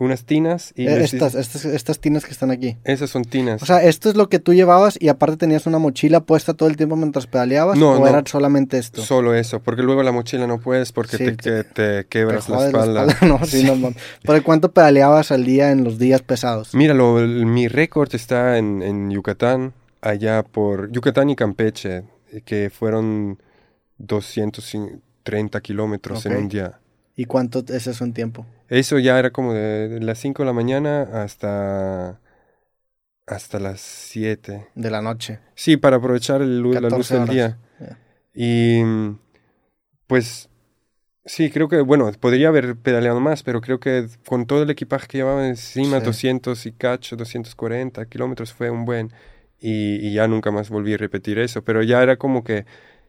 unas tinas. Y Eh, estas, estas, estas tinas que están aquí. Esas son tinas. O sea, esto es lo que tú llevabas y aparte tenías una mochila puesta todo el tiempo mientras pedaleabas No, o no. era solamente esto. Solo eso, porque luego la mochila no puedes porque Sí, te, te- te Te quebras la jodes espalda. no, sí, no mames. ¿Pero cuánto pedaleabas al día en los días pesados? Míralo, el- mi récord está en, en Yucatán, allá por Yucatán y Campeche, eh, que fueron 230 kilómetros en un día. ¿Y cuánto es eso en tiempo? Eso ya era como de, las 5 de la mañana hasta, hasta las 7. De la noche. Sí, para aprovechar el la luz 14 del horas. día. Y pues sí, creo que, bueno, podría haber pedaleado más, pero creo que con todo el equipaje que llevaba encima, Sí. 200 y cacho, 240 kilómetros fue un buen. Y, y ya nunca más volví a repetir eso, pero ya era como que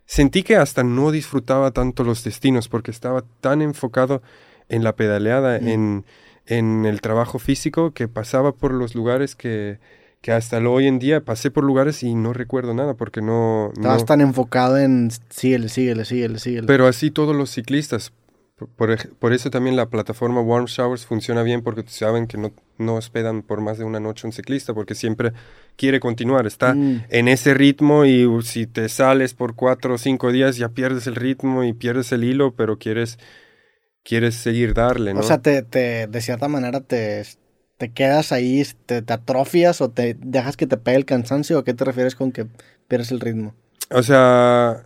sentí que hasta no disfrutaba tanto los destinos porque estaba tan enfocado en la pedaleada, Mm. en, en el trabajo físico, que pasaba por los lugares que, que hasta lo hoy en día pasé por lugares y no recuerdo nada porque no... Estabas no- tan enfocado en síguele, síguele, síguele, síguele. pero así todos los ciclistas. Por, por eso también la plataforma Warm Showers funciona bien porque saben que no, no hospedan por más de una noche un ciclista porque siempre quiere continuar, está Mm. en ese ritmo y si te sales por cuatro o cinco días ya pierdes el ritmo y pierdes el hilo, pero quieres, quieres seguir darle, ¿no? O sea, te, te, de cierta manera te, te quedas ahí, te, te atrofias o te dejas que te pegue el cansancio. ¿O qué te refieres con que pierdes el ritmo? O sea,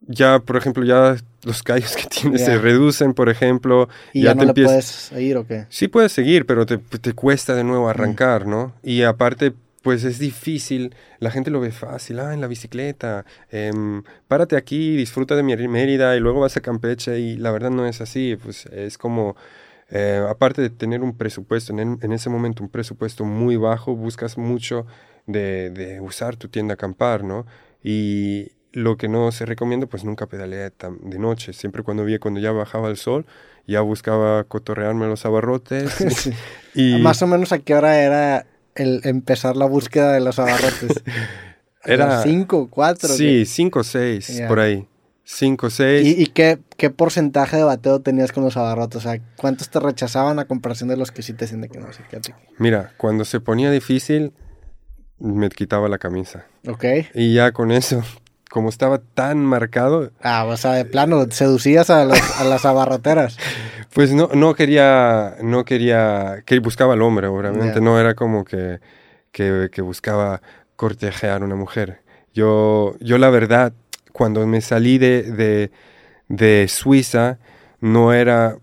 ya, por ejemplo, ya los callos que tienes se reducen, por ejemplo. ¿Y Ya ya, te no le empiezas- puedes ir o qué? Sí puedes seguir, pero te, te cuesta de Mm. nuevo arrancar, ¿no? Y aparte, pues es difícil, la gente lo ve fácil, ah, en la bicicleta, em, párate aquí, disfruta de Mer- Mérida y luego vas a Campeche y la verdad no es así, pues es como, eh, aparte de tener un presupuesto, en, ese momento un presupuesto muy bajo, buscas mucho de, de usar tu tienda a acampar, ¿no? Y lo que no se recomienda, pues nunca pedaleé de noche, siempre cuando vi, cuando ya bajaba el sol, ya buscaba cotorrearme los abarrotes. Sí. y Más o menos a qué hora era el empezar la búsqueda de los abarrotes. ¿A Era- las cinco, cuatro. Sí, 5 o 6, Ya. por ahí. 5 o 6. ¿Y, y qué, qué porcentaje de bateo tenías con los abarrotes? O sea, ¿cuántos te rechazaban a comparación de los que sí te de que no? Aquí? Mira, cuando se ponía difícil, me quitaba la camisa. ¿Ok? Y ya con eso, como estaba tan marcado, Ah, o sea, de plano, seducías a, los- a las abarroteras. pues no, no quería, no quería, que buscaba al hombre, obviamente. No era como que, que, que buscaba cortejear a una mujer. Yo, yo la verdad, cuando me salí de, de, de Suiza, no era...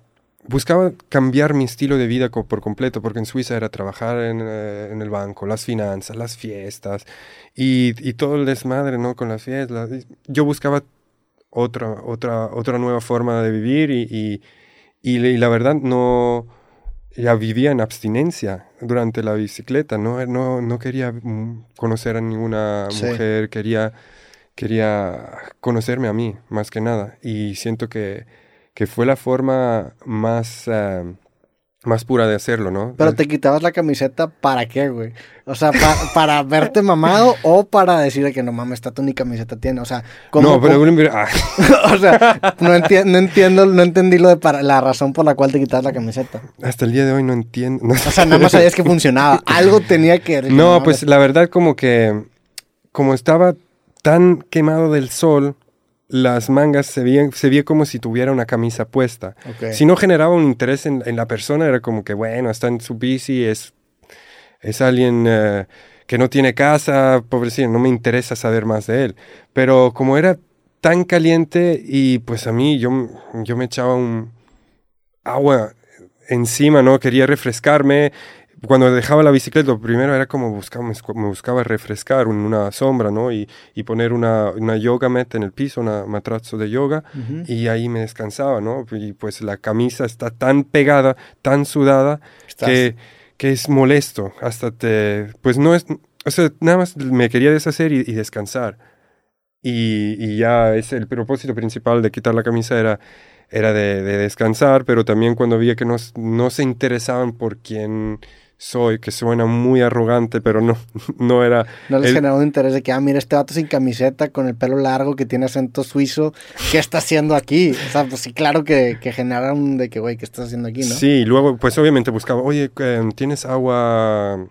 Buscaba cambiar mi estilo de vida por completo, porque en Suiza era trabajar en, eh, en el banco, las finanzas, las fiestas y, y todo el desmadre, ¿no? Con las fiestas. Yo buscaba otra, otra, otra nueva forma de vivir y, y, y, y la verdad no... Ya vivía en abstinencia durante la bicicleta, no, no, no quería mm, conocer a ninguna Sí. mujer, quería, quería conocerme a mí, más que nada. Y siento que, que fue la forma más, eh, más pura de hacerlo, ¿no? Pero te quitabas la camiseta, ¿para qué, güey? O sea, pa- para verte mamado o para decirle que no mames, esta tú ni camiseta tiene. O sea, ¿cómo, no, pero... ah, o sea, no, enti- no entiendo, no entendí lo de para, la razón por la cual te quitabas la camiseta. hasta el día de hoy no entiendo. no O sea, nada más sabías que funcionaba. Algo tenía que... No, pues la verdad como que como estaba tan quemado del sol, las mangas se veían, se veía como si tuviera una camisa puesta. Ok. Si no generaba un interés en, en la persona, era como que, bueno, está en su bici, es, es alguien eh, que no tiene casa, pobrecito, no me interesa saber más de él. Pero como era tan caliente y pues a mí yo, yo me echaba un agua encima, ¿no? Quería refrescarme. Cuando dejaba la bicicleta, lo primero era como buscaba, me buscaba refrescar una sombra, ¿no? Y, y poner una, una yoga mat en el piso, una matrazo de yoga, Ujú. y ahí me descansaba, ¿no? Y pues la camisa está tan pegada, tan sudada, Estás- que, que es molesto. Hasta te. Pues no es. O sea, nada más me quería deshacer y, y descansar. Y, y ya es el propósito principal de quitar la camisa era, era de, de descansar, pero también cuando vi que no, no se interesaban por quién soy, que suena muy arrogante, pero no, no era. No les el- generó un interés de que, ah, mira, este vato sin camiseta, con el pelo largo, que tiene acento suizo, ¿qué está haciendo aquí? O sea, pues sí, claro que, que genera un de que, güey, ¿qué estás haciendo aquí, no? Sí, y luego, pues obviamente buscaba, oye, eh, ¿tienes agua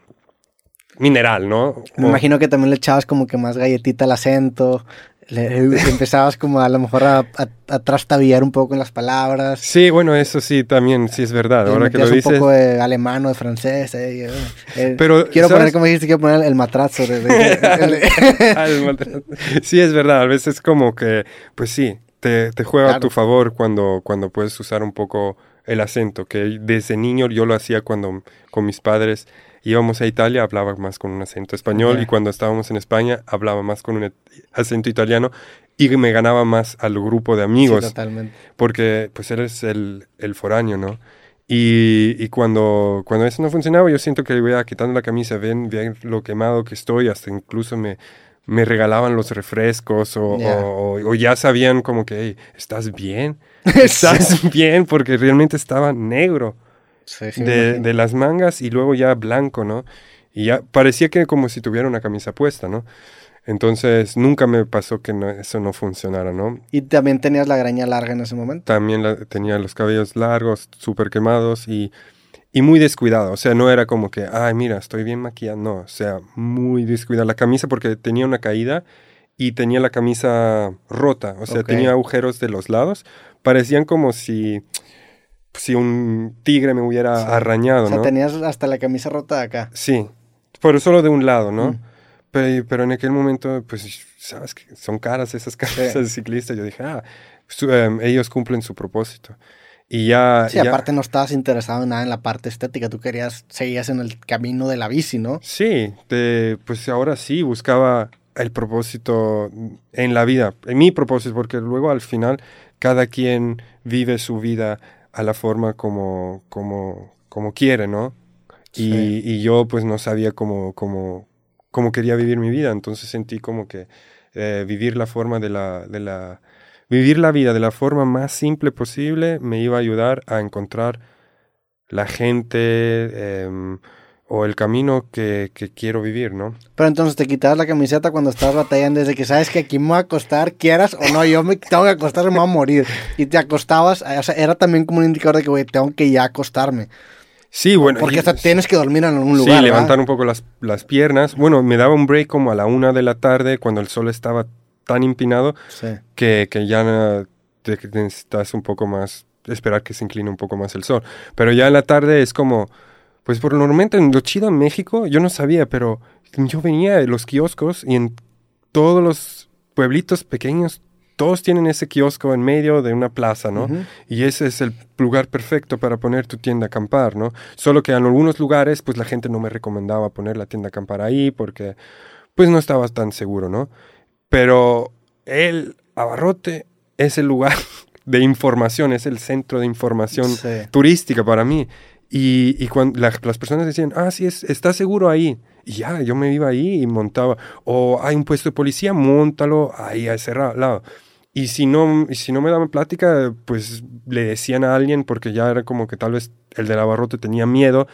mineral, no? Me O- imagino que también le echabas como que más galletita al acento, le, empezabas como a lo mejor a, a, a trastabillar un poco en las palabras. Sí, bueno, eso sí, también, sí es verdad. Ahora que lo dices. un poco de alemán o de francés. eh, eh, eh, Pero, quiero ¿sabes? poner, como dijiste, quiero poner el matrazo. de- de- Al maltrato. sí, es verdad. A veces como que, pues sí, te, te juega a tu favor cuando, cuando puedes usar un poco el acento, que desde niño yo lo hacía cuando con mis padres íbamos a Italia, hablaba más con un acento español Ya. y cuando estábamos en España hablaba más con un acento italiano y me ganaba más al grupo de Sí, amigos totalmente. porque pues eres el, el foráneo, ¿no? Y, y cuando, cuando eso no funcionaba, yo siento que iba quitando la camisa, ven, ven lo quemado que estoy, hasta incluso me, me regalaban los refrescos o, Ya. o- o- o ya sabían como que, "Hey, ¿estás bien? ¿Estás bien? Porque realmente estaba negro Sí, sí, me de, las mangas y luego ya blanco, ¿no? Y ya parecía que como si tuviera una camisa puesta, ¿no? Entonces nunca me pasó que no- eso no funcionara, ¿no? Y también tenías la greña larga en ese momento. También la- tenía los cabellos largos, súper quemados y, y muy descuidado. O sea, no era como que, ay, mira, estoy bien maquillado. No, o sea, muy descuidado. La camisa porque tenía una caída y tenía la camisa rota. O sea, tenía agujeros de los lados. Parecían como si, si un tigre me hubiera Sí. arañado, o sea, ¿no? tenías hasta la camisa rota de acá. Sí, pero solo de un lado, ¿no? Mm. Pero, pero en aquel momento, pues, sabes que son caras esas camisas de ciclista. Yo dije, ah, su- em, ellos cumplen su propósito. Y ya... Sí, ya- aparte no estabas interesado en nada en la parte estética, tú querías, seguías en el camino de la bici, ¿no? Sí, de- pues ahora sí, buscaba el propósito en la vida, en mi propósito, porque luego al final cada quien vive su vida a la forma como, como, como quiere, ¿no? Y, Sí. y yo pues no sabía cómo, cómo, cómo quería vivir mi vida, entonces sentí como que eh, vivir la forma de la, de la, vivir la vida de la forma más simple posible me iba a ayudar a encontrar la gente em, o el camino que, que quiero vivir, ¿no? Pero entonces te quitabas la camiseta cuando estabas batallando desde que sabes que aquí me voy a acostar, quieras o no, yo me tengo que acostar, me voy a morir. Y te acostabas, o sea, era también como un indicador de que, güey, tengo que ya acostarme. Sí, bueno. Porque hasta tienes que dormir en algún Sí, lugar, levantar ¿verdad? un poco las, las piernas. Bueno, me daba un break como a la una de la tarde cuando el sol estaba tan empinado Sí. que, que ya te- necesitas un poco más, esperar que se incline un poco más el sol. Pero ya en la tarde es como, pues por lo normalmente en lo chido en México, yo no sabía, pero yo venía de los kioscos y en todos los pueblitos pequeños, todos tienen ese kiosco en medio de una plaza, ¿no? Y ese es el lugar perfecto para poner tu tienda a acampar, ¿no? Solo que en algunos lugares, pues la gente no me recomendaba poner la tienda a acampar ahí porque, pues no estaba tan seguro, ¿no? Pero el abarrote es el lugar de información, es el centro de información Sí. turística para mí. Y, y cuando la- las personas decían, ah, sí, es, está seguro ahí. Y ya, yo me iba ahí y montaba. O hay un puesto de policía, montalo ahí a ese lado. Y si no, si no me daban plática, pues le decían a alguien, porque ya era como que tal vez el del abarrote tenía miedo,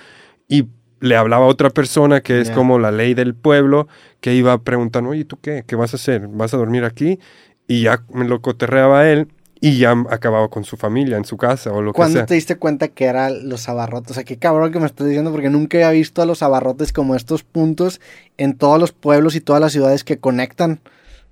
y le hablaba a otra persona que es como la ley del pueblo, que iba preguntando, oye, ¿tú qué? ¿Qué vas a hacer? ¿Vas a dormir aquí? Y ya me lo coterreaba él, y ya acababa con su familia en su casa o lo que ¿Cuándo sea. te diste cuenta que eran los abarrotes? O sea, qué cabrón que me estás diciendo porque nunca había visto a los abarrotes como estos puntos en todos los pueblos y todas las ciudades que conectan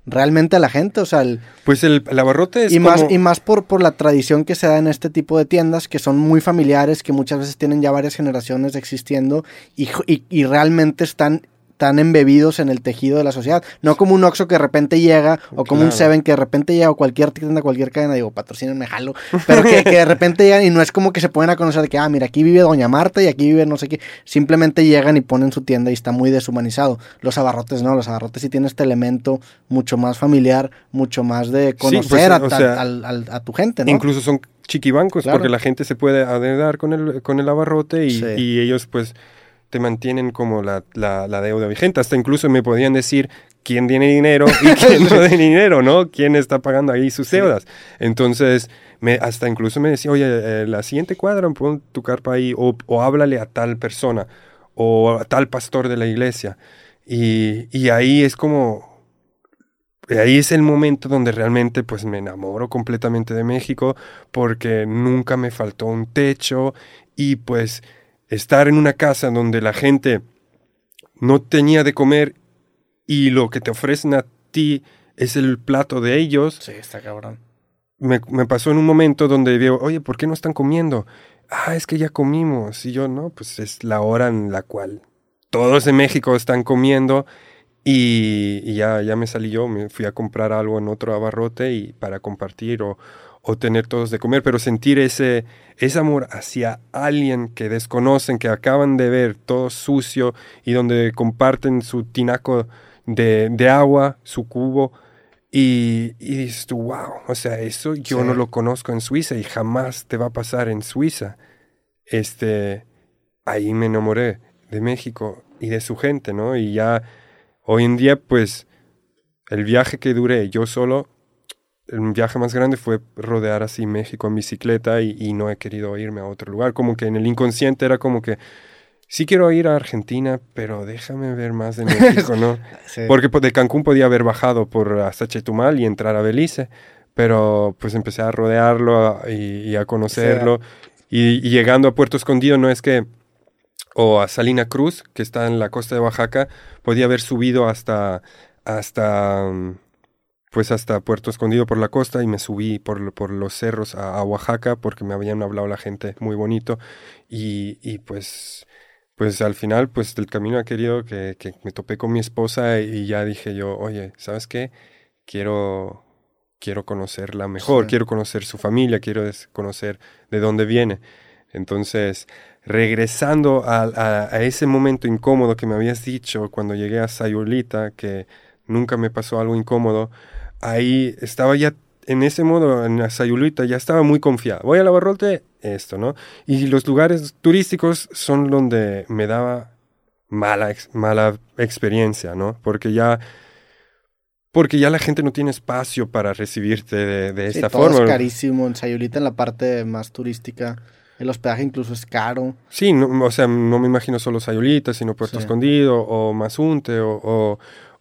realmente a la gente. O sea, el- Pues el, el abarrote es y, como... más, y más por, por la tradición que se da en este tipo de tiendas que son muy familiares, que muchas veces tienen ya varias generaciones existiendo y, y realmente están tan embebidos en el tejido de la sociedad. No como un Oxxo que de repente llega, o como un. Seven que de repente llega, o cualquier tienda, cualquier cadena, digo, patrocínenme, jalo, pero que, que de repente llegan y no es como que se pueden a conocer de que, ah, mira, aquí vive Doña Marta y aquí vive no sé qué. Simplemente llegan y ponen su tienda y está muy deshumanizado. Los abarrotes no, los abarrotes sí tienen este elemento mucho más familiar, mucho más de pues, conocer a, o a- sea, al- al- a tu gente, ¿no? Incluso son chiquibancos Claro. porque la gente se puede adeudar con el, con el abarrote y, Sí. y ellos pues te mantienen como la, la, la deuda vigente. Hasta incluso me podían decir quién tiene dinero y quién no tiene dinero, ¿no? ¿Quién está pagando ahí sus deudas? Entonces, me, hasta incluso me decía, oye, eh, la siguiente cuadra, pon tu carpa ahí o, o háblale a tal persona o a tal pastor de la iglesia. Y, y ahí es como, ahí es el momento donde realmente pues me enamoro completamente de México porque nunca me faltó un techo y pues estar en una casa donde la gente no tenía de comer y lo que te ofrecen a ti es el plato de ellos. Sí, está cabrón. Me, me pasó en un momento donde digo, oye, ¿por qué no están comiendo? Ah, es que ya comimos. Y yo, no, pues es la hora en la cual todos en México están comiendo y, y ya, ya me salí yo, me fui a comprar algo en otro abarrote y para compartir o, o tener todos de comer, pero sentir ese, ese amor hacia alguien que desconocen, que acaban de ver todo sucio y donde comparten su tinaco de, de agua, su cubo, y, y dices tú, wow, o sea, eso yo Sí. no lo conozco en Suiza y jamás te va a pasar en Suiza. Este, ahí me enamoré de México y de su gente, ¿no? Y ya hoy en día, pues, el viaje que duré yo solo, el viaje más grande fue rodear así México en bicicleta y, y no he querido irme a otro lugar. Como que en el inconsciente era como que sí quiero ir a Argentina, pero déjame ver más de México, ¿no? Sí. Porque pues, de Cancún podía haber bajado por hasta Chetumal y entrar a Belice, pero pues empecé a rodearlo a- y, y a conocerlo. Y, y llegando a Puerto Escondido no es que, o a Salina Cruz, que está en la costa de Oaxaca, podía haber subido hasta, hasta, mm, pues hasta Puerto Escondido por la costa y me subí por, por los cerros a, a Oaxaca porque me habían hablado la gente muy bonito y, y pues, pues al final pues del camino ha querido que, que me topé con mi esposa y ya dije yo, oye, ¿sabes qué? Quiero, quiero conocerla mejor, Sí. quiero conocer su familia, quiero conocer de dónde viene. Entonces, regresando a, a- a ese momento incómodo que me habías dicho cuando llegué a Sayulita, que nunca me pasó algo incómodo, ahí estaba ya en ese modo, en la Sayulita, ya estaba muy confiado. Voy a la Barrote, esto, ¿no? Y los lugares turísticos son donde me daba mala, mala experiencia, ¿no? Porque ya... Porque ya la gente no tiene espacio para recibirte de, de Sí, esta todo forma. es carísimo. En Sayulita, en la parte más turística, el hospedaje incluso es caro. Sí, no, o sea, no me imagino solo Sayulita, sino Puerto Sí. Escondido o Mazunte o, o,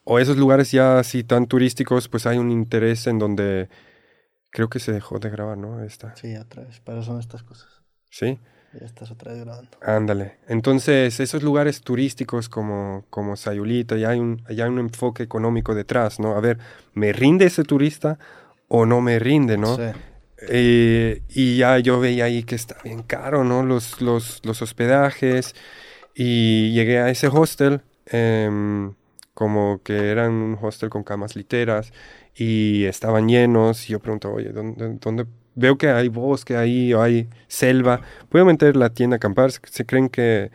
o esos lugares ya así tan turísticos, pues hay un interés en donde creo que se dejó de grabar, ¿no? Esta. Sí, otra vez. Pero son estas cosas. Sí, Ya estás otra vez grabando. ándale. Entonces, esos lugares turísticos como, como Sayulita, ya hay, un, ya hay un enfoque económico detrás, ¿no? A ver, ¿me rinde ese turista o no me rinde, no? Sí. Eh, y ya yo veía ahí que está bien caro, ¿no? Los, los, los hospedajes. Y llegué a ese hostel, em, como que eran un hostel con camas literas y estaban llenos. Y yo pregunto, oye, ¿dónde, dónde? Veo que hay bosque ahí o hay selva. ¿Puedo meter la tienda a acampar? ¿Se- ¿Se creen que,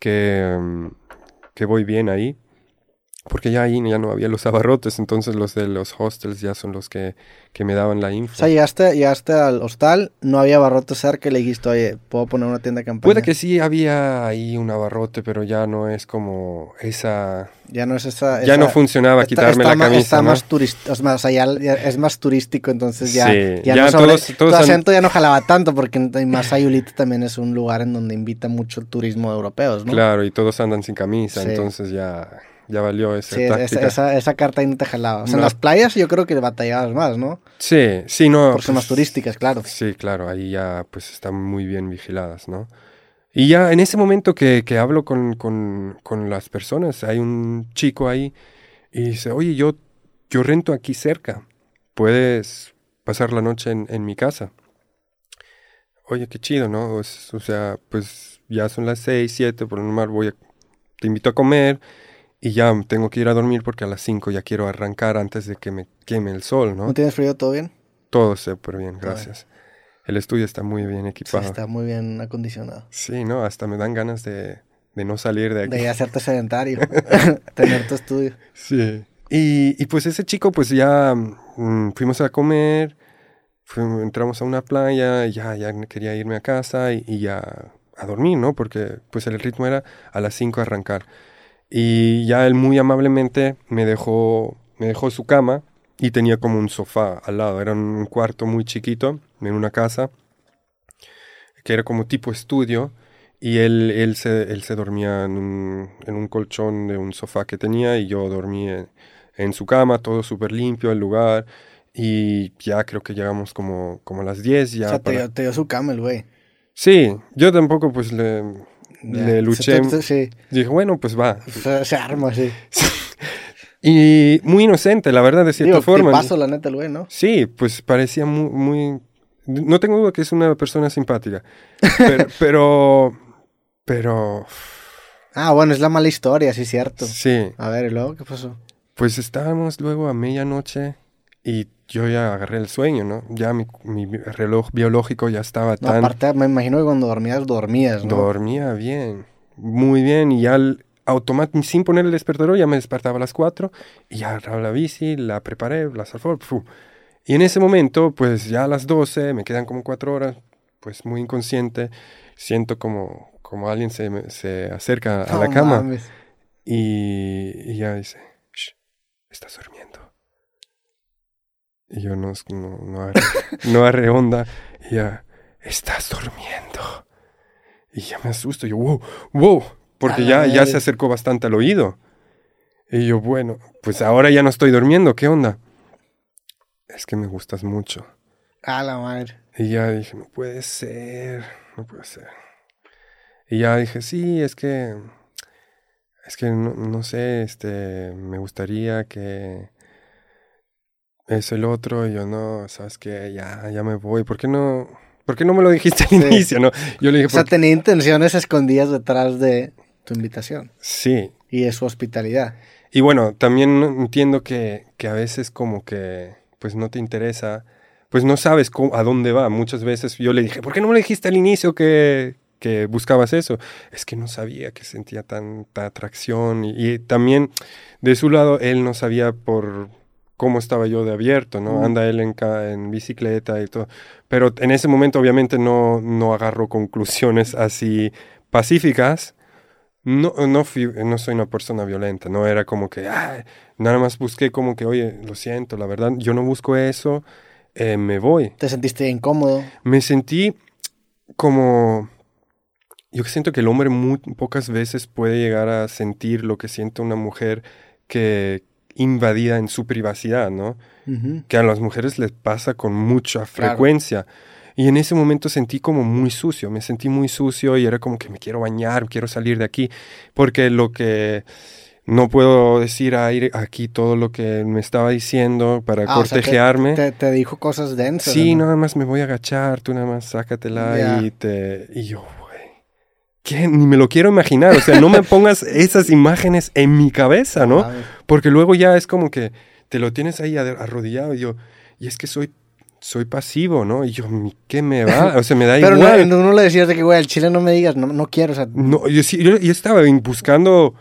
que, em, que voy bien ahí? Porque ya ahí ya no había los abarrotes, entonces los de los hostels ya son los que, que me daban la info. O sea, llegaste, llegaste al hostal, no había barrote cerca y le dijiste, oye, ¿puedo poner una tienda de campaña? Puede que sí había ahí un abarrote, pero ya no es como esa... Ya no es esa... Ya esa- no funcionaba está- quitarme está la ma- camisa, Está ¿no? más turístico, o sea, ya, ya es más turístico, entonces ya, Sí, ya, ya no sobre- todos- todos tu han- acento ya no jalaba tanto, porque más Sayulita también es un lugar en donde invita mucho el turismo de europeos, ¿no? Claro, y todos andan sin camisa, Sí. entonces ya, ya valió esa Sí, esa, táctica. esa, esa carta ahí no te jalaba. O sea, en No. las playas yo creo que batallabas más, ¿no? Sí, sí, no. Por pues, turísticas, claro. Sí, claro, ahí ya pues están muy bien vigiladas, ¿no? Y ya en ese momento que, que hablo con, con, con las personas, hay un chico ahí y dice, oye, yo, yo rento aquí cerca, puedes pasar la noche en, en mi casa. Oye, qué chido, ¿no? O, o sea, pues ya son las seis, siete, por lo normal voy a, te invito a comer y ya tengo que ir a dormir porque a las cinco ya quiero arrancar antes de que me queme el sol, ¿no? ¿No tienes frío? ¿Todo bien? Todo súper bien, gracias. El estudio está muy bien Sí, equipado. Sí, está muy bien acondicionado. no, hasta me dan ganas de, de no salir de aquí. De hacerte sedentario, tener tu estudio. Sí. Y, y pues ese chico, pues ya mm, fuimos a comer, fuimos- entramos a una playa, y ya, ya quería irme a casa y, y ya a dormir, ¿no? Porque pues el ritmo era a las 5 arrancar. Y ya él muy amablemente me dejó, me dejó su cama y tenía como un sofá al lado. Era un cuarto muy chiquito en una casa que era como tipo estudio. Y él, él, se, él se dormía en un, en un colchón de un sofá que tenía y yo dormí en, en su cama, todo súper limpio el lugar. Y ya creo que llegamos como, como a las 10 ya. o sea, te, dio, te dio su cama el güey. Sí, yo tampoco pues le, Ya. le luché. Se- Dije, bueno, pues va. se, se arma, sí. Y muy inocente, la verdad, de cierta Digo, forma. paso la neta el güey, ¿no? Sí, pues parecía muy, muy... No tengo duda que es una persona simpática. Pero... pero, pero Ah, bueno, es la mala historia, sí, cierto. sí, A ver, ¿y luego qué pasó? pues estábamos luego a medianoche y yo ya agarré el sueño, ¿no? Ya mi, mi reloj biológico ya estaba No, tan... aparte, me imagino que cuando dormías, dormías, ¿no? Dormía bien, muy bien, y ya automático, sin poner el despertador, ya me despertaba a las 4 y ya agarraba la bici, la preparé, la salfó. Y en ese momento, pues ya a las 12, me quedan como 4 horas, pues muy inconsciente, siento como, como alguien se, se acerca a No la cama mames. y, y ya dice, "Shh, estás durmiendo. Y yo no, no, no, agarré, no onda. Y ya, estás durmiendo. Y ya me asusto. Yo, wow, wow, porque ya, ya se acercó bastante al oído. Y yo, bueno, pues ahora ya no estoy durmiendo, ¿qué onda? Es que me gustas mucho. A la madre. Y ya dije, no puede ser, no puede ser. Y ya dije, sí, es que, es que no, no sé, este, me gustaría que es el otro. Y yo, no, sabes qué, ya, ya me voy. ¿Por qué no, por qué no me lo dijiste al Sí. inicio, no? Yo le dije, O sea, "Porque- tenía intenciones escondidas detrás de tu invitación sí. y de su hospitalidad. Y bueno, también entiendo que, que a veces como que, pues no te interesa, pues no sabes cómo- a dónde va. Muchas veces yo le dije, ¿por qué no me lo dijiste al inicio que, que buscabas eso? Es que no sabía que sentía tanta atracción. Y, y también de su lado, él no sabía por cómo estaba yo de abierto, ¿no? Anda él en, en bicicleta y todo. Pero en ese momento obviamente no, no agarró conclusiones así pacíficas. No, no, fui- no soy una persona violenta, no era como que, "Ay", nada más busqué como que, oye, lo siento, la verdad, yo no busco eso, eh, me voy. Te sentiste incómodo. Me sentí como, yo siento que el hombre muy pocas veces puede llegar a sentir lo que siente una mujer que invadida en su privacidad, ¿no? Que a las mujeres les pasa con mucha Claro. frecuencia. Y en ese momento sentí como muy sucio, me sentí muy sucio y era como que me quiero bañar, quiero salir de aquí, porque lo que no puedo decir aire aquí todo lo que me estaba diciendo para Ah, o sea, te- cortejearme. Te, te dijo cosas densas. sí, ¿no? nada más me voy a agachar, tú nada más sácatela y te y yo, ¿Qué? Ni me lo quiero imaginar, o sea, no me pongas esas imágenes en mi cabeza, ¿no? Porque luego ya es como que te lo tienes ahí arrodillado y yo, y es que soy, soy pasivo, ¿no? Y yo, "¿Mi- ¿qué me va? O sea, me da Pero igual. no, no le decías de que, güey, al chile no me digas, no, no quiero, o sea, No, yo sí, yo, yo estaba buscando,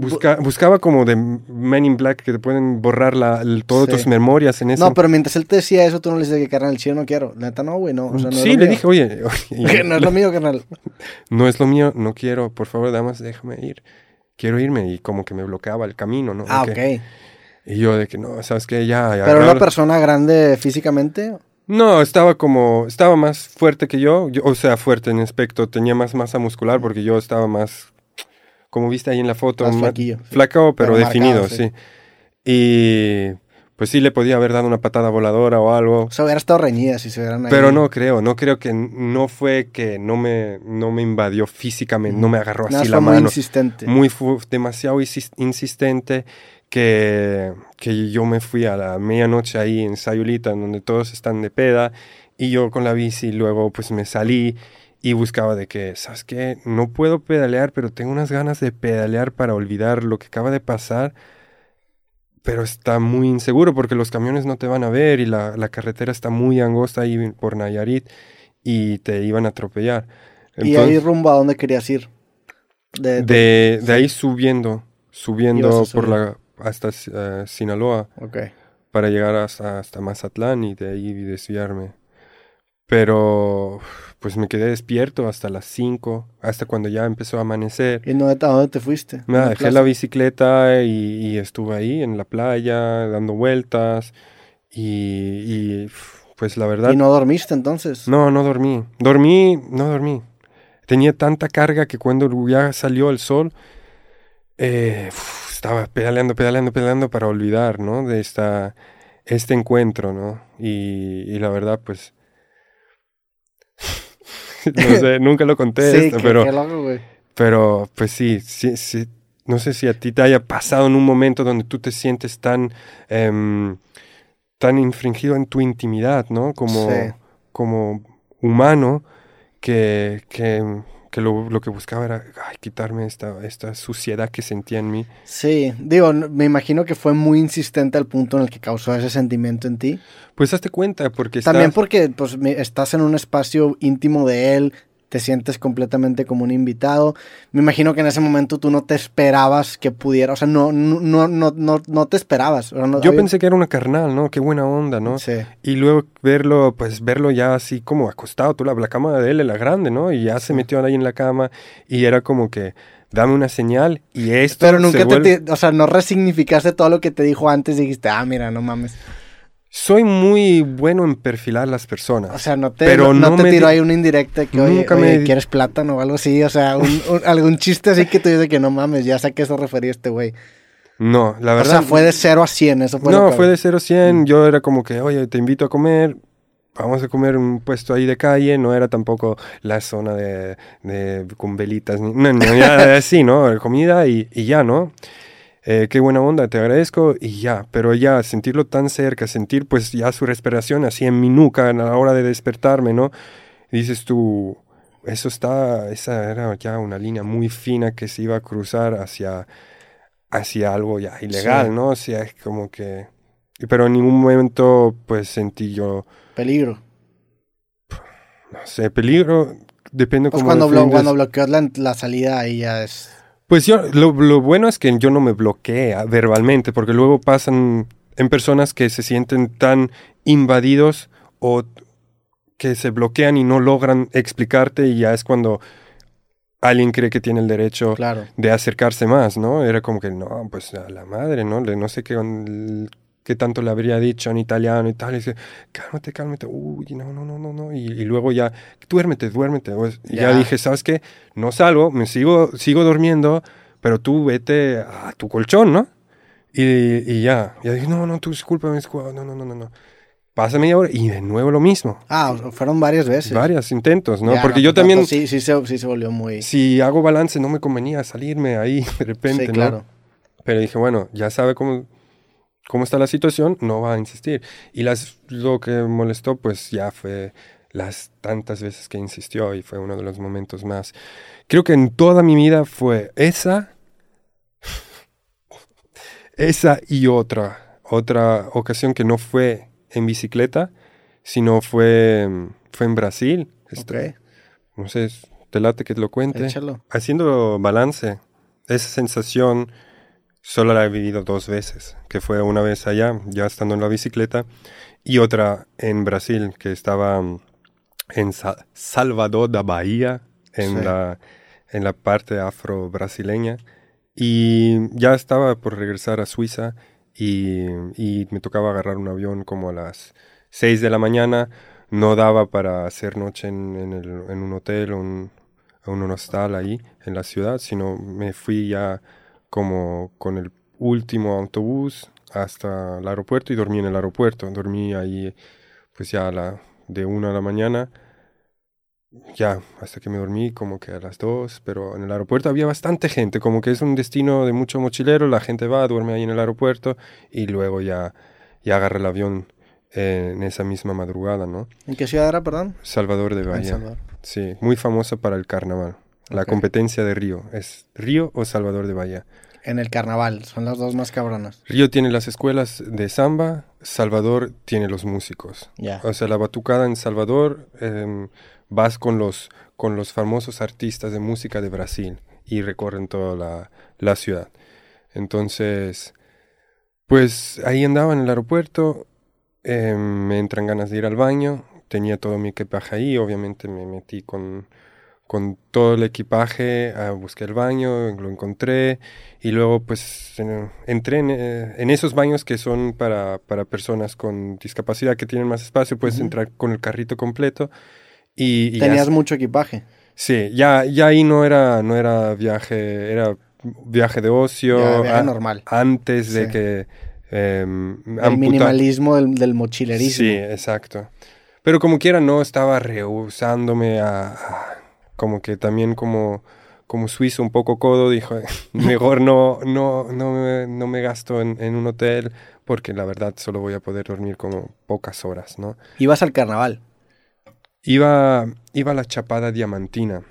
busca- buscaba como de Men in Black que te pueden borrar la, el- todas Sí. tus memorias en ese. no, pero mientras él te decía eso, tú no le dices que, carnal, al chile no quiero. La Neta, no, güey, no, o sea, no es sí, lo le mío. dije, oye, oye, no es lo mío, carnal. no es lo mío, no quiero, por favor, damas, déjame ir. Quiero irme y como que me bloqueaba el camino, ¿no? Ah, Ok. ok. Y yo de que no, ¿sabes qué? Ya, ya. Pero una agarra- persona grande físicamente, No, estaba como, estaba más fuerte que yo, yo, o sea, fuerte en aspecto, tenía más masa muscular porque yo estaba más, como viste ahí en la foto, Más ma- flaquillo, sí. flaco pero, Pero definido, marcado, sí. sí. Y pues sí le podía haber dado una patada voladora o algo, o sea, hubiera estado reñida si se hubieran ahí. pero no creo, no creo que no fue que no me, no me invadió físicamente, no me agarró así la muy mano, insistente. muy demasiado insis- insistente que, que yo me fui a la medianoche ahí en Sayulita, donde todos están de peda, y yo con la bici luego pues me salí y buscaba de que, ¿sabes qué? No puedo pedalear, pero tengo unas ganas de pedalear para olvidar lo que acaba de pasar, pero está muy inseguro porque los camiones no te van a ver y la, la carretera está muy angosta ahí por Nayarit y te iban a atropellar. y ahí rumbo a dónde querías ir. De, de- De, de ahí subiendo, subiendo por la hasta eh, Sinaloa para llegar hasta, hasta Mazatlán y de ahí desviarme. Pero pues me quedé despierto hasta las 5, hasta cuando ya empezó a amanecer. ¿Y dónde, a dónde te fuiste? Me ¿A dejé plaza? la bicicleta y, y estuve ahí en la playa dando vueltas y, y, pues la verdad ¿Y no dormiste entonces? no, no dormí. Dormí, no dormí. Tenía tanta carga que cuando ya salió el sol, eh, estaba pedaleando, pedaleando, pedaleando para olvidar, ¿no? De esta, este encuentro, ¿no? Y, y la verdad, pues, no sé, nunca lo conté sí, pero, loco, pero, pues sí, sí, sí. No sé si a ti te haya pasado en un momento donde tú te sientes tan, em, tan infringido en tu intimidad, ¿no? Como, Sí. como humano, que, que, que lo, lo que buscaba era ay, quitarme esta, esta suciedad que sentía en mí. Sí, digo, me imagino que fue muy insistente al punto en el que causó ese sentimiento en ti. Pues hazte cuenta, porque También estás- porque pues, estás en un espacio íntimo de él, te sientes completamente como un invitado. Me imagino que en ese momento tú no te esperabas que pudiera, o sea, no, no, no, no, no, te esperabas. o sea, no- Yo había- pensé que era una carnal, ¿no? Qué buena onda, ¿no? Sí. Y luego verlo, pues verlo ya así como acostado, tú la, la cama de él era grande, ¿no? Y ya se metió ahí en la cama y era como que dame una señal y esto Pero se nunca te, vuelve- te- o sea, no resignificaste todo lo que te dijo antes y dijiste, ah, mira, no mames. Soy muy bueno en perfilar las personas. O sea, no te, Pero no, no te me tiro ahí una indirecta que, oye, Nunca oye, me- ¿quieres plátano o algo así? O sea, un- un- algún chiste así que te dice que no mames, ya sé a qué se refería este güey. No, la O verdad. sea, fue de 0 a 100, eso fue no, fue de 0 a 100. Yo era como que, oye, te invito a comer. Vamos a comer un puesto ahí de calle. No era tampoco la zona de, de- con velitas. ni- No, no, ya así, ¿no? Comida y, y ya, ¿no? Eh, qué buena onda, te agradezco y ya. Pero ya, sentirlo tan cerca, sentir pues ya su respiración así en mi nuca a la hora de despertarme, ¿no? Y dices tú, eso está, esa era ya una línea muy fina que se iba a cruzar hacia, hacia algo ya ilegal, Sí. ¿no? O sea, es como que... Pero en ningún momento pues sentí yo, Peligro. no sé, peligro, depende Pues cómo cuando, blo- cuando bloqueas la, la salida ahí ya es... Pues yo, lo, lo bueno es que yo no me bloqueé ah, verbalmente, porque luego pasan en personas que se sienten tan invadidos o que se bloquean y no logran explicarte y ya es cuando alguien cree que tiene el derecho Claro. de acercarse más, ¿no? Era como que, no, pues a la madre, ¿no? Le, no sé qué, qué tanto le habría dicho en italiano y tal. Y dice, cálmate, cálmate. Uy, no, no, no, no, no. Y, y luego ya, duérmete, duérmete. Pues, y ya. Ya. dije, ¿sabes qué? No salgo, me sigo, sigo durmiendo, pero tú vete a tu colchón, ¿no? Y, y ya. Ya dije, no, no, tú discúlpame, discúlpame, no, no, no, no, no. Pasa media hora y de nuevo lo mismo. Ah, fueron varias veces. Varios intentos, ¿no? Ya, Porque no, yo también, Sí, sí, se, sí se volvió muy... si hago balance, no me convenía salirme ahí de repente, sí, ¿no? claro. Pero dije, bueno, ya sabe cómo, cómo está la situación, no va a insistir. Y las, lo que molestó, pues ya fue las tantas veces que insistió y fue uno de los momentos más. Creo que en toda mi vida fue esa, esa y otra. Otra ocasión que no fue en bicicleta, sino fue, fue en Brasil. Este, Ok, No sé, te late que te lo cuente. échalo. Haciendo balance, esa sensación solo la he vivido dos veces, que fue una vez allá, ya estando en la bicicleta, y otra en Brasil, que estaba mm, en Sa- Salvador da Bahía, en, Sí. la, en la parte afro-brasileña, y ya estaba por regresar a Suiza, y, y me tocaba agarrar un avión como a las 6 de la mañana, no daba para hacer noche en, en el- en un hotel o un, un hostal ahí en la ciudad, sino me fui ya como con el último autobús hasta el aeropuerto y dormí en el aeropuerto. Dormí ahí pues ya a la, de una a la mañana, ya hasta que me dormí como que a las dos, pero en el aeropuerto había bastante gente, como que es un destino de mucho mochilero, la gente va, duerme ahí en el aeropuerto y luego ya, ya agarra el avión eh, en esa misma madrugada, ¿no? ¿En qué ciudad era, perdón? Salvador de En Bahía. Salvador. Sí, muy famosa para el carnaval. La competencia de Río. ¿Es Río o Salvador de Bahía? En el carnaval, son las dos más cabronas. Río tiene las escuelas de samba, Salvador tiene los músicos. O sea, la batucada en Salvador em, vas con los, con los famosos artistas de música de Brasil y recorren toda la, la ciudad. Entonces, pues ahí andaba en el aeropuerto, em, me entran ganas de ir al baño, tenía todo mi equipaje ahí, obviamente me metí con, con todo el equipaje, ah, busqué el baño, lo encontré y luego pues en- entré en, eh, en esos baños que son para, para personas con discapacidad que tienen más espacio, puedes entrar con el carrito completo y, Tenías mucho equipaje. sí, ya, ya ahí no era, no era viaje, era viaje de ocio, Ya, viaje a- normal. antes de Sí. que em, El minimalismo del, del mochilerismo. Sí, exacto. Pero como quiera no estaba rehusándome a, a- como que también como como suizo un poco codo dijo mejor no no no me, no me gasto en, en un hotel porque la verdad solo voy a poder dormir como pocas horas, ¿no? Ibas al carnaval. Iba iba a la Chapada Diamantina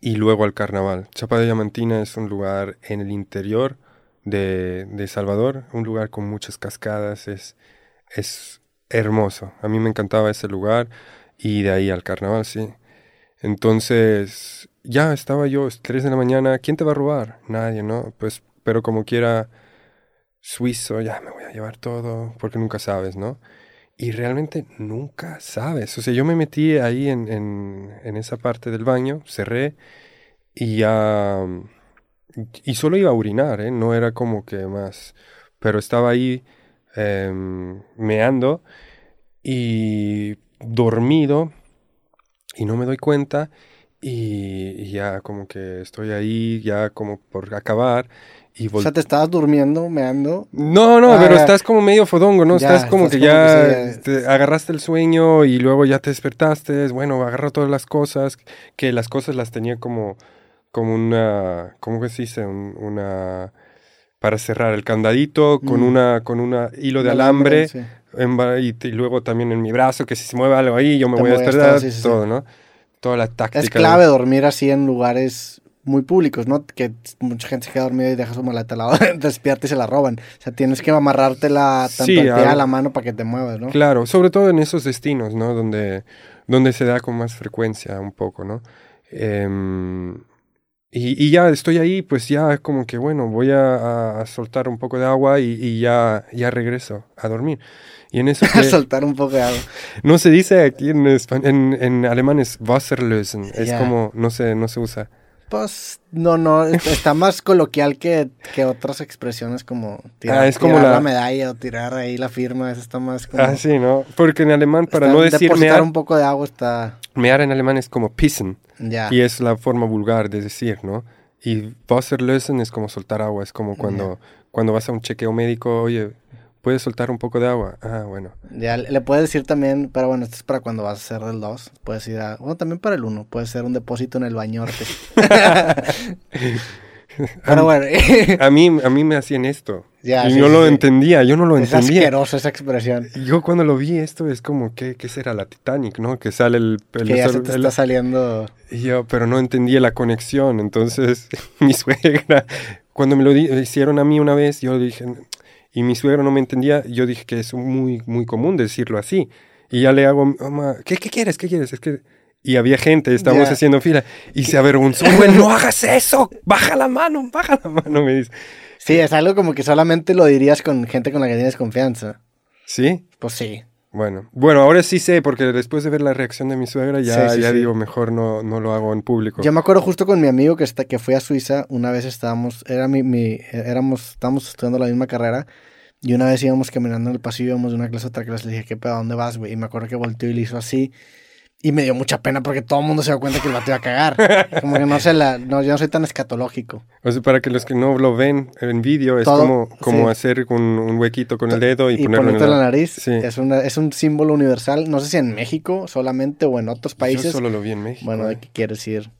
y luego al Carnaval. Chapada Diamantina es un lugar en el interior de, de Salvador, un lugar con muchas cascadas, es, es hermoso. A mí me encantaba ese lugar y de ahí al Carnaval, sí. Entonces, ya estaba yo, 3 de la mañana, ¿quién te va a robar? Nadie, ¿no? Pues, pero como quiera, suizo, ya me voy a llevar todo, porque nunca sabes, ¿no? Y realmente nunca sabes. O sea, yo me metí ahí en, en, esa parte del baño, cerré y ya... Y solo iba a orinar, ¿eh? No era como que más... Pero estaba ahí em, meando y dormido y no me doy cuenta y, y ya como que estoy ahí ya como por acabar y O sea, te estabas durmiendo, meando. no, no, Ah, pero ya. estás como medio fodongo, ¿no? Ya, estás como estás que ya que te agarraste el sueño y luego ya te despertaste, es, bueno, agarra todas las cosas, que las cosas las tenía como, como una, ¿cómo que se dice? Un- una, para cerrar el candadito con Mm. una, con una hilo de Un alambre, sí. En y, y luego también en mi brazo, que si se mueve algo ahí, yo me voy a despertar, todo, sí, sí, sí. todo, ¿no? Toda la táctica. Es de- clave dormir así en lugares muy públicos, ¿no? Que mucha gente se queda dormida y deja su maleta al lado, despierta y se la roban. O sea, tienes que amarrártela tanto Sí, al pie a algo- la mano para que te muevas, ¿no? Claro, sobre todo en esos destinos, ¿no? Donde, donde se da con más frecuencia un poco, ¿no? Em, y, y ya estoy ahí, pues ya como que, bueno, voy a, soltar un poco de agua y, y ya, ya regreso a dormir. Y en eso que, Soltar un poco de agua. no se dice aquí en, en, en alemán es Wasserlösen, es como, no se, no se usa. Pues, no, no, est- está más coloquial que, que otras expresiones como tirar, Ah, es como tirar la- la... medalla o tirar ahí la firma, eso está más como... Ah, sí, ¿no? Porque en alemán, para está- no decir mear, un poco de agua está... mear en alemán es como pissen. Ya. Y es la forma vulgar de decir, ¿no? Y Wasserlösen es como soltar agua, es como cuando, cuando vas a un chequeo médico, oye, ¿puedes soltar un poco de agua? Ah, bueno. Ya le puedes decir también, pero bueno, esto es para cuando vas a hacer del 2. Puedes ir a. Bueno, también para el 1. Puede ser un depósito en el bañorte. pero bueno, A mí, a mí me hacían esto. Ya, y sí, no sí, lo sí. entendía, yo no lo es entendía. asqueroso esa expresión. Yo cuando lo vi esto es como, ¿qué, qué será la Titanic, no? Que sale el... el- Que ya se el- te el- está saliendo. y yo, pero no entendía la conexión. Entonces, mi suegra, cuando me lo hicieron a mí una vez, yo dije, y mi suegra no me entendía, yo dije que es muy, muy común decirlo así. Y ya le hago, mamá, ¿qué, qué quieres? ¿Qué quieres? Es que... Y había gente, estábamos Ya. haciendo fila, y se avergonzó, güey, no hagas eso, baja la mano, baja la mano, me dice. Sí, es algo como que solamente lo dirías con gente con la que tienes confianza. ¿Sí? Pues sí. Bueno, bueno, ahora sí sé, porque después de ver la reacción de mi suegra, ya, Sí, sí, ya sí. digo, mejor no, no lo hago en público. Yo me acuerdo justo con mi amigo que, está, que fui a Suiza, una vez estábamos, era mi, mi, éramos, estábamos estudiando la misma carrera, y una vez íbamos caminando en el pasillo, íbamos de una clase a otra clase, le dije, ¿qué pedo? ¿A dónde vas, güey? Y me acuerdo que volteó y le hizo así, y me dio mucha pena porque todo el mundo se dio cuenta que el vato iba a cagar. Como que no sé, la, no, yo no soy tan escatológico. O sea, para que los que no lo ven en vídeo, es Todo, como, como sí. hacer un, un huequito con el dedo y, Y ponerlo en la la... nariz, Sí. es, una, es un símbolo universal, no sé si en México solamente o en otros Yo países, solo lo vi en México. bueno, eh. de que quieres ir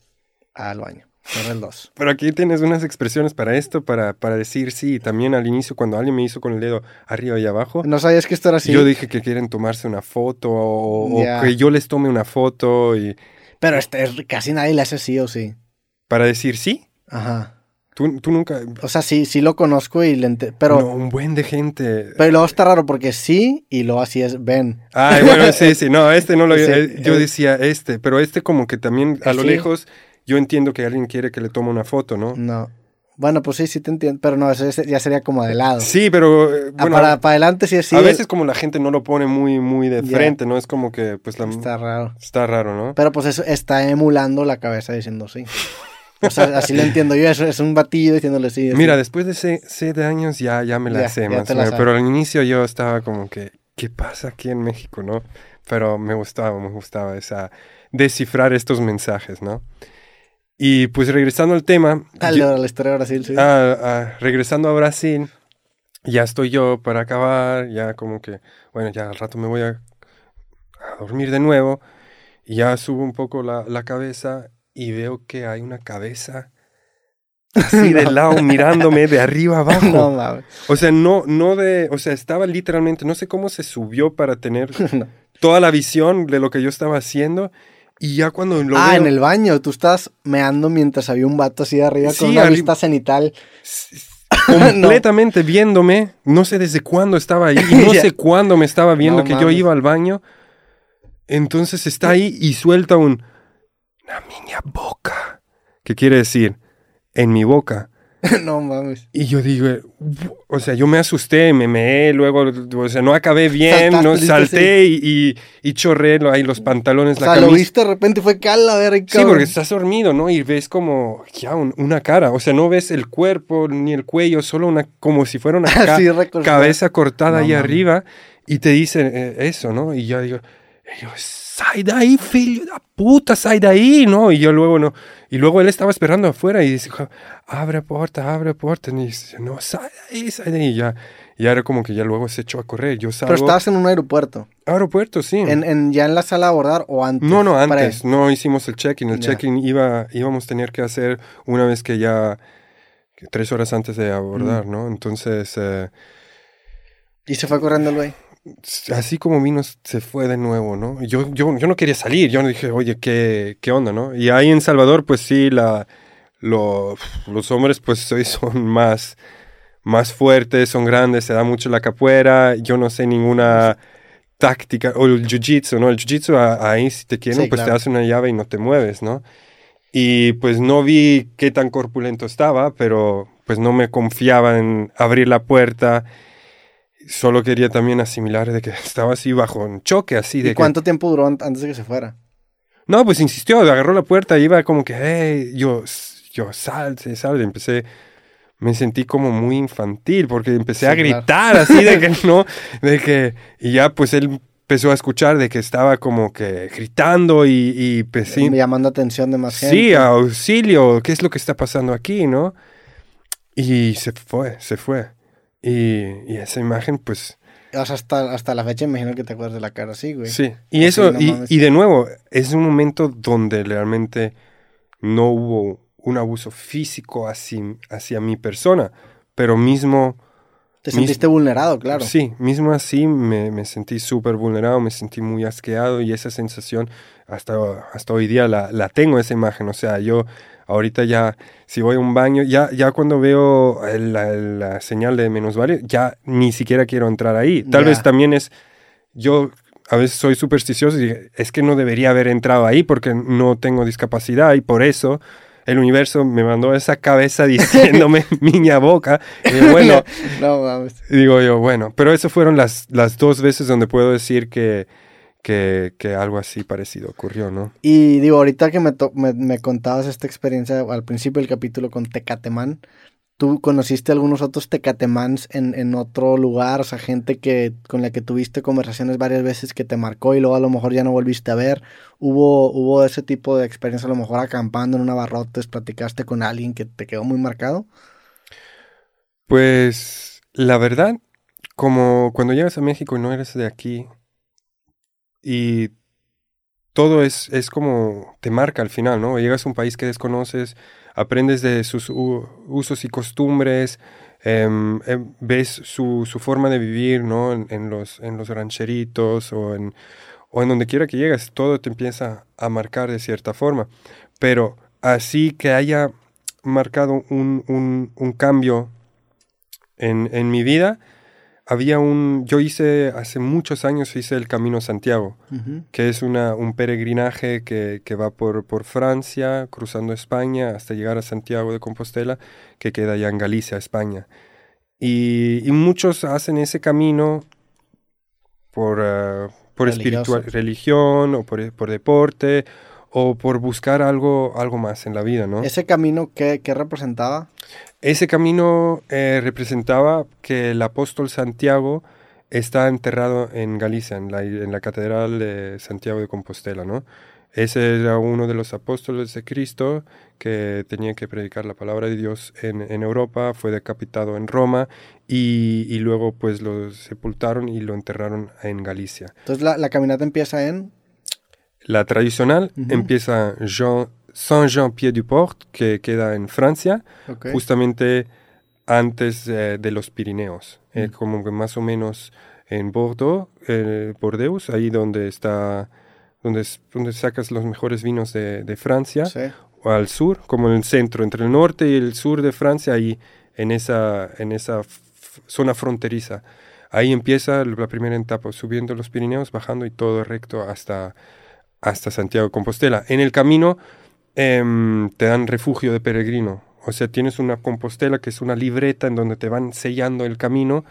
al baño. Cerra el 2. Pero aquí tienes unas expresiones para esto, para, para decir sí. También al inicio, cuando alguien me hizo con el dedo arriba y abajo, ¿No sabías que esto era así? yo dije que quieren tomarse una foto o, o Ya. que yo les tome una foto y Pero este, es- casi nadie le hace sí o sí. para decir sí. Ajá. Tú, tú nunca... O sea, sí, sí lo conozco y le ente- pero, no, un buen de gente. pero luego está raro porque sí y luego así es ven. Ay, bueno, sí, sí, no, este no lo... Sí, eh, yo decía este, pero este como que también a lo Sí. lejos yo entiendo que alguien quiere que le tome una foto, ¿no? No. Bueno, pues sí, sí te entiendo. Pero no, eso es- ya sería como de lado. Sí, pero eh, Ah, bueno, para, para adelante sí es sí. a veces como la gente no lo pone muy, muy de frente, ¿no? Es como que, pues, la, Está raro. está raro, ¿no? Pero pues eso está emulando la cabeza diciendo sí. O sea, así lo entiendo yo. Eso es un batillo diciéndole sí. así. Mira, después de siete años ya, ya me la Ya, sé ya más la pero al inicio yo estaba como que, ¿qué pasa aquí en México, no? Pero me gustaba, me gustaba esa, descifrar estos mensajes, ¿no? Y pues regresando al tema, Dale, yo- ahora la historia de Brasil, sí. Ah, ah, regresando a Brasil, ya estoy yo para acabar, ya como que, bueno, ya al rato me voy a, a dormir de nuevo, y ya subo un poco la, la cabeza y veo que hay una cabeza así de lado mirándome de arriba abajo. No. O sea, no, no de, o sea, estaba literalmente, no sé cómo se subió para tener No. toda la visión de lo que yo estaba haciendo, y ya cuando lo Ah, veo, en el baño. Tú estás meando mientras había un vato así de arriba Sí, con una vista cenital. completamente viéndome, no sé desde cuándo estaba ahí y no sé cuándo me estaba viendo No que yo iba al baño. Entonces está ahí y suelta un na minha boca, que quiere decir en mi boca. no mames. Y yo digo, o sea, yo me asusté, me meé, luego, o sea, no acabé bien, no salté y, y, y chorré ahí los pantalones, O la sea, lo viste de repente fue cala, ver, Sí, cabrón. porque estás dormido, ¿no? Y ves como ya un- una cara, o sea, no ves el cuerpo ni el cuello, solo una, como si fuera una ca- recortada. cabeza cortada No ahí arriba y te dicen eh, eso, ¿no? Y yo digo, y sal de ahí, filho de puta, sal de ahí, ¿no? Y yo luego no, y luego él estaba esperando afuera y dice, abre puerta, abre puerta, y dice, no, ahí, sal de ahí, y ya, y era como que ya luego se echó a correr, yo salgo, Pero estabas en un aeropuerto. aeropuerto, sí. En, en, ¿Ya en la sala de abordar o antes? No, no, antes, no hicimos el check-in. El Ya. check-in iba, íbamos a tener que hacer una vez que ya, tres horas antes de abordar, Mm. ¿no? Entonces, eh, Y se fue corriendo el güey. Así como vino, se fue de nuevo, ¿no? Yo, yo, yo no quería salir, yo no dije, oye, ¿qué, qué onda, no? Y ahí en Salvador, pues sí, la, lo- los hombres, pues sí son más, más fuertes, son grandes, se da mucho la capuera, yo no sé ninguna táctica, o el jiu-jitsu, ¿no? El jiu-jitsu ahí si te quieren, Sí, pues claro. te hace una llave y no te mueves, ¿no? Y pues no vi qué tan corpulento estaba, pero pues no me confiaba en abrir la puerta. Solo quería también asimilar de que estaba así bajo un choque, así de ¿Y que- cuánto tiempo duró an- antes de que se fuera? No, pues insistió, agarró la puerta, iba como que, hey, yo, yo, salte, salte. Empecé, me sentí como muy infantil porque empecé Sí, a claro. gritar así de que no, de que, y ya pues él empezó a escuchar de que estaba como que gritando y, y pues sí, Llamando atención de más gente. sí, auxilio, ¿qué es lo que está pasando aquí, no? Y se fue, se fue. Y, y esa imagen, pues, O sea, hasta, hasta la fecha imagino que te acuerdas de la cara así, güey. Sí, y Así, eso, no y, y de nuevo, es un momento donde realmente no hubo un abuso físico hacia, hacia mi persona, pero mismo, Te mis- sentiste vulnerado, claro. sí, mismo así me, me sentí súper vulnerado, me sentí muy asqueado y esa sensación hasta, hasta hoy día la, la tengo, esa imagen, o sea, yo ahorita ya, si voy a un baño, ya, ya cuando veo la, la señal de menos vale, ya ni siquiera quiero entrar ahí. Tal vez también es, yo a veces soy supersticioso y es que no debería haber entrado ahí porque no tengo discapacidad y por eso el universo me mandó esa cabeza diciéndome miña boca. Y bueno, no mames. digo yo, bueno, pero eso fueron las, las dos veces donde puedo decir que, que, que algo así parecido ocurrió, ¿no? Y digo, ahorita que me, to- me, me contabas esta experiencia al principio del capítulo con Tecatemán, ¿tú conociste algunos otros Tecatemans en, en otro lugar? O sea, gente que, con la que tuviste conversaciones varias veces que te marcó y luego a lo mejor ya no volviste a ver. ¿Hubo, hubo ese tipo de experiencia, a lo mejor acampando en una barrotes, platicaste con alguien que te quedó muy marcado? Pues la verdad, como cuando llegas a México y no eres de aquí y todo es, es como te marca al final, ¿no? Llegas a un país que desconoces, aprendes de sus usos y costumbres, em, em, ves su, su forma de vivir, ¿no? En, en los, en los rancheritos o en, o en donde quiera que llegas, todo te empieza a marcar de cierta forma. Pero así que haya marcado un, un, un cambio en, en mi vida, había un, yo hice, hace muchos años hice el Camino Santiago, que es una, un peregrinaje que, que va por, por Francia, cruzando España, hasta llegar a Santiago de Compostela, que queda ya en Galicia, España. Y, y muchos hacen ese camino por, eh, por espiritual, religión o por, por deporte o por buscar algo, algo más en la vida, ¿no? ¿Ese camino qué, qué representaba? Ese camino eh, representaba que el apóstol Santiago está enterrado en Galicia, en la, en la catedral de Santiago de Compostela, ¿no? Ese era uno de los apóstoles de Cristo que tenía que predicar la palabra de Dios en, en Europa, fue decapitado en Roma y, y luego pues lo sepultaron y lo enterraron en Galicia. Entonces la, la caminata empieza en... La tradicional empieza Jean, Saint-Jean-Pied-du-Port, que queda en Francia, justamente antes eh, de los Pirineos, eh, Mm. como que más o menos en Bordeaux, eh, Bordeaux, ahí donde está, donde, donde sacas los mejores vinos de, de Francia, Sí. o al sur, como en el centro, entre el norte y el sur de Francia, ahí en esa, en esa zona fronteriza. Ahí empieza la primera etapa, subiendo los Pirineos, bajando y todo recto hasta, hasta Santiago de Compostela. En el camino em, te dan refugio de peregrino. O sea, tienes una compostela que es una libreta en donde te van sellando el camino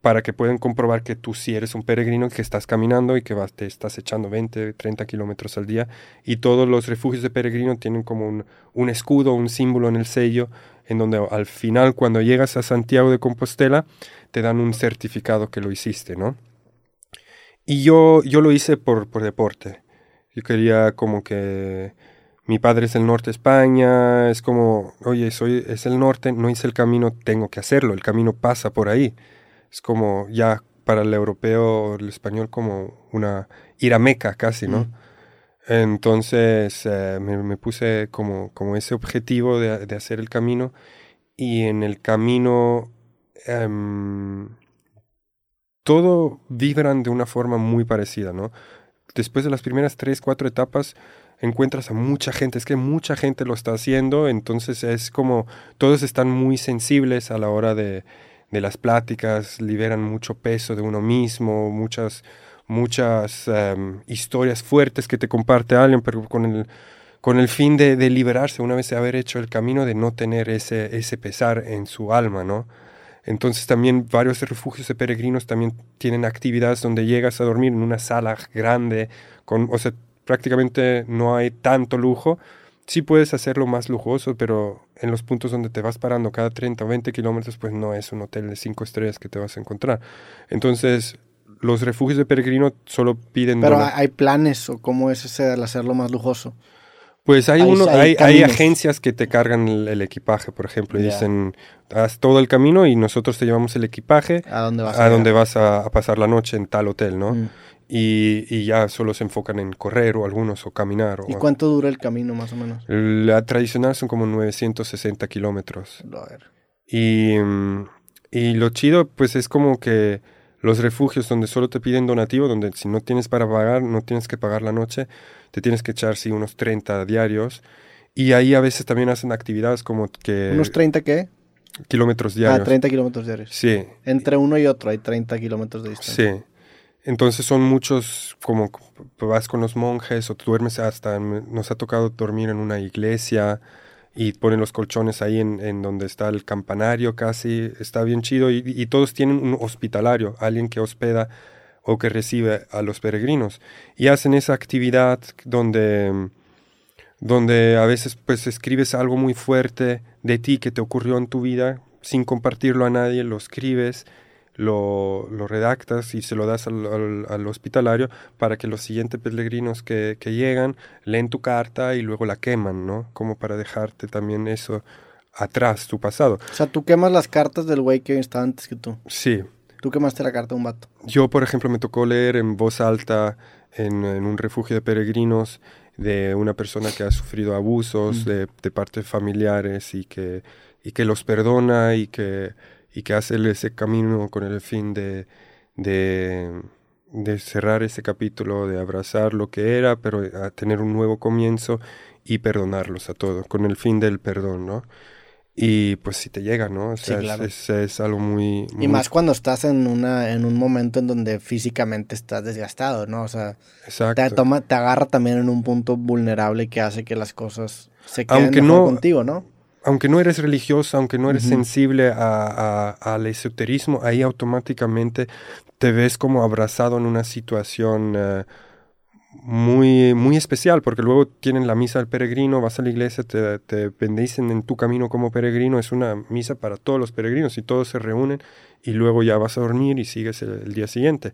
para que puedan comprobar que tú sí eres un peregrino, que estás caminando y que vas, te estás echando 20, 30 kilómetros al día. Y todos los refugios de peregrino tienen como un, un escudo, un símbolo en el sello, en donde al final, cuando llegas a Santiago de Compostela, te dan un certificado que lo hiciste, ¿no? Y yo, yo lo hice por, por deporte. Yo quería como que mi padre es del norte de España, es como, oye, soy, es el norte, no hice el camino, tengo que hacerlo, el camino pasa por ahí. Es como ya para el europeo, el español, como una ir a Meca casi, ¿no? Entonces eh, me, puse como, como ese objetivo de, de, hacer el camino y en el camino em, todo vibran de una forma muy parecida, ¿no? Después de las primeras tres, cuatro etapas encuentras a mucha gente, es que mucha gente lo está haciendo, entonces es como todos están muy sensibles a la hora de, de las pláticas, liberan mucho peso de uno mismo, muchas, muchas um, historias fuertes que te comparte alguien, pero con el, con el fin de, de, liberarse una vez de haber hecho el camino, de no tener ese, ese pesar en su alma, ¿no? Entonces también varios refugios de peregrinos también tienen actividades donde llegas a dormir en una sala grande, con, o sea, prácticamente no hay tanto lujo, sí puedes hacerlo más lujoso, pero en los puntos donde te vas parando cada 30 o 20 kilómetros, pues no es un hotel de 5 estrellas que te vas a encontrar. Entonces, los refugios de peregrino solo piden... Pero hay planes o cómo es ese al hacerlo más lujoso. Pues hay, uno, hay, hay, agencias que te cargan el, equipaje, por ejemplo, y dicen, haz todo el camino y nosotros te llevamos el equipaje a dónde vas a, donde vas a, pasar la noche en tal hotel, ¿no? Mm y, ya solo se enfocan en correr o algunos o caminar. O ¿Y cuánto dura el camino más o menos? La tradicional son como 960 kilómetros. Y, mm, y lo chido pues es como que los refugios donde solo te piden donativo, donde si no tienes para pagar, no tienes que pagar la noche, te tienes que echar sí, unos 30 diarios. Y ahí a veces también hacen actividades como que... ¿Unos 30 qué? Kilómetros diarios. Ah, 30 kilómetros diarios. Sí. Entre uno y otro hay 30 kilómetros de distancia. Sí. Entonces son muchos, como vas con los monjes o duermes hasta, nos ha tocado dormir en una iglesia y ponen los colchones ahí en, en donde está el campanario casi, está bien chido y, todos tienen un hospitalario, alguien que hospeda o que recibe a los peregrinos. Y hacen esa actividad donde, donde a veces pues escribes algo muy fuerte de ti que te ocurrió en tu vida sin compartirlo a nadie, lo escribes lo, lo, redactas y se lo das al, al, hospitalario para que los siguientes peregrinos que, que, llegan leen tu carta y luego la queman, ¿no? Como para dejarte también eso atrás, tu pasado. O sea, tú quemas las cartas del güey que está antes que tú. Sí. Tú quemaste la carta de un vato. Yo, por ejemplo, me tocó leer en voz alta en, en un refugio de peregrinos de una persona que ha sufrido abusos mm. de, de parte de familiares y que, y que los perdona y que y que hace ese camino con el fin de, de, de, cerrar ese capítulo, de abrazar lo que era, pero a tener un nuevo comienzo y perdonarlos a todos, con el fin del perdón, ¿no? Y pues si te llega, ¿no? O sea, es, algo muy, Y más cuando estás en, una, en un momento en donde físicamente estás desgastado, ¿no? O sea, Te, toma, te agarra también en un punto vulnerable que hace que las cosas se queden Aunque no, contigo, ¿no? Aunque no eres religioso, aunque no eres sensible al esoterismo, ahí automáticamente te ves como abrazado en una situación eh, muy, muy especial, porque luego tienen la misa del peregrino, vas a la iglesia, te, te bendicen en tu camino como peregrino, es una misa para todos los peregrinos y todos se reúnen y luego ya vas a dormir y sigues el, el día siguiente.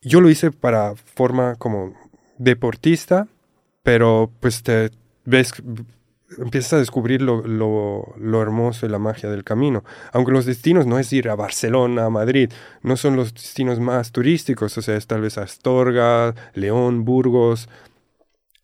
Yo lo hice para forma como deportista, pero pues te ves empiezas a descubrir lo, lo, hermoso y la magia del camino. Aunque los destinos no es ir a Barcelona, a Madrid, no son los destinos más turísticos, o sea, es tal vez Astorga, León, Burgos.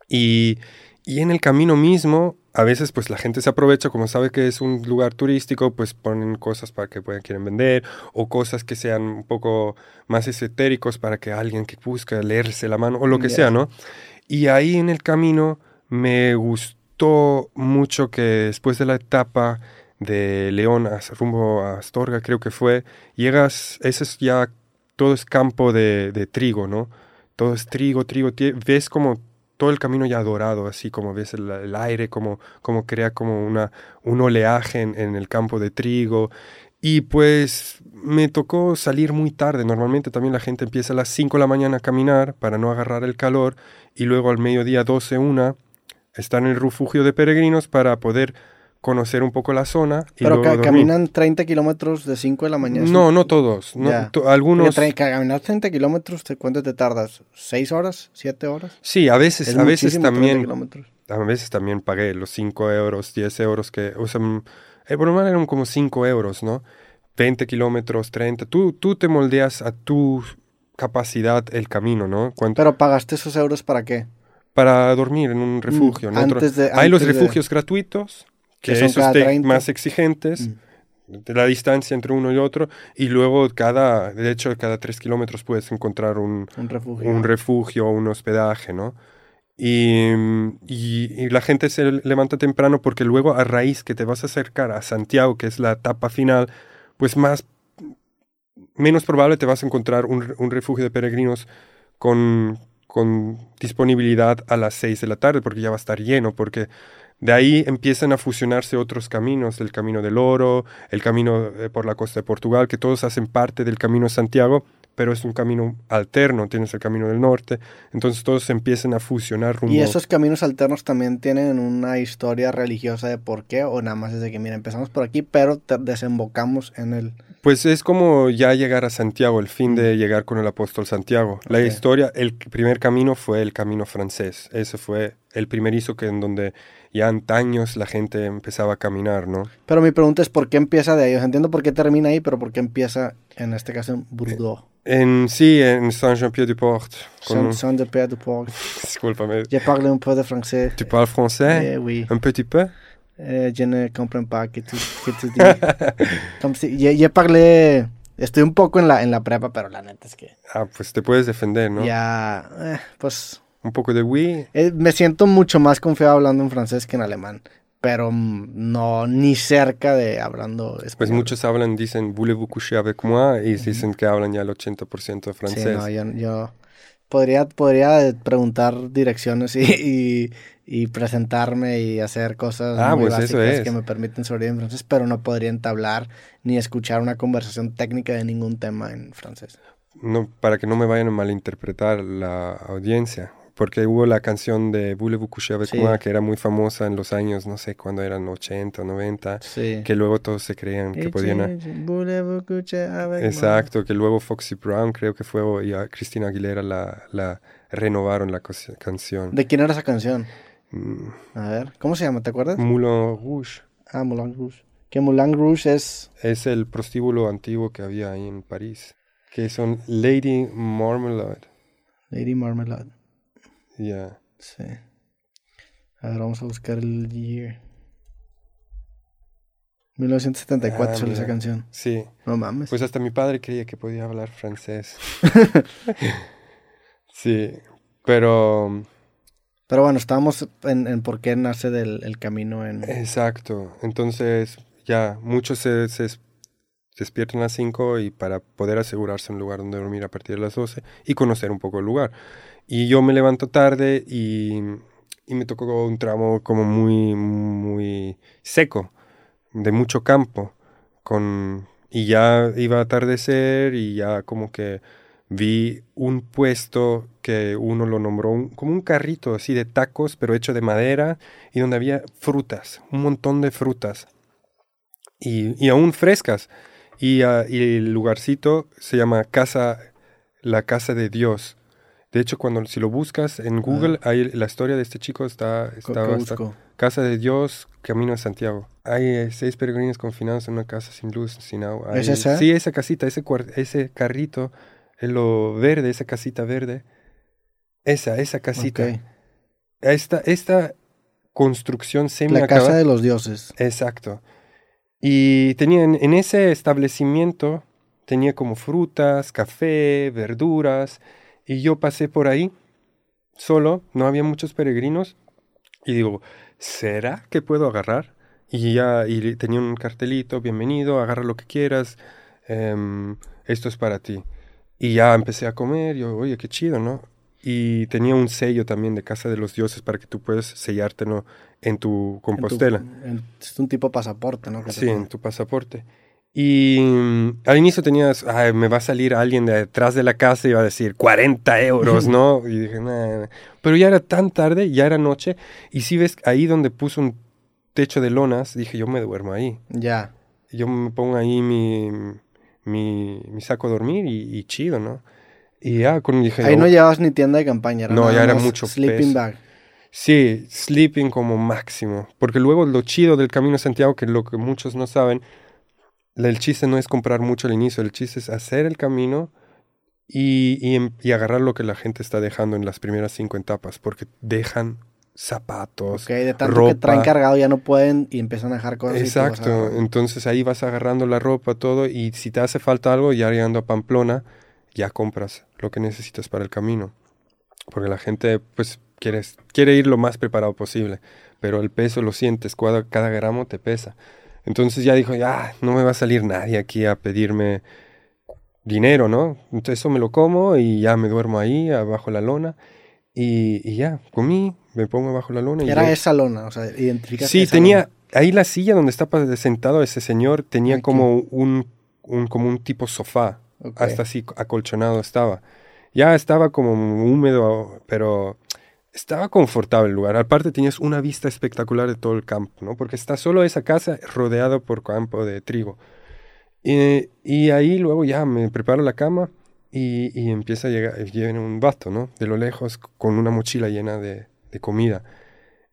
Y, y en el camino mismo, a veces pues la gente se aprovecha, como sabe que es un lugar turístico, pues ponen cosas para que puedan, quieren vender, o cosas que sean un poco más esotéricos para que alguien que busca leerse la mano, o lo que sea, ¿no? Y ahí en el camino me gustó mucho que después de la etapa de León rumbo a Astorga, creo que fue, llegas, ese es ya, todo es campo de, de trigo, ¿no? Todo es trigo, trigo, ves como todo el camino ya dorado, así como ves el, aire, como, como crea como una, un oleaje en, en el campo de trigo. Y pues me tocó salir muy tarde. Normalmente también la gente empieza a las 5 de la mañana a caminar para no agarrar el calor y luego al mediodía 12, una, estar en el refugio de peregrinos para poder conocer un poco la zona. Y Pero luego caminan 30 kilómetros de 5 de la mañana. No, no todos. no, algunos. caminar 30 kilómetros, ¿te- ¿cuánto te tardas? ¿6 horas? ¿7 horas? Sí, a veces, Es a veces muchísimo 30 también. A veces también pagué los 5 euros, 10 euros que. O sea, mm, el problema eran como 5 euros, ¿no? 20 kilómetros, 30. Tú, tú te moldeas a tu capacidad el camino, ¿no? Cuánto- Pero pagaste esos euros para qué? Para dormir en un refugio. en otro- Mm, de- Hay los antes de- refugios gratuitos, que, Que son esos cada te- 30. más exigentes, Mm. de la distancia entre uno y otro, y luego cada, de hecho, cada 3 kilómetros puedes encontrar un, Un refugio. un refugio, un hospedaje, ¿no? Y, y- y la gente se levanta temprano porque luego a raíz que te vas a acercar a Santiago, que es la etapa final, pues más, menos probable te vas a encontrar un, un refugio de peregrinos con, con disponibilidad a las 6 de la tarde, porque ya va a estar lleno, porque de ahí empiezan a fusionarse otros caminos, el camino del oro, el camino eh, por la costa de Portugal, que todos hacen parte del camino Santiago, pero es un camino alterno, tienes el camino del norte, entonces todos se empiezan a fusionar rumbo. ¿Y esos caminos alternos también tienen una historia religiosa de por qué? ¿O nada más es de que, mira, empezamos por aquí, pero te- desembocamos en el... Pues es como ya llegar a Santiago, el fin de llegar con el apóstol Santiago. La historia, el primer camino fue el camino francés. Ese fue el primerizo que en donde ya antaños la gente empezaba a caminar, ¿no? Pero mi pregunta es, ¿por qué empieza de ahí? O sea, entiendo por qué termina ahí, pero ¿por qué empieza, en este caso, en Bordeaux? En sí, en Saint-Jean-Pied-du-Port. con Saint, un- Saint de Pierre du Port. Discúlpame. Je parle un peu de français. ¿Tu parles français? Eh, oui. Un petit peu? Eh, je ne comprends pas que tu, que dis. Comme si- je, je parlé... Estoy un poco en la, en la prepa, pero la neta es que Ah, pues te puedes defender, ¿no? ya... eh, pues Un poco de oui. Eh, me siento mucho más confiado hablando en francés que en alemán, pero mm, no ni cerca de hablando español. Pues muchos hablan, dicen, voulez-vous coucher avec moi? Y dicen que hablan ya el 80% de Sí, francés. no, yo, yo podría, podría preguntar direcciones y, y, y presentarme y hacer cosas Ah, muy pues básicas es. que me permiten sobrevivir en francés, pero no podría entablar ni escuchar una conversación técnica de ningún tema en francés. no, para que no me vayan a malinterpretar la audiencia, porque hubo la canción de Voulez-vous coucher avec Sí. moi, que era muy famosa en los años, no sé cuándo eran, 80, 90, Sí. que luego todos se creían que podían... Exacto, que luego Foxy Brown creo que fue, y a Cristina Aguilera la, la renovaron la canción. ¿De quién era esa canción? Mm, A ver, ¿cómo se llama? ¿Te acuerdas? Moulin Rouge. Ah, Moulin Rouge. Que Moulin Rouge es... Es el prostíbulo antiguo que había ahí en París, que son Lady Marmalade. Lady Marmalade. Ya. Sí. A ver, vamos a buscar el year. 1974 Ah, esa canción. Sí, No mames. pues hasta mi padre creía que podía hablar francés. sí, pero Pero bueno, estábamos en, en por qué nace del el camino en... exacto. Entonces, ya, muchos se, se des- despiertan a las 5 y para poder asegurarse un lugar donde dormir a partir de las 12 y conocer un poco el lugar. Y yo me levanto tarde y, y me tocó un tramo como muy, muy seco, de mucho campo, con, y ya iba a atardecer y ya como que vi un puesto que uno lo nombró como un carrito así de tacos, pero hecho de madera y donde había frutas, un montón de frutas y, y aún frescas. Y, ah, y el lugarcito se llama Casa, la Casa de Dios. De hecho, cuando si lo buscas en Google, ahí la historia de este chico está, ¿Qué- está? Casa de Dios, Camino a Santiago. Hay eh, seis peregrinos confinados en una casa sin luz, sin agua. ¿Es esa? Sí, esa casita, ese, ese carrito, lo verde, esa casita verde. Esa, esa casita. Esta, esta construcción semi La casa de los dioses. Exacto. Y tenían en ese establecimiento tenía como frutas, café, verduras y yo pasé por ahí solo, no había muchos peregrinos y digo, ¿será que puedo agarrar? Y ya y tenía un cartelito, bienvenido, agarra lo que quieras, em, esto es para ti. Y ya empecé a comer, yo, oye, qué chido, ¿no? y tenía un sello también de Casa de los Dioses para que tú puedas sellártelo en tu En tu- compostela. en- es un tipo pasaporte, ¿no? Que Sí, en tu pasaporte. Y mm, al inicio tenías, "Ay, me va a salir alguien de detrás de la casa y va a decir 40 euros, ¿no? Y dije, "Nah, nah". Pero ya era tan tarde, ya era noche, y si ves ahí donde puso un techo de lonas, dije, yo me duermo ahí. Ya. Yo me pongo ahí mi, mi, mi saco a dormir y, y chido, ¿no? Y ya, con, dije, Ahí "Oh". no llevabas ni tienda de campaña. No, ya era mucho Sleeping peso. bag. Sí, sleeping como máximo. Porque luego lo chido del Camino Santiago, que lo que muchos no saben, el chiste no es comprar mucho al inicio, el chiste es hacer el camino y, y, em- y agarrar lo que la gente está dejando en las primeras cinco etapas, porque dejan zapatos. Ok, de tanto que ropa. traen cargado ya no pueden y empiezan a dejar cosas. Exacto, entonces ahí vas agarrando la ropa, todo, y si te hace falta algo, ya llegando a Pamplona, ya compras lo que necesitas para el camino. Porque la gente, pues, quiere, quiere ir lo más preparado posible, pero el peso lo sientes, cada, cada gramo te pesa. Entonces ya dijo, ya, no me va a salir nadie aquí a pedirme dinero, ¿no? Entonces eso me lo como y ya me duermo ahí, abajo la lona, y, y ya, comí, me pongo abajo la lona. Y Era ya- esa lona, o sea, identificas Sí, esa tenía, lona. ahí la silla donde estaba sentado ese señor tenía Aquí. como un, un, como un tipo sofá, hasta así acolchonado estaba. Ya estaba como húmedo, pero estaba confortable el lugar. Aparte tenías una vista espectacular de todo el campo, ¿no? Porque está solo esa casa rodeado por campo de trigo. Y, y ahí luego ya me preparo la cama y, y empieza a llegar, viene un vato, ¿no? De lo lejos con una mochila llena de, comida.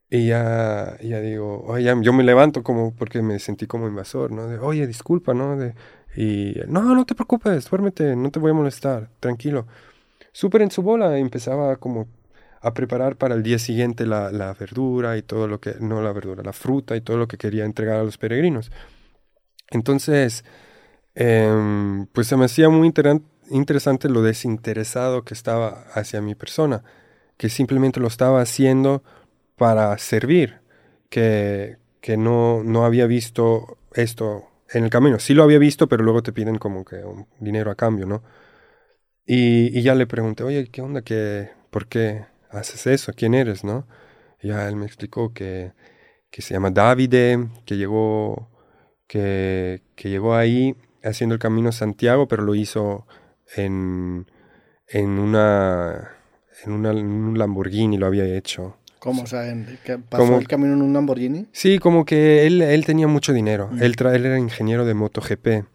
Y ya, ya digo, oye, yo me levanto como porque me sentí como invasor, ¿no? De, oye, disculpa, ¿no? De, y, no, no te preocupes, duérmete, no te voy a molestar, tranquilo. Súper en su bola, empezaba como a preparar para el día siguiente la, la verdura y todo lo que, no la verdura, la fruta y todo lo que quería entregar a los peregrinos. Entonces, em, pues se me hacía muy interesante lo desinteresado que estaba hacia mi persona, que simplemente lo estaba haciendo para servir, que, que no, no había visto esto en el camino. Sí lo había visto, pero luego te piden como que un dinero a cambio, ¿no? Y, y ya le pregunté, oye, ¿qué onda? ¿Qué, ¿Por qué haces eso? ¿Quién eres, no? Y ya él me explicó que, que se llama Davide, que llegó, que, que llegó ahí haciendo el camino Santiago, pero lo hizo en, en, una, en, una, en un Lamborghini, lo había hecho. ¿Cómo? O sea, que pasó Como- el camino en un Lamborghini. Sí, como que él, él tenía mucho dinero. Mm. Él, él era ingeniero de MotoGP.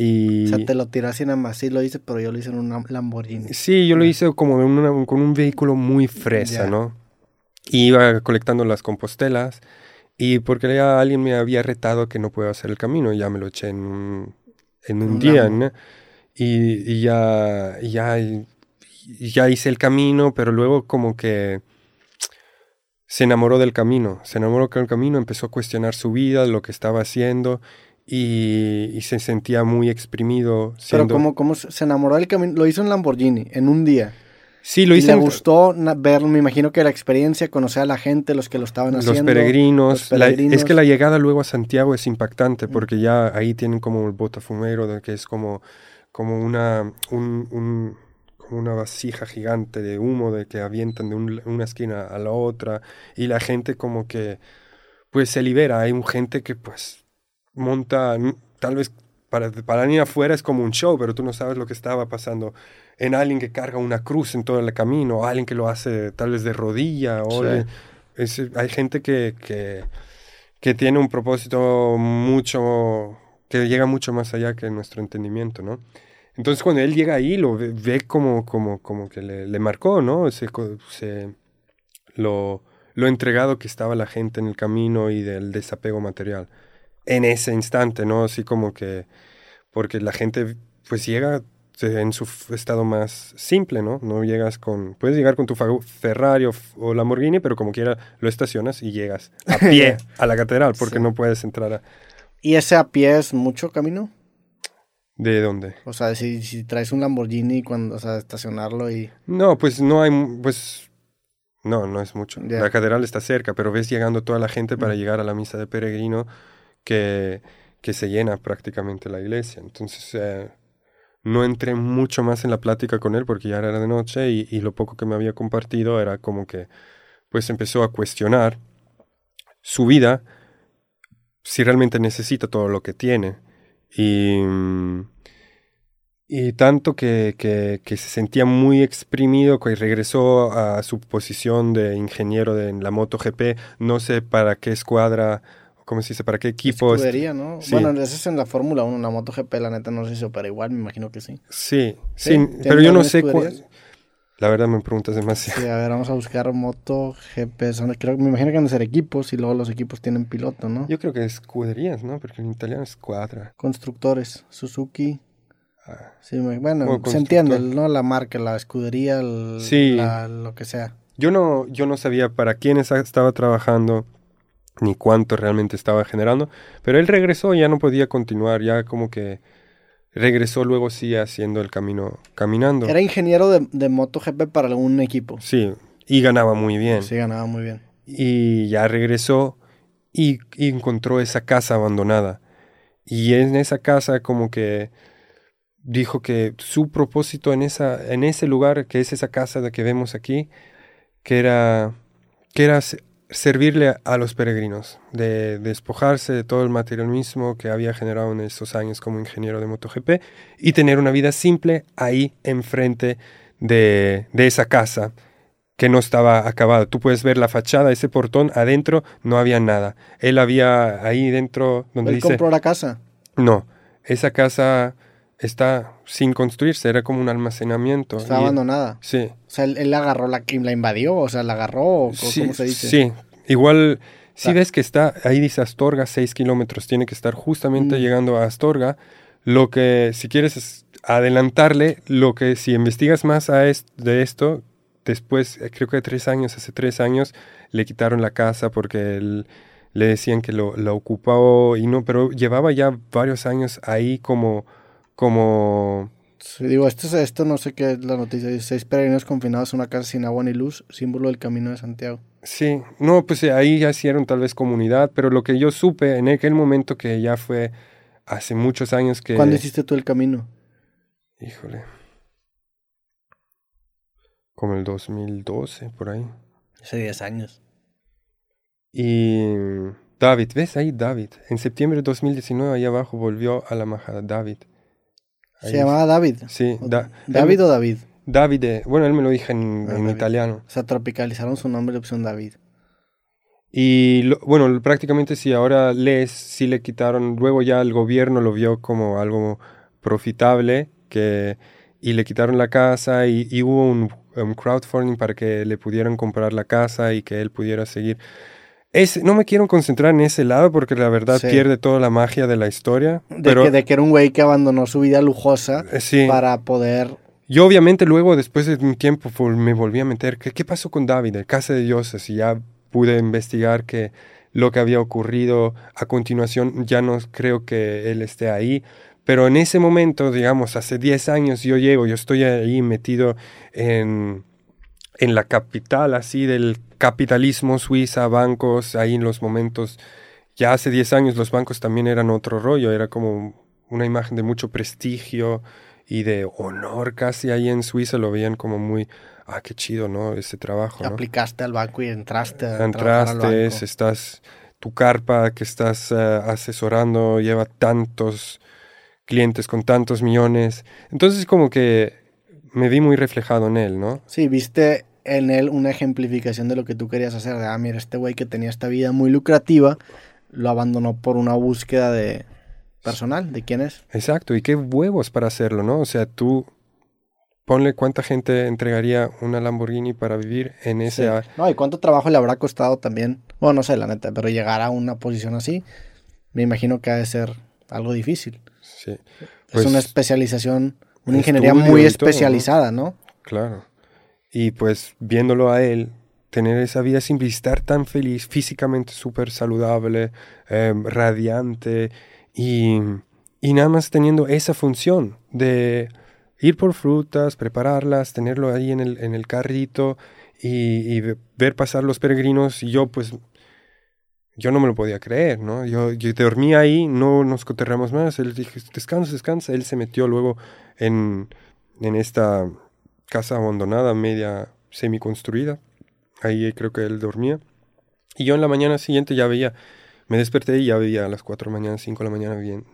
Y... O sea, te lo tiré así nada más. Sí lo hice, pero yo lo hice en un Lamborghini. Sí, yo lo hice como en una- con un vehículo muy fresa. ¿no? Y iba colectando las compostelas y porque ya alguien me había retado que no puedo hacer el camino, ya me lo eché en un, en un Un día. ¿no? Y, y ya, ya, ya hice el camino, pero luego como que se enamoró del camino, se enamoró del camino, empezó a cuestionar su vida, lo que estaba haciendo y, y se sentía muy exprimido. Pero siendo- ¿cómo, cómo se se enamoró del camino? Lo hizo en Lamborghini, en un día. Sí, lo Y hice le en- gustó ver, me imagino que la experiencia, conocer a la gente, los que lo estaban Los haciendo. peregrinos, los la- peregrinos. es que la llegada luego a Santiago es impactante Mm. porque ya ahí tienen como el botafumero, de que es como, como una, un- un- como una vasija gigante de humo de que avientan de un- una esquina a la otra y la gente como que pues se libera. Hay un gente que pues monta, tal vez para, para alguien afuera es como un show, pero tú no sabes lo que estaba pasando en alguien que carga una cruz en todo el camino, o alguien que lo hace tal vez de rodilla, o Sí. de- es- hay gente que, que, que tiene un propósito mucho, que llega mucho más allá que nuestro entendimiento, ¿no? Entonces cuando él llega ahí, lo ve, ve como, como, como que le, le marcó, ¿no? Se, se- lo, lo entregado que estaba la gente en el camino y del desapego material. En ese instante, ¿no? Así como que, porque la gente pues llega en su estado más simple, ¿no? No llegas con, puedes llegar con tu Ferrari o, o Lamborghini, pero como quiera lo estacionas y llegas a pie a la catedral, porque Sí. no puedes entrar a... ¿Y ese a pie es mucho camino? ¿De dónde? O sea, si, si traes un Lamborghini, cuando, o sea, estacionarlo y... No, pues no hay, pues no, no es mucho. Ya. La catedral está cerca, pero ves llegando toda la gente para Mm. llegar a la misa de peregrino que, que se llena prácticamente la iglesia. Entonces, eh, no entré mucho más en la plática con él porque ya era de noche y, lo poco que me había compartido era como que pues empezó a cuestionar su vida, si realmente necesita todo lo que tiene. Y, mm, y tanto que, que, que se sentía muy exprimido, que regresó a su posición de ingeniero de, en la MotoGP, no sé para qué escuadra, ¿cómo se dice? ¿Para qué equipo? Escudería, ¿no? Sí. Bueno, eso es en la Fórmula 1, en la MotoGP, la neta no sé si opera igual, me imagino que sí. Sí, ¿Sí? sí, ¿Tienen pero yo no sé cuál. La verdad me preguntas demasiado. Sí, a ver, vamos a buscar MotoGP. Creo, me imagino que van a ser equipos y luego los equipos tienen piloto, ¿no? Yo creo que escuderías, ¿no? Porque en italiano es cuadra. Constructores, Suzuki. Ah, Sí, bueno, se entiende. ¿no? La marca, la escudería, el- Sí. la- lo que sea. Yo no, yo no sabía para quién estaba trabajando ni cuánto realmente estaba generando, pero él regresó y ya no podía continuar, ya como que regresó luego sí haciendo el camino, caminando. Era ingeniero de, de MotoGP para un equipo. Sí, y ganaba muy bien. Sí, ganaba muy bien. Y ya regresó y, y encontró esa casa abandonada. Y en esa casa como que dijo que su propósito en, esa, en ese lugar, que es esa casa de que vemos aquí, que era, que era servirle a, los peregrinos, de despojarse de todo el materialismo que había generado en esos años como ingeniero de MotoGP y tener una vida simple ahí enfrente de, de esa casa que no estaba acabada. Tú puedes ver la fachada, ese portón, adentro no había nada. Él había ahí dentro donde Él dice... compró la casa. No, esa casa está sin construirse, era como un almacenamiento. Está y- abandonada. Sí, O sea, él, agarró, la, la invadió, o sea, la agarró, sí, ¿cómo se dice? sí. Igual, si ves que está, ahí dice Astorga, 6 kilómetros, tiene que estar justamente Mm. llegando a Astorga. Lo que, si quieres es adelantarle, lo que si investigas más a est- de esto, después, eh, creo que tres años, hace tres años, le quitaron la casa porque él- le decían que lo, lo ocupó y no, pero llevaba ya varios años ahí como, como, Sí, digo, esto, es- esto no sé qué es la noticia. Dice, seis peregrinos confinados en una casa sin agua ni luz, símbolo del camino de Santiago. Sí, no, pues eh, ahí ya hicieron tal vez comunidad, pero lo que yo supe en aquel momento que ya fue hace muchos años que... ¿Cuándo hiciste tú el camino? Híjole. Como el 2012, por ahí. Hace 10 años. Y David, ¿ves ahí David? En septiembre de 2019 ahí abajo volvió a la majada David. Ahí ¿Se llamaba David? Sí, Da- ¿David él- o David? David, eh, bueno, él me lo dijo en, Ah, en italiano. O sea, tropicalizaron su nombre le pusieron David. Y lo- bueno, prácticamente si ahora lees, sí le quitaron, luego ya el gobierno lo vio como algo profitable que, y le quitaron la casa y, y hubo un, un crowdfunding para que le pudieran comprar la casa y que él pudiera seguir. Es, no me quiero concentrar en ese lado porque la verdad Sí. pierde toda la magia de la historia. De, pero que, de que era un güey que abandonó su vida lujosa eh, sí. para poder... Yo obviamente luego, después de un tiempo, me volví a meter, ¿qué, qué pasó con David, el Casa de Dioses? Y ya pude investigar que lo que había ocurrido a continuación, ya no creo que él esté ahí. Pero en ese momento, digamos, hace 10 años yo llego, yo estoy ahí metido en, en la capital así del capitalismo Suiza, bancos, ahí en los momentos, ya hace 10 años los bancos también eran otro rollo, era como una imagen de mucho prestigio y de honor casi ahí en Suiza, lo veían como muy, ah, qué chido, ¿no? Ese trabajo, ¿no? Aplicaste al banco y entraste a al Entraste, banco. estás, tu carpa que estás eh, asesorando lleva tantos clientes con tantos millones. Entonces como que me vi muy reflejado en él, ¿no? Sí, viste en él una ejemplificación de lo que tú querías hacer. De, ah, mira, este güey que tenía esta vida muy lucrativa, lo abandonó por una búsqueda de personal, de quién es. Exacto, y qué huevos para hacerlo, ¿no? O sea, tú ponle cuánta gente entregaría una Lamborghini para vivir en ese... Sí. No, y cuánto trabajo le habrá costado también. Bueno, no sé, la neta, pero llegar a una posición así, me imagino que ha de ser algo difícil. Sí, Pues, es una especialización, una ingeniería muy todo, ¿no? especializada, ¿no? claro. Y pues viéndolo a él, tener esa vida simple estar tan feliz, físicamente súper saludable, eh, radiante y, y nada más teniendo esa función de ir por frutas, prepararlas, tenerlo ahí en el, en el carrito y, y ve- ver pasar los peregrinos y yo pues yo no me lo podía creer, ¿no? Yo, yo dormía ahí, no nos coterramos más. Él dije, descansa, descansa. Él se metió luego en, en esta casa abandonada, media semi-construida. Ahí creo que él dormía. Y yo en la mañana siguiente ya veía, me desperté y ya veía a las 4 de la mañana, 5 de la mañana, bien,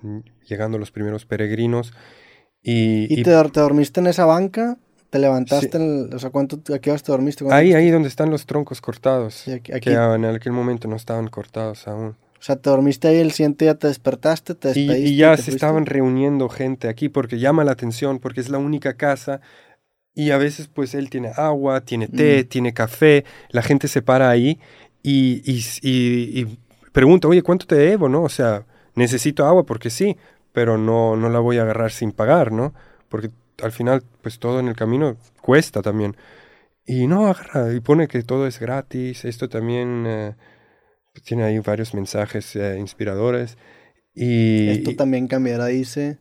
llegando los primeros peregrinos. ¿Y, ¿Y, te, dormiste en esa banca? ¿Te levantaste? o sea, ¿cuánto, ¿a qué horas te dormiste? Ahí, ahí donde están los troncos cortados. aquí, Que en aquel momento no estaban cortados aún. O sea, te dormiste ahí el siguiente día, te despertaste, te despediste. Y, ya se estaban reuniendo gente aquí porque llama la atención, porque es la única casa y a veces pues él tiene agua, tiene té, mm. tiene café, la gente se para ahí y, y, pregunta, oye, ¿cuánto te debo? ¿no? O sea, necesito agua porque sí, pero no, no la voy a agarrar sin pagar, ¿no? Porque al final pues todo en el camino cuesta también. Y no, agarra y pone que todo es gratis, esto también eh, tiene ahí varios mensajes eh, inspiradores. Y, esto también cambiará, dice.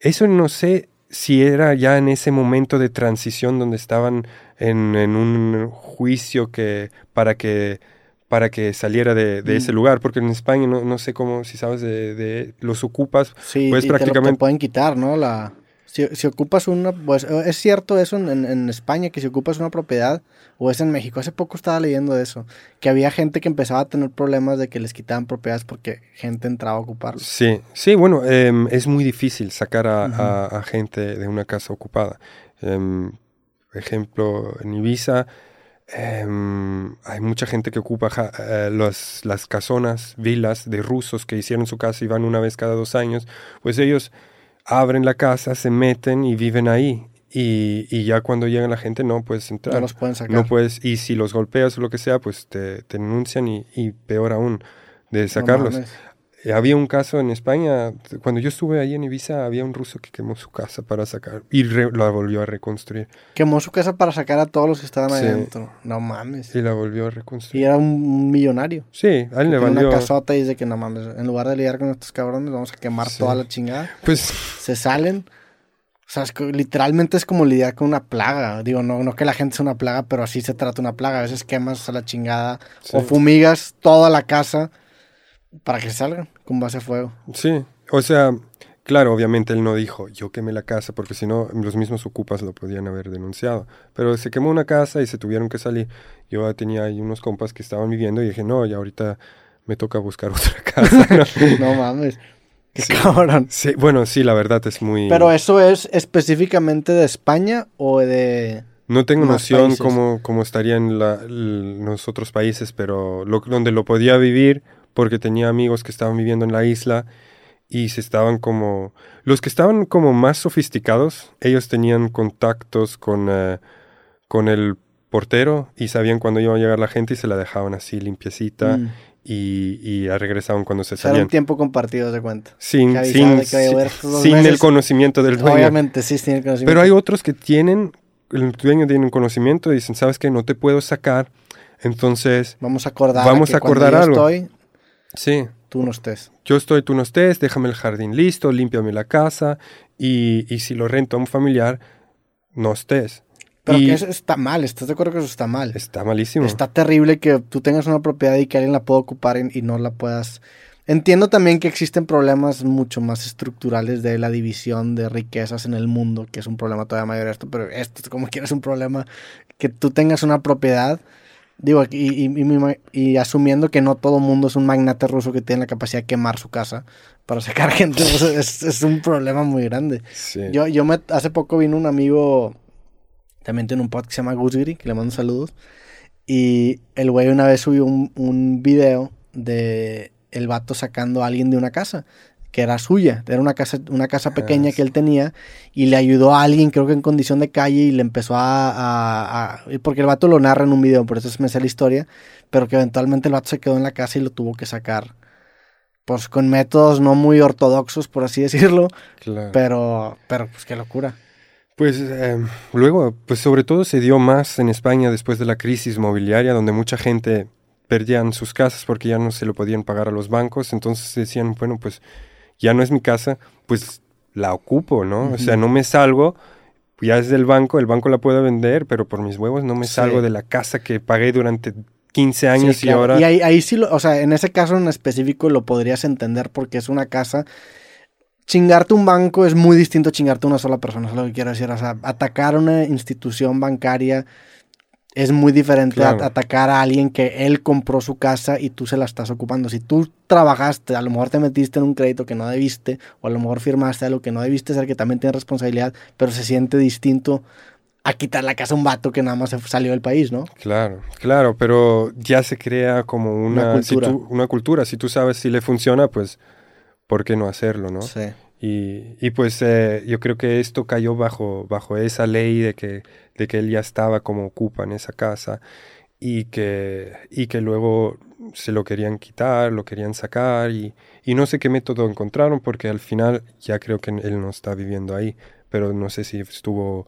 Eso no sé, si era ya en ese momento de transición donde estaban en, en un juicio que para que para que saliera de, de ese mm. lugar, porque en España no, no sé cómo, si sabes de, de los ocupas, sí, pues prácticamente... Te, pueden quitar, ¿no? La, si, si, ocupas una, pues es cierto eso en, en, España, que si ocupas una propiedad, o es en México, hace poco estaba leyendo eso, que había gente que empezaba a tener problemas de que les quitaban propiedades porque gente entraba a ocuparlo. Sí, sí, bueno, em, es muy difícil sacar a, a, gente de una casa ocupada. Um, ejemplo, en Ibiza em, hay mucha gente que ocupa eh, los, las casonas, vilas de rusos que hicieron su casa y van una vez cada dos años, pues ellos abren la casa, se meten y viven ahí. Y, y, ya cuando llega la gente no puedes entrar. No los pueden sacar. No puedes, y si los golpeas o lo que sea, pues te, te denuncian y, y, peor aún, de sacarlos. Había un caso en España, cuando yo estuve ahí en Ibiza, había un ruso que quemó su casa para sacar y la volvió a reconstruir. Quemó su casa para sacar a todos los que estaban ahí adentro. No mames. Y la volvió a reconstruir. Y era un millonario. Sí, a él le valió. una casota y dice que no mames, en lugar de lidiar con estos cabrones, vamos a quemar toda la chingada. Pues. Se salen. O sea, literalmente es como lidiar con una plaga. Digo, no, no que la gente sea una plaga, pero así se trata una plaga. A veces quemas a la chingada o fumigas toda la casa para que salgan con base a fuego. Sí, o sea, claro, obviamente él no dijo, yo quemé la casa, porque si no, los mismos ocupas lo podían haber denunciado. Pero se quemó una casa y se tuvieron que salir. Yo tenía ahí unos compas que estaban viviendo y dije, no, ya ahorita me toca buscar otra casa. no, mames. Qué cabrón. Sí, bueno, sí, la verdad es muy... Pero eso es específicamente de España o de... No tengo noción cómo, cómo, estaría en, los otros países, pero lo, donde lo podía vivir porque tenía amigos que estaban viviendo en la isla y se estaban como... Los que estaban como más sofisticados, ellos tenían contactos con, eh, con el portero y sabían cuándo iba a llegar la gente y se la dejaban así limpiecita mm. y, y regresaban cuando se salían. Era un tiempo compartido, de cuenta. Sin, sin, sin el conocimiento del dueño. Obviamente, sí, sin el conocimiento. Pero hay otros que tienen, el dueño tiene un conocimiento y dicen, ¿sabes qué? No te puedo sacar, entonces... Vamos a acordar, vamos a acordar algo. Estoy, Sí. Tú no estés. Yo estoy, tú no estés, déjame el jardín listo, límpiame la casa y, y si lo rento a un familiar, no estés. Pero que eso está mal, ¿estás de acuerdo que eso está mal? Está malísimo. Está terrible que tú tengas una propiedad y que alguien la pueda ocupar y, no la puedas... Entiendo también que existen problemas mucho más estructurales de la división de riquezas en el mundo, que es un problema todavía mayor esto, pero esto como quieres un problema que tú tengas una propiedad Digo, y, y, y, asumiendo que no todo mundo es un magnate ruso que tiene la capacidad de quemar su casa para sacar gente, pues, es, es, un problema muy grande. Yo, yo me, hace poco vino un amigo, también tiene un podcast que se llama Gusgri, que le mando saludos, y el güey una vez subió un, un video de el vato sacando a alguien de una casa que era suya, era una casa, una casa pequeña que él tenía y le ayudó a alguien, creo que en condición de calle y le empezó a, porque el vato lo narra en un video, por eso me sé la historia, pero que eventualmente el vato se quedó en la casa y lo tuvo que sacar, pues con métodos no muy ortodoxos, por así decirlo, pero, pero pues qué locura. Pues em, luego, pues sobre todo se dio más en España después de la crisis mobiliaria, donde mucha gente perdían sus casas porque ya no se lo podían pagar a los bancos, entonces decían, bueno, pues ya no es mi casa, pues la ocupo, ¿no? O sea, no me salgo, ya es del banco, el banco la puede vender, pero por mis huevos no me salgo de la casa que pagué durante 15 años Sí, claro. y ahora... Y ahí, ahí sí, lo, o sea, en ese caso en específico lo podrías entender porque es una casa. Chingarte un banco es muy distinto a chingarte una sola persona, es lo que quiero decir. O sea, atacar una institución bancaria es muy diferente Claro. a atacar a alguien que él compró su casa y tú se la estás ocupando. Si tú trabajaste, a lo mejor te metiste en un crédito que no debiste, o a lo mejor firmaste algo que no debiste ser, que también tiene responsabilidad, pero se siente distinto a quitar la casa a un vato que nada más se salió del país, ¿no? Claro, claro, pero ya se crea como una, Una si cultura. tú- una cultura. Si tú sabes si le funciona, pues, ¿por qué no hacerlo, no? Sí. Y, y pues eh, yo creo que esto cayó bajo, bajo esa ley de que, de que él ya estaba como ocupa en esa casa y que, y que luego se lo querían quitar, lo querían sacar y, y no sé qué método encontraron porque al final ya creo que él no está viviendo ahí, pero no sé si estuvo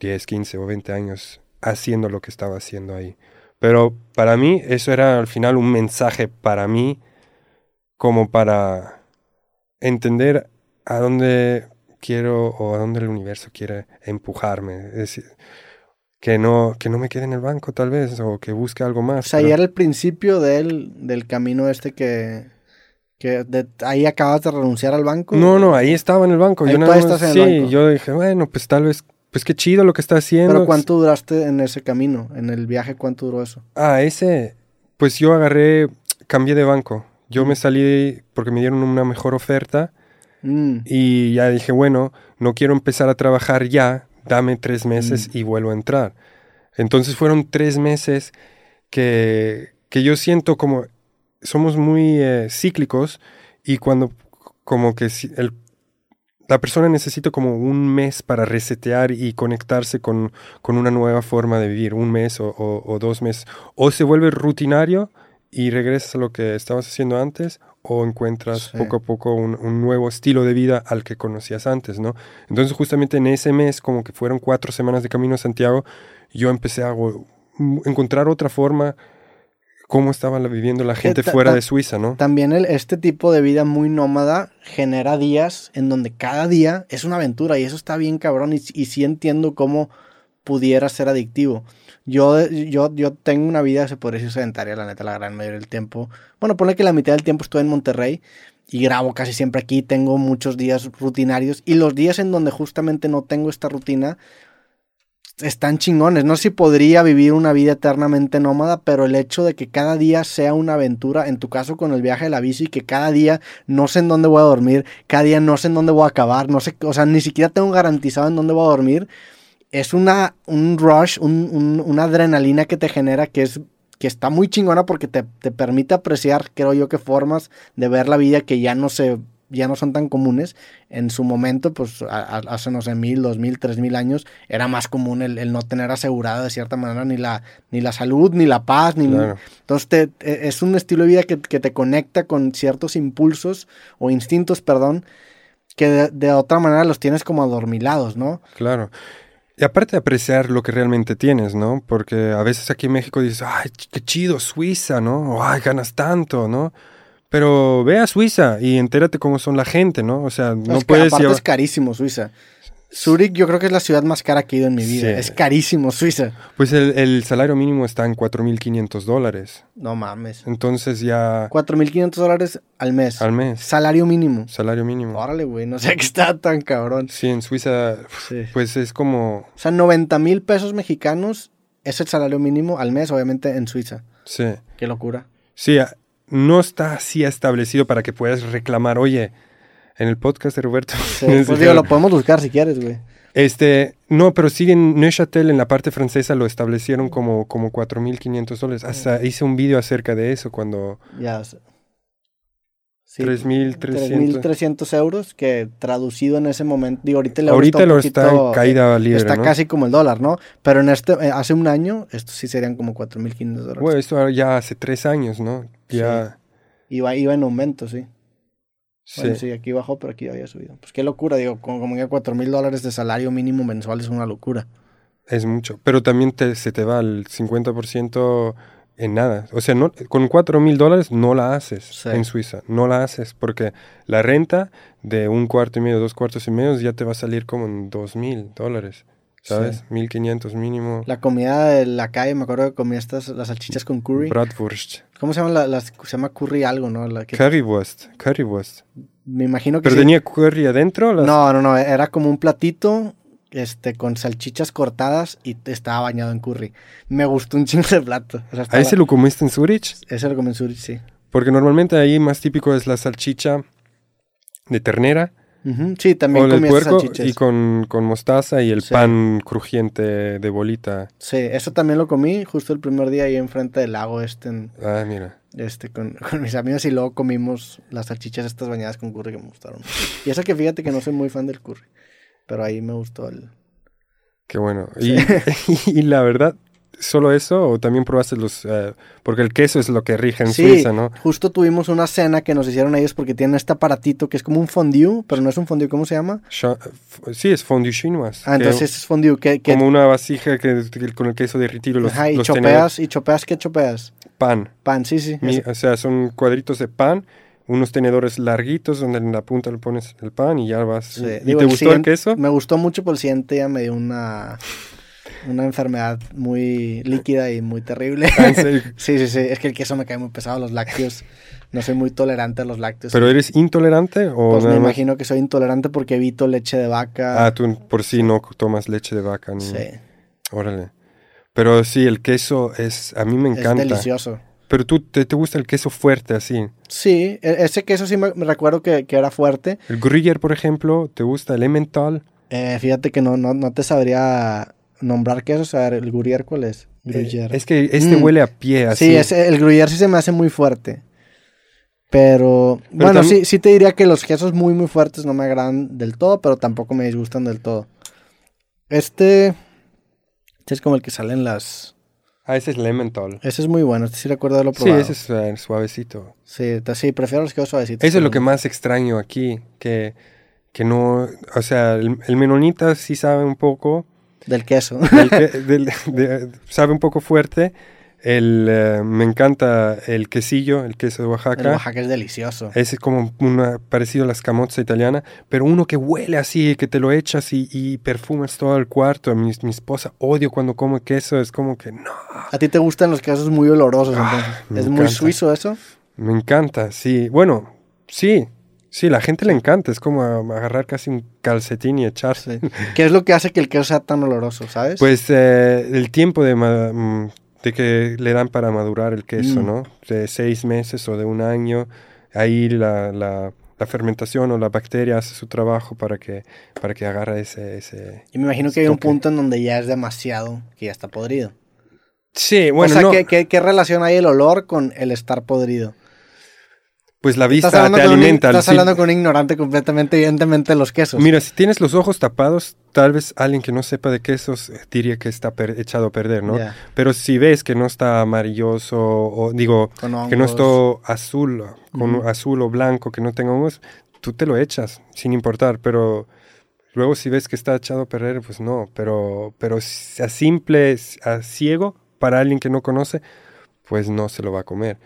10, 15 o 20 años haciendo lo que estaba haciendo ahí. Pero para mí eso era al final un mensaje para mí como para entender a dónde quiero o a dónde el universo quiere empujarme. Es decir, que no, que no me quede en el banco tal vez o que busque algo más. O sea, pero- ya era el principio del, del camino este que, que de- ahí acabas de renunciar al banco. No, no, ahí estaba en el banco. Ahí yo nada más- estás en el sí, banco. yo dije, bueno, pues tal vez, pues qué chido lo que está haciendo. Pero ¿cuánto duraste en ese camino? En el viaje, ¿cuánto duró eso? Ah, ese, pues yo agarré, cambié de banco. Yo me salí porque me dieron una mejor oferta Mm, y ya dije, bueno, no quiero empezar a trabajar ya, dame tres meses Mm. y vuelvo a entrar. Entonces fueron tres meses que, que yo siento como somos muy eh, cíclicos y cuando como que el- la persona necesita como un mes para resetear y conectarse con, con una nueva forma de vivir, un mes o, o- o dos meses, o se vuelve rutinario y regresas a lo que estabas haciendo antes o encuentras Sí. poco a poco un, un nuevo estilo de vida al que conocías antes, ¿no? Entonces justamente en ese mes, como que fueron cuatro semanas de Camino a Santiago, yo empecé a encontrar otra forma, cómo estaba viviendo la gente fuera de Suiza, ¿no? También el, este tipo de vida muy nómada genera días en donde cada día es una aventura y eso está bien cabrón y, y sí entiendo cómo pudiera ser adictivo. Yo, yo, yo tengo una vida, se podría decir, sedentaria, la neta, la gran mayoría del tiempo. Bueno, ponle que la mitad del tiempo estoy en Monterrey y grabo casi siempre aquí, tengo muchos días rutinarios y los días en donde justamente no tengo esta rutina están chingones. No sé si podría vivir una vida eternamente nómada, pero el hecho de que cada día sea una aventura, en tu caso con el viaje de la bici, que cada día no sé en dónde voy a dormir, cada día no sé en dónde voy a acabar, no sé, o sea, ni siquiera tengo garantizado en dónde voy a dormir, es una, un rush, un- un- una adrenalina que te genera que es que está muy chingona porque te, te permite apreciar, creo yo, que formas de ver la vida que ya no se ya no son tan comunes. En su momento, pues a- a- hace, no sé, mil, dos mil, tres mil años, era más común el, el no tener asegurada de cierta manera ni la, ni la salud, ni la paz, ni... Claro. Entonces te- es un estilo de vida que, que te conecta con ciertos impulsos o instintos, perdón, que de, de otra manera los tienes como adormilados, ¿no? Claro. Y aparte de apreciar lo que realmente tienes, ¿no? Porque a veces aquí en México dices, ay, qué chido, Suiza, ¿no? O, ay, ganas tanto, ¿no? Pero ve a Suiza y entérate cómo son la gente, ¿no? O sea, no es que puedes aparte llevar... es carísimo Suiza. Zurich yo creo que es la ciudad más cara que he ido en mi vida. Sí. Es carísimo Suiza. Pues el, el salario mínimo está en 4.500 dólares. No mames. Entonces ya 4.500 dólares al mes. al mes, Salario mínimo. salario mínimo. Órale, güey, no sé qué está tan cabrón. Sí, en Suiza, Sí. pues es como... O sea, 90 mil pesos mexicanos es el salario mínimo al mes, obviamente en Suiza. Sí. Qué locura. Sí, no está así establecido para que puedas reclamar, oye, en el podcast de Roberto. Sí, pues digo, lo podemos buscar si quieres, güey. Este, no, pero sí en Neuchâtel, en la parte francesa, lo establecieron como, como 4.500 dólares. Hasta hice un vídeo acerca de eso cuando Ya. sé. Sí, 3.300. 3.300 euros que traducido en ese momento, digo, ahorita el Ahorita lo está poquito- en caída libre, Está ¿no? casi como el dólar, ¿no? Pero en este, eh, hace un año, estos sí serían como 4.500 dólares. Bueno, esto ya hace tres años, ¿no? Ya, Iba, iba en aumento, sí. Sí. Bueno, sí, aquí bajó, pero aquí había subido. Pues qué locura, digo, como, como que 4.000 dólares de salario mínimo mensual es una locura. Es mucho. Pero también te, se te va el 50% en nada. O sea, no, con 4 mil dólares no la haces Sí. en Suiza. No la haces porque la renta de un cuarto y medio, dos cuartos y medio ya te va a salir como en 2 mil dólares. ¿Sabes? 1500 mínimo. La comida de la calle, me acuerdo que comía estas, las salchichas con curry. Bratwurst. ¿Cómo se llama? La, las- se llama curry algo, ¿no? La que- Currywurst. Currywurst. me imagino que ¿Pero sí. tenía curry adentro? Las- No, no, no, era como un platito este, con salchichas cortadas y estaba bañado en curry. Me gustó un chingo de plato. O sea, ¿A estaba- ese lo comiste en Zurich? ese lo comí en Zurich, sí. Porque normalmente ahí más típico es la salchicha de ternera Sí, también comí esas puerco salchichas. y con, con mostaza y el Sí. pan crujiente de bolita. Sí, eso también lo comí justo el primer día ahí enfrente del lago este, en- Ah, mira. este con, con mis amigos y luego comimos las salchichas estas bañadas con curry que me gustaron. Y eso que fíjate que no soy muy fan del curry, pero ahí me gustó el... Qué bueno. Y, y la verdad, ¿solo eso o también probaste los... eh, porque el queso es lo que rige en sí, Suiza, ¿no? justo tuvimos una cena que nos hicieron ellos porque tienen este aparatito que es como un fondue, pero no es un fondue, ¿cómo se llama? Sí, es fondue chinois. Ah, entonces es fondue, que, que como una vasija que, que con el queso derretido los, ajá, y los chopeas, y chopeas, ¿qué chopeas? pan. Pan, sí, sí. Mi- o sea, son cuadritos de pan, unos tenedores larguitos donde en la punta le pones el pan y ya vas. sí. ¿Y Digo, te el gustó el queso? Me gustó mucho, pero el siguiente día me dio una, una enfermedad muy líquida y muy terrible. Ah, sí, sí, sí. Es que el queso me cae muy pesado, los lácteos. No soy muy tolerante a los lácteos. ¿Pero eres intolerante o pues me imagino que soy intolerante porque evito leche de vaca. Ah, tú por sí no tomas leche de vaca. Ni... sí, Órale. Pero sí, el queso es... A mí me es encanta. delicioso. Pero tú te, te gusta el queso fuerte así. Sí, e- ese queso sí me, me recuerdo que, que era fuerte. El Gruyère, por ejemplo, ¿te gusta el Emmental? Eh, fíjate que no, no, no te sabría nombrar quesos. A ver, ¿el Gruyère cuál es? Gruyère. Eh, es que este Mm. huele a pie así. Sí, el Gruyère sí se me hace muy fuerte. Pero, bueno, también- sí, sí te diría que los quesos muy, muy fuertes no me agradan del todo, pero tampoco me disgustan del todo. Este, este es como el que sale en las... Ah, ese es el Emmental. Ese es muy bueno, este sí recuerdo haberlo Sí, probado. ese es eh, suavecito. Sí, sí, prefiero los quesos suavecitos. Eso es lo pero- que más extraño aquí, que, que no, o sea, el, el menonita sí sabe un poco, Del queso. del que- del- de- sabe un poco fuerte, el, eh, me encanta el quesillo, el queso de El Oaxaca, Oaxaca es delicioso. es como una, parecido a la escamotza italiana, pero uno que huele así, que te lo echas y, y perfumas todo el cuarto, mi, mi esposa odio cuando come queso, es como que no, ¿A ti te gustan los quesos muy olorosos Ah, ¿Es muy encanta. suizo eso? me encanta, sí, bueno, sí, sí, la gente le encanta, es como agarrar casi un calcetín y echarse. Sí. ¿Qué es lo que hace que el queso sea tan oloroso, sabes? Pues eh, el tiempo de, mm, de que le dan para madurar el queso, Mm. ¿no? De seis meses o de un año, ahí la, la- la fermentación o la bacteria hace su trabajo para que, para que agarre ese... ese... y me imagino que hay un punto en donde ya es demasiado, que ya está podrido. Sí, bueno, o sea, no, ¿qué, qué, qué relación hay el olor con el estar podrido? Pues la vista te con un, alimenta. estás sí. hablando con un ignorante completamente, evidentemente, de los quesos. Mira, si tienes los ojos tapados, tal vez alguien que no sepa de quesos eh, diría que está per- echado a perder, ¿no? Ya, Pero si ves que no está amarilloso o digo, que no está azul, con azul o blanco, que no tenga hongos, tú te lo echas sin importar, pero luego si ves que está echado a perder, pues no, pero, pero a simple, a ciego, para alguien que no conoce, pues no se lo va a comer.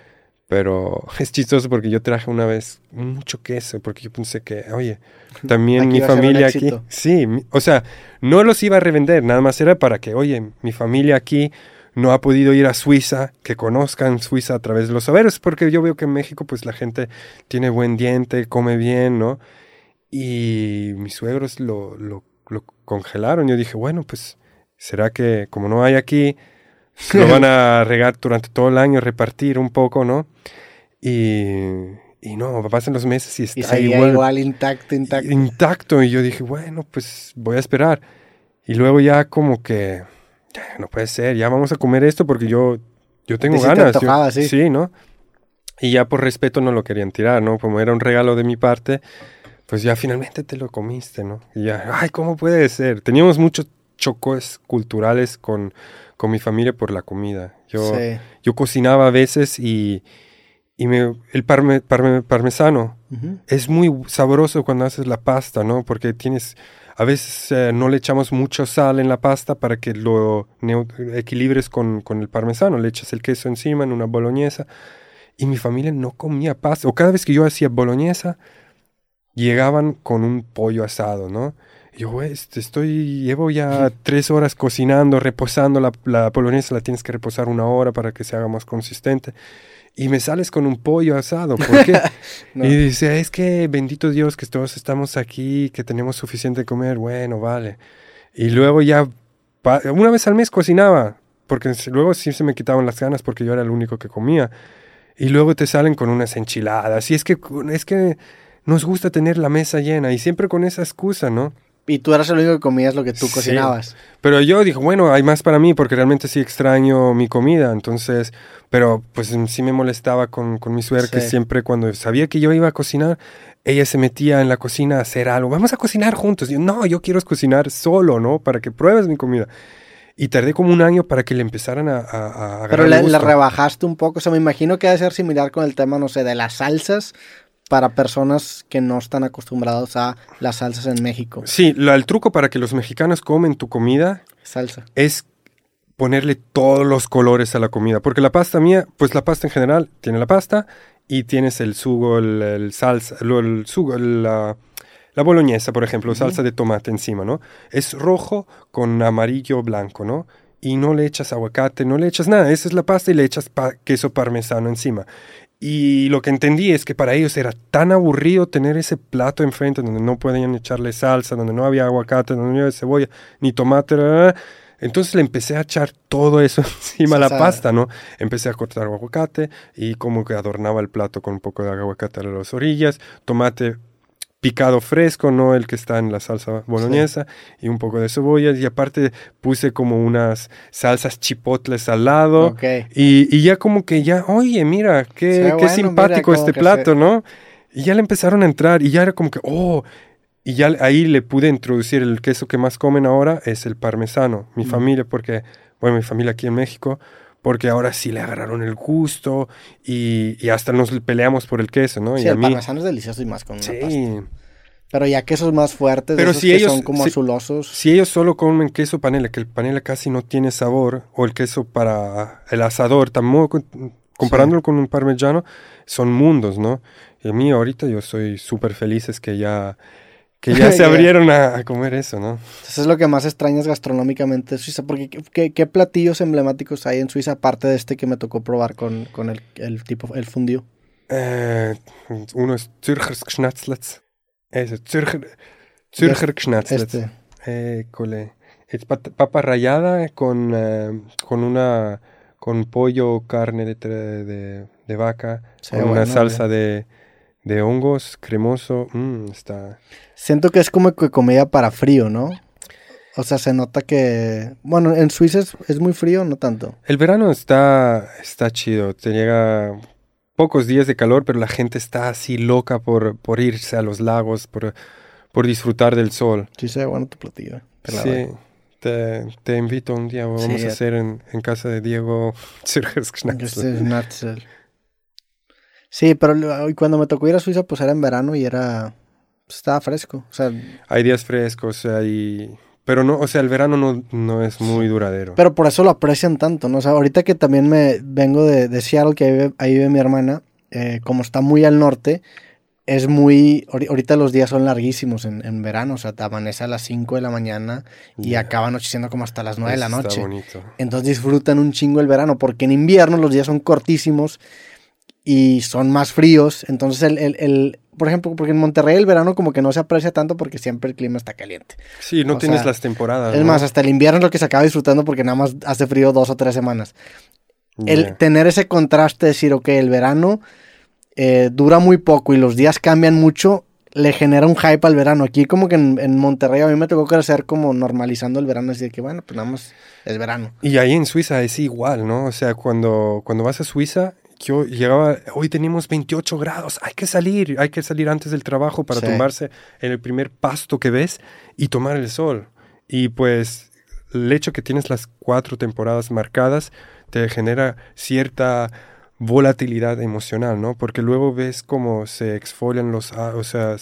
Pero es chistoso porque yo traje una vez mucho queso, porque yo pensé que, oye, también Aquí mi familia aquí, sí, mi- o sea, no los iba a revender, nada más era para que, oye, mi familia aquí no ha podido ir a Suiza, que conozcan Suiza a través de los saberes, porque yo veo que en México pues la gente tiene buen diente, come bien, ¿no? Y mis suegros lo, lo, lo congelaron. Yo dije, bueno, pues, ¿será que como no hay aquí, lo van a regar durante todo el año, repartir un poco, ¿no? Y, y no, pasan los meses y está Y seguía igual, igual, intacto, intacto. intacto. Y yo dije, bueno, pues voy a esperar. Y luego ya como que, no puede ser, ya vamos a comer esto porque yo, yo tengo sí te ganas. yo- antojaba, sí. sí, ¿no? Y ya por respeto no lo querían tirar, ¿no? Como era un regalo de mi parte, pues ya finalmente te lo comiste, ¿no? Y ya, ay, ¿cómo puede ser? Teníamos muchos chocos culturales con, con mi familia por la comida. Yo, Sí. yo cocinaba a veces y, y me, el parme- parme- parmesano Ujú. es muy sabroso cuando haces la pasta, ¿no? Porque tienes, a veces eh, no le echamos mucho sal en la pasta para que lo equilibres con, con el parmesano. Le echas el queso encima en una boloñesa. Y mi familia no comía pasta. O cada vez que yo hacía boloñesa, llegaban con un pollo asado, ¿no? Yo, güey, este, estoy, llevo ya tres horas cocinando, reposando la, la polonesa, la tienes que reposar una hora para que se haga más consistente. Y me sales con un pollo asado, ¿por qué? No. Y dice, es que bendito Dios que todos estamos aquí, que tenemos suficiente de comer, bueno, vale. Y luego ya, una vez al mes cocinaba, porque luego sí se me quitaban las ganas porque yo era el único que comía. Y luego te salen con unas enchiladas. Y es que, es que nos gusta tener la mesa llena y siempre con esa excusa, ¿no? Y tú eras el único que comías lo que tú Sí. cocinabas. Pero yo dije, bueno, hay más para mí porque realmente sí extraño mi comida. Entonces, pero pues sí me molestaba con, con mi suegra que Sí. siempre cuando sabía que yo iba a cocinar, ella se metía en la cocina a hacer algo. Vamos a cocinar juntos. Y yo, no, yo quiero cocinar solo, ¿no? Para que pruebes mi comida. Y tardé como un año para que le empezaran a, a, a Pero le, rebajaste un poco. O sea, me imagino que debe ser similar con el tema, no sé, de las salsas para personas que no están acostumbrados a las salsas en México. Sí, lo- el truco para que los mexicanos comen tu comida Salsa. es ponerle todos los colores a la comida. Porque la pasta mía, pues la pasta en general tiene la pasta y tienes el sugo, el, el salsa, lo- el sugo, el, la, la boloñesa, por ejemplo, salsa de tomate encima, ¿no? Es rojo con amarillo blanco, ¿no? Y no le echas aguacate, no le echas nada. Esa es la pasta y le echas pa- queso parmesano encima. Y lo que entendí es que para ellos era tan aburrido tener ese plato enfrente donde no podían echarle salsa, donde no había aguacate, donde no había cebolla, ni tomate. Entonces le empecé a echar todo eso encima a la pasta, ¿no? Empecé a cortar aguacate y como que adornaba el plato con un poco de aguacate a las orillas, tomate picado fresco, no el que está en la salsa boloñesa, y un poco de cebollas. Y aparte puse como unas salsas chipotles al lado. Y, y ya como que ya, oye, mira, qué, qué bueno, simpático mira, este plato, se- ¿no? Y ya le empezaron a entrar y ya era como que, oh, y ya ahí le pude introducir el queso que más comen ahora, es el parmesano. Mi Mm. familia, porque, bueno, mi familia aquí en México, porque ahora sí le agarraron el gusto y, y hasta nos peleamos por el queso, ¿no? Sí, y a el mí, parmesano es delicioso y más con una pasta. sí. Pero ya quesos más fuertes, Pero esos si que ellos- son como si- azulosos. Si ellos solo comen queso panela, que el panela casi no tiene sabor, o el queso para el asador, tampoco, comparándolo con un parmesano, son mundos, ¿no? Y a mí ahorita yo soy súper feliz es que ya, que ya se abrieron a, a comer eso, ¿no? Eso es lo que más extrañas gastronómicamente de Suiza. Porque ¿qué- ¿qué, qué platillos emblemáticos hay en Suiza aparte de este que me tocó probar con, con el, el tipo, el fundido? Eh, uno es Zürcher Schnatzlets. Ese, Zürcher, Zürcher Schnatzlets. Este. École. Es papa rallada con, eh, con una con pollo, carne de, de, de vaca, Sí, con una salsa de, de hongos, cremoso. Mm, está. Siento que es como que comida para frío, ¿no? O sea, se nota que... Bueno, en Suiza es, es muy frío, no tanto. El verano está, está chido. Te llega pocos días de calor, pero la gente está así loca por, por irse a los lagos, por, por disfrutar del sol. Sí se ve bueno tu platillo. la Sí, te, te invito un día. Vamos Sí, a hacer en, en casa de Diego Zürcher Schnatzlets. Este es Schnitzel. Sí, pero cuando me tocó ir a Suiza, pues era en verano y era... pues, estaba fresco. O sea, Hay días frescos, hay... Pero no, o sea, el verano no, no es muy duradero. Pero por eso lo aprecian tanto, ¿no? O sea, ahorita que también me vengo de, de Seattle, que ahí vive, ahí vive mi hermana, eh, como está muy al norte, es muy... ahori- Ahorita los días son larguísimos en, en verano, o sea, te amanece a las 5 de la mañana y acaba anocheciendo como hasta las 9 de la Eso está noche. bonito. Entonces disfrutan un chingo el verano, porque en invierno los días son cortísimos y son más fríos. Entonces, el, el- el- por ejemplo, porque en Monterrey el verano como que no se aprecia tanto porque siempre el clima está caliente. Sí, no O tienes sea, las temporadas. Es ¿no? más, hasta el invierno es lo que se acaba disfrutando porque nada más hace frío dos o tres semanas. El Ya. tener ese contraste, decir, ok, el verano eh, dura muy poco y los días cambian mucho, le genera un hype al verano. Aquí como que en, en Monterrey a mí me tocó crecer como normalizando el verano, así de que bueno, pues nada más es verano. Y ahí en Suiza es igual, ¿no? O sea, cuando, cuando vas a Suiza, yo llegaba, hoy tenemos 28 grados, hay que salir, hay que salir antes del trabajo para Sí. tumbarse en el primer pasto que ves y tomar el sol. Y pues el hecho que tienes las cuatro temporadas marcadas te genera cierta volatilidad emocional, ¿no? Porque luego ves cómo se exfolian los, a- o sea,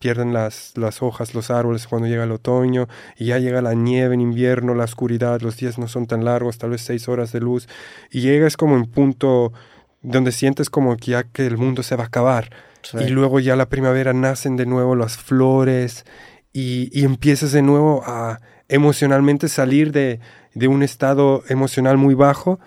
pierden las, las hojas, los árboles cuando llega el otoño y ya llega la nieve en invierno, la oscuridad, los días no son tan largos, tal vez seis horas de luz y llegas como en punto donde sientes como que ya que el mundo se va a acabar Sí. y luego ya la primavera nacen de nuevo las flores y, y empiezas de nuevo a emocionalmente salir de, de un estado emocional muy bajo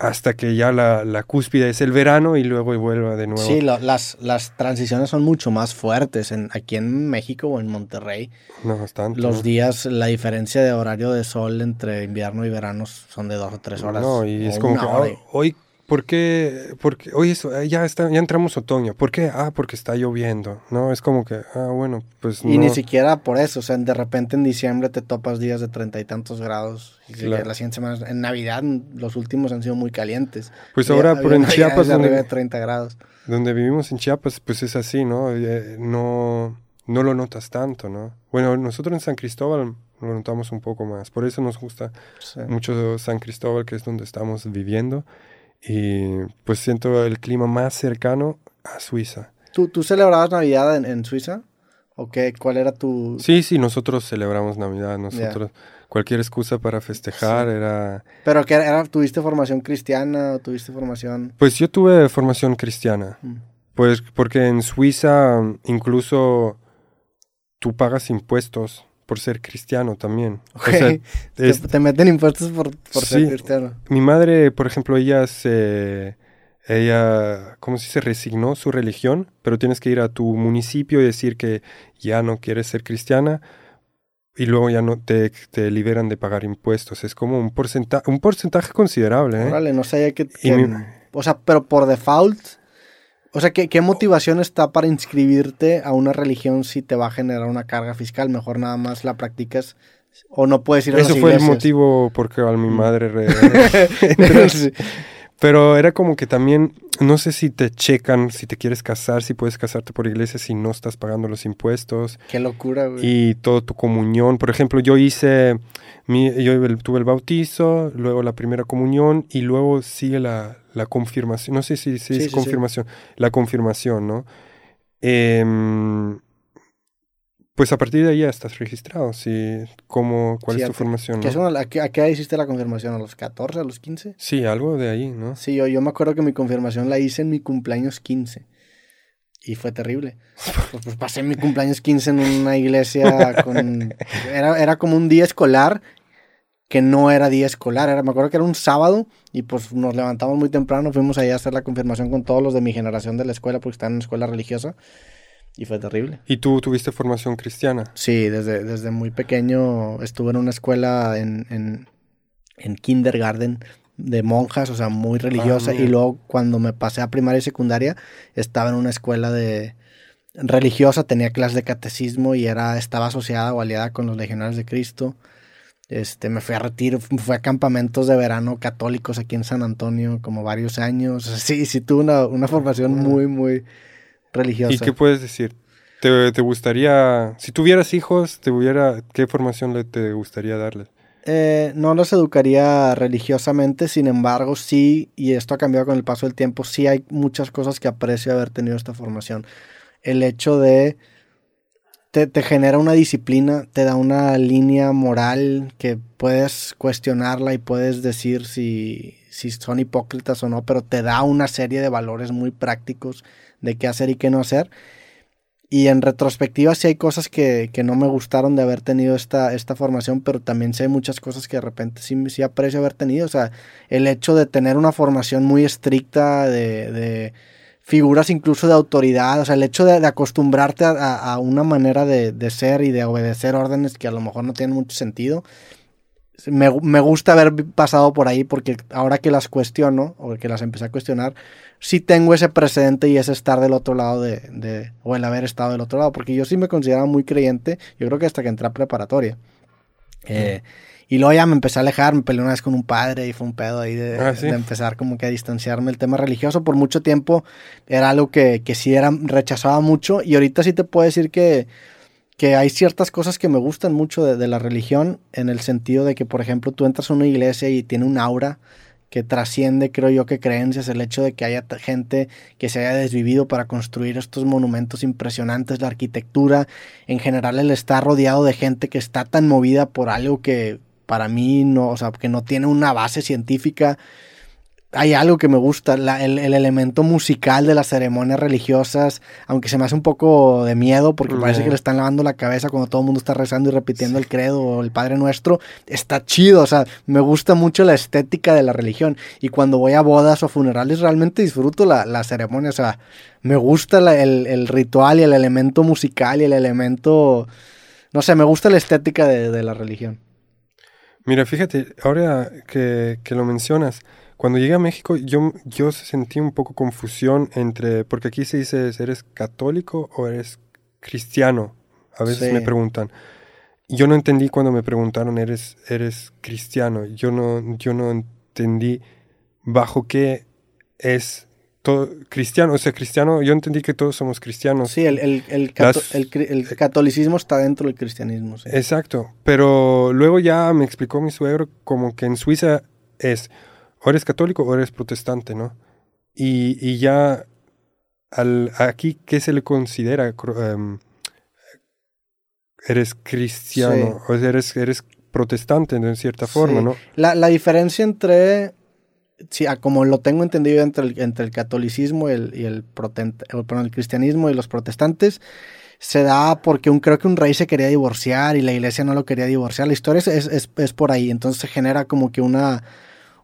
hasta que ya la, la, cúspide es el verano y luego vuelva de nuevo. Sí, lo, las, las transiciones son mucho más fuertes. En, aquí en México o en Monterrey, no, bastante, los ¿no? días, la diferencia de horario de sol entre invierno y verano son de dos o tres horas. No, y es como que. "Oh, hoy, ¿por qué? Porque hoy eso, eh, ya, está, ya entramos otoño. ¿Por qué? Ah, porque está lloviendo. No, es como que, ah, bueno, pues Y no. ni siquiera por eso, o sea, de repente en diciembre te topas días de treinta y tantos grados. Y Claro. las siguientes semanas, en Navidad los últimos han sido muy calientes. Pues Había- ahora, por en Chiapas, de arriba donde, de 30 grados. donde vivimos en Chiapas, pues es así, ¿no? Eh, no, no lo notas tanto, ¿no? Bueno, nosotros en San Cristóbal lo notamos un poco más. Por eso nos gusta Sí. mucho San Cristóbal, que es donde estamos viviendo. Y pues siento el clima más cercano a Suiza. ¿Tú, ¿Tú celebrabas Navidad en, en Suiza? ¿O qué? ¿Cuál era tu...? Sí, sí, nosotros celebramos Navidad. Nosotros, cualquier excusa para festejar era... ¿Pero qué era, ¿Tuviste formación cristiana o tuviste formación...? Pues yo tuve formación cristiana. Mm. Pues porque en Suiza incluso tú pagas impuestos por ser cristiano también. O Ok. sea, Te, es- te meten impuestos por, por ser Sí. cristiano. mi madre, por ejemplo, ella se... Ella, ¿cómo se dice? Resignó su religión, pero tienes que ir a tu municipio y decir que ya no quieres ser cristiana y luego ya no te, te liberan de pagar impuestos. Es como un, porcentaje un porcentaje considerable, ¿eh? Órale, no sabía que... Que- mi- O sea, pero por default... O sea, ¿qué, ¿qué motivación está para inscribirte a una religión si te va a generar una carga fiscal? Mejor nada más la practicas o no puedes ir a Eso las fue el motivo porque a mi Mm. madre... re- Sí. Pero era como que también, no sé si te checan, si te quieres casar, si puedes casarte por iglesia, si no estás pagando los impuestos Qué locura, güey. y todo tu comunión. Por ejemplo, yo hice, mi, yo tuve el bautizo, luego la primera comunión y luego sigue la, la confirmación. No sé si, si Sí, es sí, sí. confirmación, la confirmación, ¿no? Em, pues a partir de ahí ya estás registrado, sí, ¿cómo, ¿cuál Sí, es tu formación? ¿Qué no? es una- ¿A qué, a qué edad hiciste la confirmación? ¿A los 14, a los 15? Sí, algo de ahí, ¿no? Sí, yo, yo me acuerdo que mi confirmación la hice en mi cumpleaños 15. Y fue terrible. Pues, pues pasé mi cumpleaños 15 en una iglesia con... Era, era como un día escolar que no era día escolar. Era, me acuerdo que era un sábado y pues nos levantamos muy temprano, fuimos allá a hacer la confirmación con todos los de mi generación de la escuela porque están en escuela religiosa. Y fue terrible. ¿Y tú tuviste formación cristiana? Sí, desde, desde muy pequeño estuve en una escuela en, en, en kindergarten de monjas, o sea, muy religiosa. mira. y luego cuando me pasé a primaria y secundaria, estaba en una escuela de religiosa, tenía clases de catecismo y era, estaba asociada o aliada con los legionarios de Cristo. Este, me fui a retiro, fui a campamentos de verano católicos aquí en San Antonio como varios años. O sea, sí, sí tuve una, una formación muy, muy religiosa. ¿Y qué puedes decir? ¿Te, te gustaría, si tuvieras hijos, te hubiera, qué formación le te gustaría darles? Eh, no los educaría religiosamente, sin embargo, sí, y esto ha cambiado con el paso del tiempo, sí hay muchas cosas que aprecio haber tenido esta formación. El hecho de... Te, te genera una disciplina, te da una línea moral que puedes cuestionarla y puedes decir si, si son hipócritas o no, pero te da una serie de valores muy prácticos de qué hacer y qué no hacer. Y en retrospectiva sí hay cosas que, que no me gustaron de haber tenido esta, esta formación, pero también hay muchas cosas que de repente sí, sí aprecio haber tenido. O sea, el hecho de tener una formación muy estricta de, de figuras incluso de autoridad, o sea, el hecho de, acostumbrarte a una manera de, de ser y de obedecer órdenes que a lo mejor no tienen mucho sentido. Me, me gusta haber pasado por ahí porque ahora que las cuestiono o que las empecé a cuestionar, sí tengo ese precedente y ese estar del otro lado de, de- o el haber estado del otro lado, porque yo sí me consideraba muy creyente, yo creo que hasta que entré a preparatoria. Eh, y luego ya me empecé a alejar, me peleé una vez con un padre y fue un pedo ahí de, Ah, ¿sí? de empezar como que a distanciarme del tema religioso. Por mucho tiempo era algo que, que sí era, rechazaba mucho y ahorita sí te puedo decir que, que hay ciertas cosas que me gustan mucho de, la religión en el sentido de que, por ejemplo, tú entras a una iglesia y tiene un aura que trasciende, creo yo, que creencias, el hecho de que haya gente que se haya desvivido para construir estos monumentos impresionantes, la arquitectura, en general el estar rodeado de gente que está tan movida por algo que para mí no, o sea, que no tiene una base científica, hay algo que me gusta, la- el, el elemento musical de las ceremonias religiosas, aunque se me hace un poco de miedo porque parece que le están lavando la cabeza cuando todo el mundo está rezando y repitiendo el credo o el Padre Nuestro, está chido, o sea, me gusta mucho la estética de la religión. Y cuando voy a bodas o funerales realmente disfruto la, la ceremonia, o sea, me gusta la- el, el ritual y el elemento musical y el elemento, no sé, me gusta la estética de, de la religión. Mira, fíjate, ahora que, que lo mencionas, cuando llegué a México yo, yo sentí un poco confusión entre, porque aquí se dice, ¿eres católico o eres cristiano? A veces Sí. me preguntan. Yo no entendí cuando me preguntaron, ¿eres, eres cristiano? Yo no, yo no entendí bajo qué es todo cristiano. O sea, cristiano, yo entendí que todos somos cristianos. Sí, el, el, el, cato- Las- el cri- el catolicismo está dentro del cristianismo. sí. Exacto, pero luego ya me explicó mi suegro como que en Suiza es o eres católico o eres protestante, ¿no? Y, y ya al, aquí, ¿qué se le considera? Em, eres cristiano, o eres, eres protestante de cierta forma, Sí. ¿no? La, la diferencia entre, sí, como lo tengo entendido entre el, entre el catolicismo y el, y el, perdón, el cristianismo y los protestantes, se da porque un, creo que un rey se quería divorciar y la iglesia no lo quería divorciar. La historia es, es- es por ahí, entonces se genera como que una,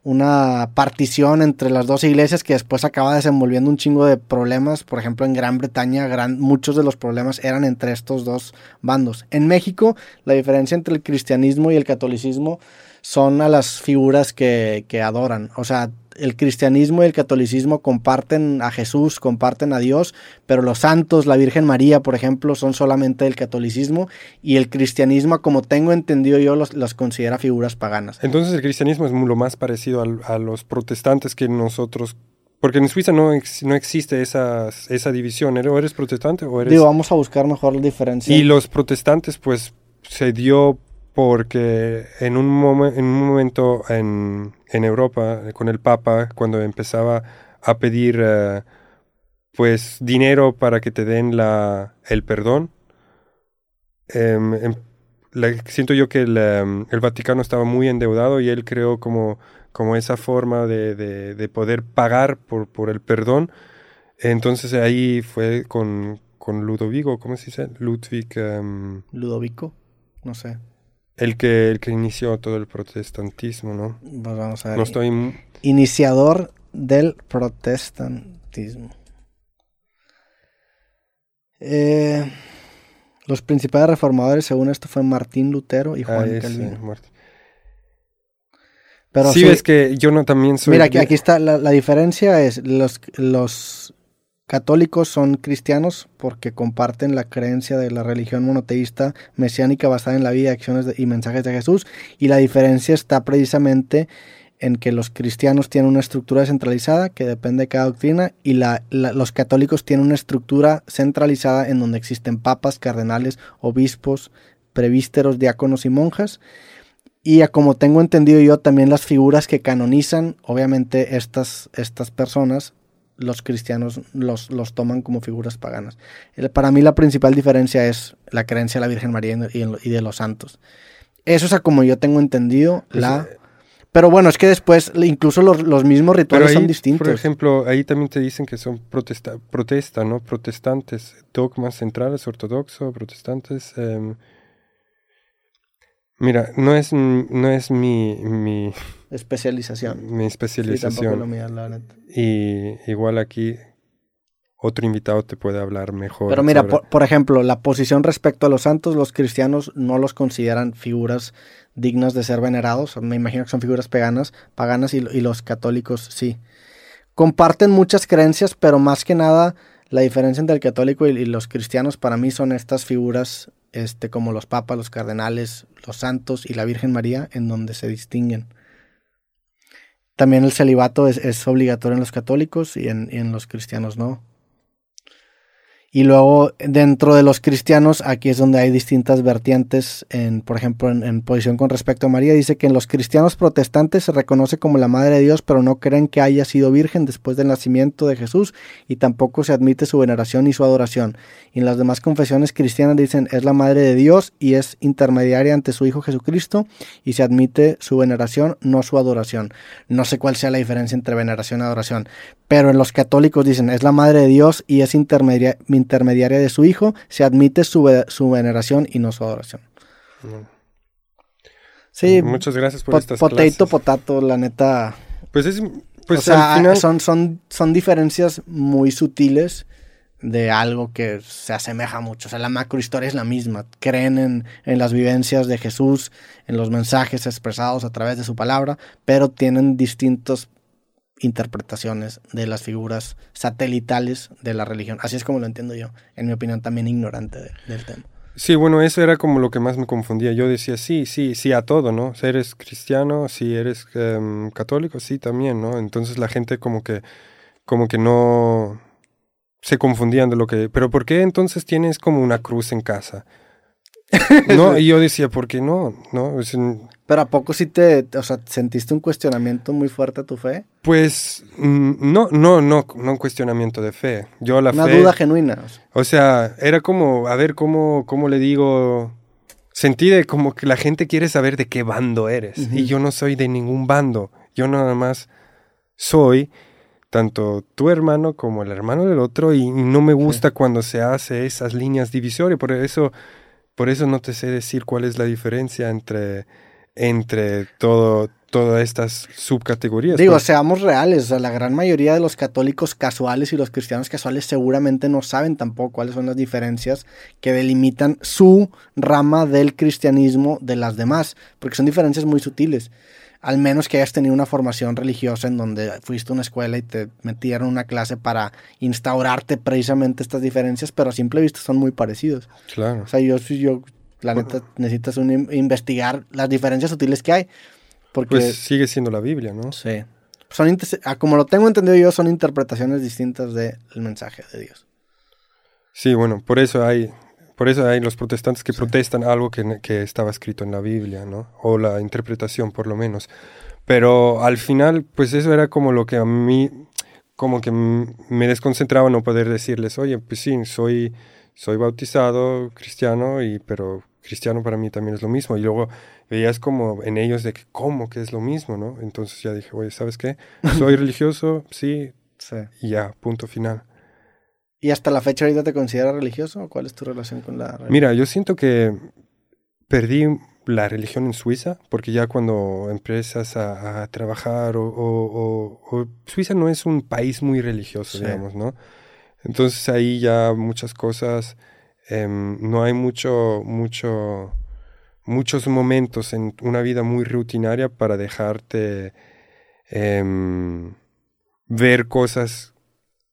una partición entre las dos iglesias que después acaba desenvolviendo un chingo de problemas. Por ejemplo, en Gran Bretaña, gran, muchos de los problemas eran entre estos dos bandos. En México, la diferencia entre el cristianismo y el catolicismo son a las figuras que, que adoran. O sea, el cristianismo y el catolicismo comparten a Jesús, comparten a Dios, pero los santos, la Virgen María, por ejemplo, son solamente del catolicismo y el cristianismo, como tengo entendido yo, los, los considera figuras paganas. Entonces el cristianismo es lo más parecido a, los protestantes que nosotros... Porque en Suiza no, ex- no existe esa, esa división, ¿eres- o eres protestante o eres... Digo, vamos a buscar mejor la diferencia. Y los protestantes, pues, se dio porque en un, momen- en un momento en, Europa, con el Papa, cuando empezaba a pedir, eh, pues, dinero para que te den la, el perdón, em, em, siento yo que el, Vaticano estaba muy endeudado y él creó como, como esa forma de, de- de poder pagar por, por el perdón. Entonces ahí fue con, con Ludovico, ¿cómo se dice? Ludwig, em, Ludovico, no sé. El, que, el que inició todo el protestantismo, ¿no? Pues vamos a ver. No estoy... Iniciador del protestantismo. Eh, los principales reformadores, según esto, fue Martín Lutero y Ah, Juan ese, Calvino. muerte. Pero sí, sí, ves que yo no también soy... mira, aquí, aquí está la, la diferencia es los, los católicos son cristianos porque comparten la creencia de la religión monoteísta mesiánica basada en la vida, acciones y mensajes de Jesús y la diferencia está precisamente en que los cristianos tienen una estructura centralizada que depende de cada doctrina y la- los católicos tienen una estructura centralizada en donde existen papas, cardenales, obispos, prevísteros, diáconos y monjas. Y a como tengo entendido yo, también las figuras que canonizan, obviamente estas, estas personas, los cristianos los, los toman como figuras paganas. Para mí la principal diferencia es la creencia de la Virgen María y, de los santos. Eso es a como yo tengo entendido la... Pero bueno, es que después incluso los, los mismos rituales ahí, son distintos. por ejemplo, ahí también te dicen que son protesta, protesta ¿no? Protestantes, dogmas centrales, ortodoxo, protestantes. em, Mira, no es, no es mi, mi, Especialización. mi especialización. lo mío, la neta. y igual aquí otro invitado te puede hablar mejor. Pero mira, sobre- por, por ejemplo, la posición respecto a los santos, los cristianos no los consideran figuras dignas de ser venerados. Me imagino que son figuras paganas, paganas y, y los católicos sí. Comparten muchas creencias, pero más que nada la diferencia entre el católico y, y los cristianos para mí son estas figuras este, como los papas, los cardenales, los santos y la Virgen María, en donde se distinguen. También el celibato es, es obligatorio en los católicos y en, y en los cristianos no. Y luego dentro de los cristianos, aquí es donde hay distintas vertientes, en, por ejemplo, en, posición con respecto a María, dice que en los cristianos protestantes se reconoce como la Madre de Dios, pero no creen que haya sido virgen después del nacimiento de Jesús y tampoco se admite su veneración y su adoración. Y en las demás confesiones cristianas dicen es la Madre de Dios y es intermediaria ante su Hijo Jesucristo y se admite su veneración, no su adoración. No sé cuál sea la diferencia entre veneración y adoración, pero en los católicos dicen es la Madre de Dios y es intermediaria intermediaria de su Hijo, se admite su, su veneración y no su adoración. Sí. Muchas gracias por estas Potato, potato, la neta. Pues es. Pues son, son, son diferencias muy sutiles de algo que se asemeja mucho. O sea, la macrohistoria es la misma. Creen en, en, las vivencias de Jesús, en los mensajes expresados a través de su palabra, pero tienen distintos interpretaciones de las figuras satelitales de la religión. Así es como lo entiendo yo, en mi opinión también ignorante del tema. Sí, bueno, eso era como lo que más me confundía. Yo decía, sí, sí, sí a todo, ¿no? Si eres cristiano, si eres em, católico, sí también, ¿no? Entonces la gente como que, como que no se confundían de lo que... Pero ¿por qué entonces tienes como una cruz en casa? no, y yo decía, ¿por qué no? ¿No? Pero ¿a poco sí te, o sea, sentiste un cuestionamiento muy fuerte a tu fe? Pues mm, no, no, no, no un cuestionamiento de fe. Yo la Una duda genuina. O sea, era como, a ver, ¿cómo, cómo le digo? Sentí de como que la gente quiere saber de qué bando eres. Y yo no soy de ningún bando. Yo nada más soy tanto tu hermano como el hermano del otro y, no me gusta cuando se hace esas líneas divisorias. Por eso, por eso no te sé decir cuál es la diferencia entre entre todo, todas estas subcategorías. Digo, pues. seamos reales, la gran mayoría de los católicos casuales y los cristianos casuales seguramente no saben tampoco cuáles son las diferencias que delimitan su rama del cristianismo de las demás, porque son diferencias muy sutiles. Al menos que hayas tenido una formación religiosa en donde fuiste a una escuela y te metieron una clase para instaurarte precisamente estas diferencias, pero a simple vista son muy parecidos. Claro. O sea, yo, yo la neta, necesitas investigar las diferencias sutiles que hay. Porque, pues sigue siendo la Biblia, ¿no? Sí. Son, ah, como lo tengo entendido yo, son interpretaciones distintas del mensaje de Dios. Sí, bueno, por eso hay, por eso hay los protestantes que protestan algo que, que, estaba escrito en la Biblia, ¿no? O la interpretación, por lo menos. Pero al final, pues eso era como lo que a mí, como que me desconcentraba no poder decirles, oye, pues sí, soy, soy bautizado cristiano, y, pero cristiano para mí también es lo mismo. Y luego veías como en ellos de que, ¿cómo que es lo mismo, no? Entonces ya dije, oye, ¿sabes qué? Soy religioso, sí, sí. y ya, punto final. ¿Y hasta la fecha ahorita te consideras religioso? ¿Cuál es tu relación con la religión? Mira, yo siento que perdí la religión en Suiza, porque ya cuando empiezas a, trabajar o, o, Suiza no es un país muy religioso, digamos, ¿no? Entonces ahí ya muchas cosas Em, no hay mucho, mucho, muchos momentos en una vida muy rutinaria para dejarte em, ver cosas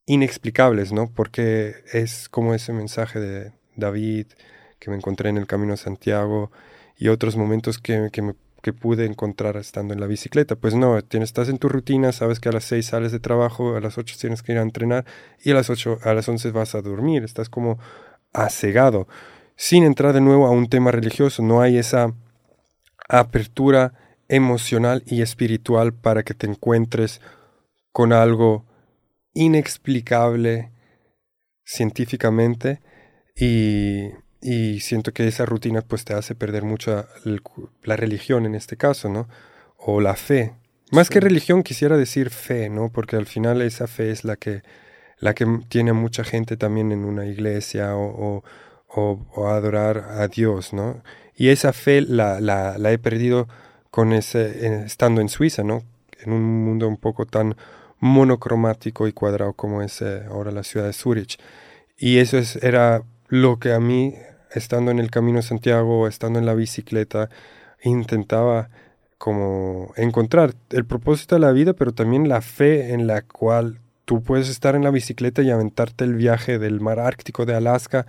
inexplicables, ¿no? Porque es como ese mensaje de David que me encontré en el Camino a Santiago y otros momentos que, que, pude encontrar estando en la bicicleta. Pues no, tienes, estás en tu rutina, sabes que a las 6 sales de trabajo, a las 8 tienes que ir a entrenar y a las 8, a las 11 vas a dormir. Estás como cegado, sin entrar de nuevo a un tema religioso. No hay esa apertura emocional y espiritual para que te encuentres con algo inexplicable científicamente y, siento que esa rutina pues te hace perder mucho la religión en este caso, ¿no? O la fe. Más que religión quisiera decir fe, ¿no? Porque al final esa fe es la que la que tiene mucha gente también en una iglesia o, o, adorar a Dios, ¿no? Y esa fe la, la, he perdido con ese, estando en Suiza, ¿no? En un mundo un poco tan monocromático y cuadrado como es eh, ahora la ciudad de Zurich. Y eso es, era lo que a mí, estando en el Camino Santiago, estando en la bicicleta, intentaba como encontrar el propósito de la vida, pero también la fe en la cual tú puedes estar en la bicicleta y aventarte el viaje del mar Ártico de Alaska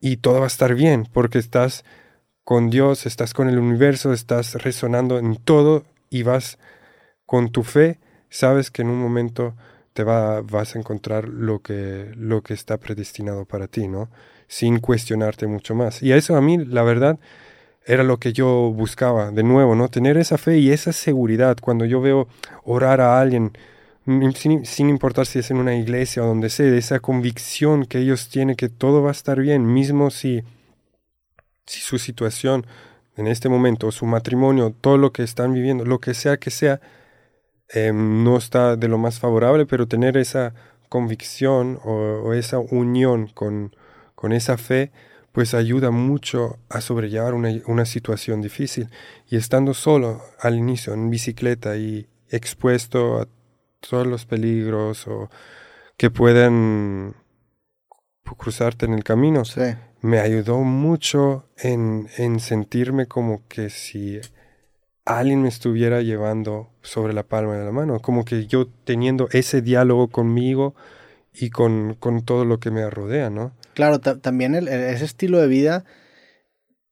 y todo va a estar bien porque estás con Dios, estás con el universo, estás resonando en todo y vas con tu fe, sabes que en un momento te va, vas a encontrar lo que, lo que está predestinado para ti, ¿no? Sin cuestionarte mucho más. Y eso a mí, la verdad, era lo que yo buscaba, de nuevo, ¿no? Tener esa fe y esa seguridad cuando yo veo orar a alguien, mm, sin, importar si es en una iglesia o donde sea, esa convicción que ellos tienen que todo va a estar bien, mismo si, si su situación en este momento, su matrimonio, todo lo que están viviendo, lo que sea que sea, Em, no está de lo más favorable, pero tener esa convicción o, esa unión con, con, esa fe, pues ayuda mucho a sobrellevar una, una, situación difícil. Y estando solo al inicio en bicicleta y expuesto a todos los peligros o que puedan cruzarte en el camino, me ayudó mucho en, en sentirme como que si alguien me estuviera llevando sobre la palma de la mano, como que yo teniendo ese diálogo conmigo y con, con todo lo que me rodea, ¿no? Claro, también ese estilo de vida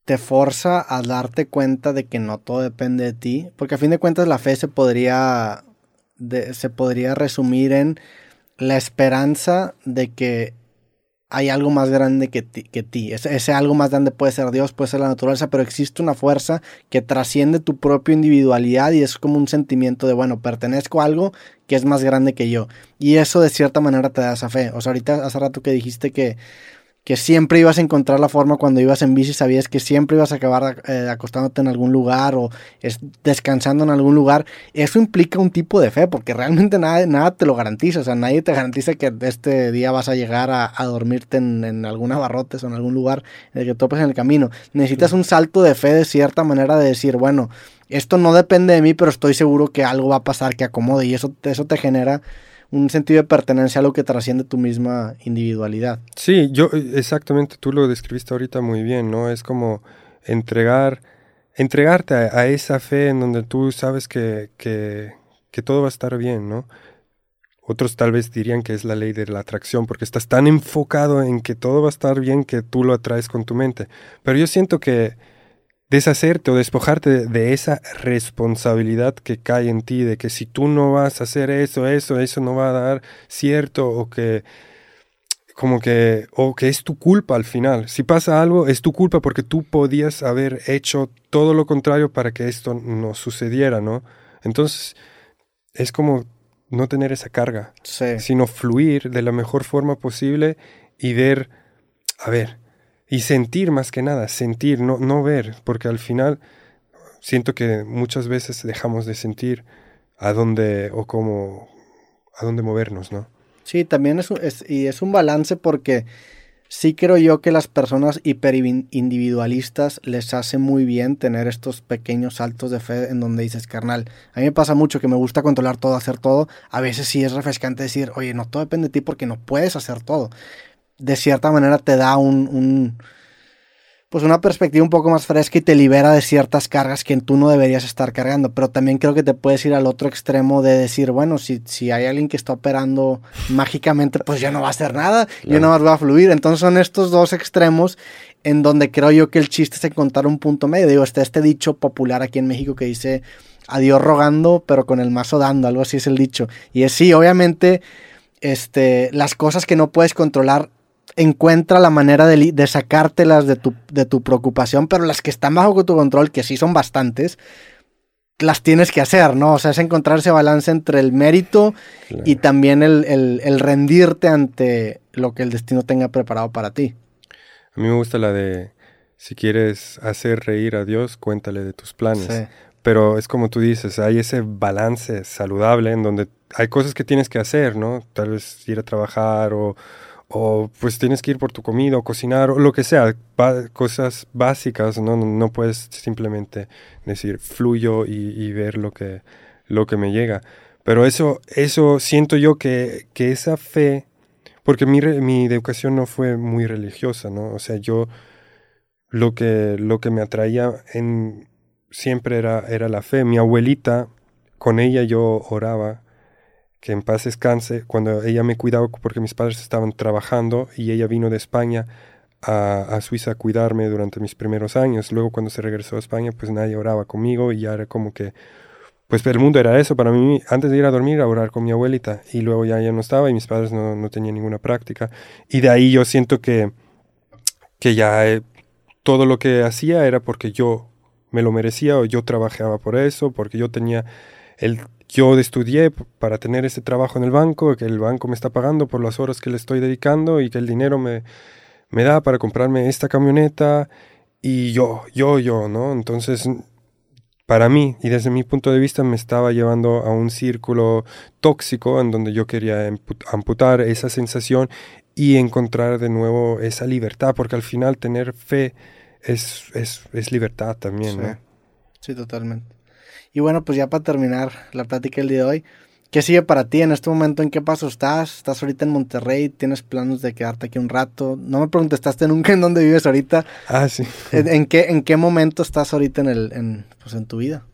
te forza a darte cuenta de que no todo depende de ti, porque a fin de cuentas la fe se podría, se podría resumir en la esperanza de que hay algo más grande que ti. Que ti. Ese, algo más grande puede ser Dios, puede ser la naturaleza, pero existe una fuerza que trasciende tu propia individualidad y es como un sentimiento de, bueno, pertenezco a algo que es más grande que yo. Y eso de cierta manera te da esa fe. O sea, ahorita hace rato que dijiste que que siempre ibas a encontrar la forma cuando ibas en bici, sabías que siempre ibas a acabar eh, acostándote en algún lugar o descansando en algún lugar. Eso implica un tipo de fe, porque realmente nada, nada te lo garantiza. O sea, nadie te garantiza que este día vas a llegar a, dormirte en, en alguna barrotes o en algún lugar en el que topes en el camino. Necesitas un salto de fe de cierta manera de decir, bueno, esto no depende de mí, pero estoy seguro que algo va a pasar que acomode y eso, eso te genera un sentido de pertenencia a lo que trasciende tu misma individualidad. Sí, yo exactamente, tú lo describiste ahorita muy bien, ¿no? Es como entregar, entregarte a, esa fe en donde tú sabes que, que, que, todo va a estar bien, ¿no? Otros tal vez dirían que es la ley de la atracción, porque estás tan enfocado en que todo va a estar bien que tú lo atraes con tu mente. Pero yo siento que deshacerte o despojarte de, esa responsabilidad que cae en ti, de que si tú no vas a hacer eso, eso, eso no va a dar cierto, o que como que, o que es tu culpa al final. Si pasa algo, es tu culpa porque tú podías haber hecho todo lo contrario para que esto no sucediera, ¿no? Entonces, es como no tener esa carga, sino fluir de la mejor forma posible y ver, a ver, y sentir más que nada, sentir, no, no ver, porque al final siento que muchas veces dejamos de sentir a dónde o cómo, a dónde movernos, ¿no? Sí, también es, es, y es un balance porque sí creo yo que las personas hiperindividualistas les hace muy bien tener estos pequeños saltos de fe en donde dices, carnal, a mí me pasa mucho que me gusta controlar todo, hacer todo, a veces sí es refrescante decir, oye, no todo depende de ti porque no puedes hacer todo, de cierta manera te da un, pues una perspectiva un poco más fresca y te libera de ciertas cargas que tú no deberías estar cargando. Pero también creo que te puedes ir al otro extremo de decir, bueno, si, si hay alguien que está operando mágicamente, pues ya no va a hacer nada, yo no más voy a fluir. Entonces son estos dos extremos en donde creo yo que el chiste es encontrar un punto medio. Digo, está este dicho popular aquí en México que dice, adiós rogando, pero con el mazo dando, algo así es el dicho. Y es sí, obviamente, este, las cosas que no puedes controlar encuentra la manera de, sacártelas de tu, de tu preocupación, pero las que están bajo tu control, que sí son bastantes, las tienes que hacer, ¿no? O sea, es encontrar ese balance entre el mérito y también el, rendirte ante lo que el destino tenga preparado para ti. A mí me gusta la de, si quieres hacer reír a Dios, cuéntale de tus planes. Pero es como tú dices, hay ese balance saludable en donde hay cosas que tienes que hacer, ¿no? Tal vez ir a trabajar o o pues tienes que ir por tu comida o cocinar o lo que sea, cosas básicas, ¿no? ¿no? puedes simplemente decir fluyo y, ver lo que, lo que me llega. Pero eso, eso siento yo que, que esa fe, porque mi, mi educación no fue muy religiosa, ¿no? O sea, yo lo que, lo que me atraía en, siempre era, era la fe. Mi abuelita, con ella yo oraba que en paz descanse, cuando ella me cuidaba porque mis padres estaban trabajando y ella vino de España a, Suiza a cuidarme durante mis primeros años. Luego cuando se regresó a España, pues nadie oraba conmigo y ya era como que, pues el mundo era eso para mí, antes de ir a dormir, a orar con mi abuelita, y luego ya, ya no estaba y mis padres no, no tenían ninguna práctica. Y de ahí yo siento que, que ya eh, todo lo que hacía era porque yo me lo merecía o yo trabajaba por eso, porque yo tenía el yo estudié para tener ese trabajo en el banco, que el banco me está pagando por las horas que le estoy dedicando y que el dinero me, me da para comprarme esta camioneta y yo, yo, yo, ¿no? Entonces, para mí y desde mi punto de vista me estaba llevando a un círculo tóxico en donde yo quería amputar esa sensación y encontrar de nuevo esa libertad, porque al final tener fe es, es, libertad también, ¿no? Sí, totalmente. Y bueno, pues ya para terminar la plática del día de hoy, ¿qué sigue para ti en este momento? ¿En qué paso estás? ¿Estás ahorita en Monterrey? ¿Tienes planes de quedarte aquí un rato? No me preguntaste nunca en dónde vives ahorita. Ah, sí. ¿En, qué, en qué momento estás ahorita en, el, en, pues en tu vida?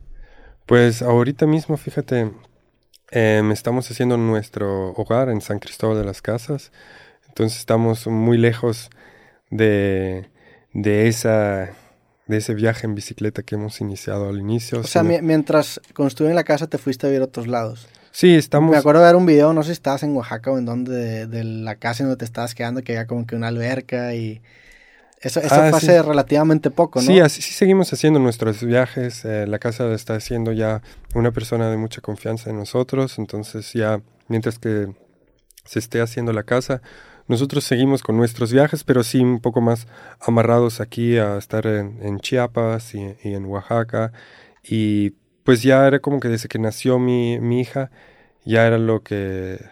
Pues ahorita mismo, fíjate, em, estamos haciendo nuestro hogar en San Cristóbal de las Casas. Entonces estamos muy lejos de, de esa de ese viaje en bicicleta que hemos iniciado al inicio. O sea, mientras construyen la casa te fuiste a ver otros lados. Sí, estamos... Me acuerdo de ver un video, no sé si estabas en Oaxaca o en donde, de, la casa en donde te estabas quedando, que había como que una alberca y... Eso, eso ah, fue hace relativamente poco, ¿no? Sí, así sí seguimos haciendo nuestros viajes. Eh, la casa está haciendo ya una persona de mucha confianza en nosotros. Entonces ya, mientras que se esté haciendo la casa, nosotros seguimos con nuestros viajes, pero sí un poco más amarrados aquí a estar en, Chiapas y, en Oaxaca. Y pues ya era como que desde que nació mi, hija, ya era lo que,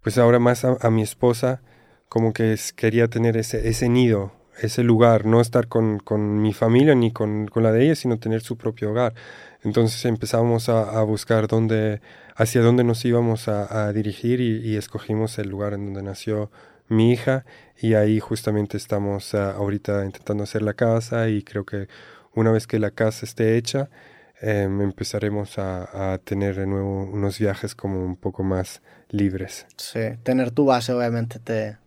pues ahora más a, mi esposa, como que quería tener ese, ese nido, ese lugar, no estar con, mi familia ni con, la de ella, sino tener su propio hogar. Entonces empezamos a, buscar dónde, hacia dónde nos íbamos a, dirigir y, escogimos el lugar en donde nació mi hija y ahí justamente estamos ah, ahorita intentando hacer la casa y creo que una vez que la casa esté hecha em, empezaremos a, tener de nuevo unos viajes como un poco más libres. Sí, tener tu base obviamente te...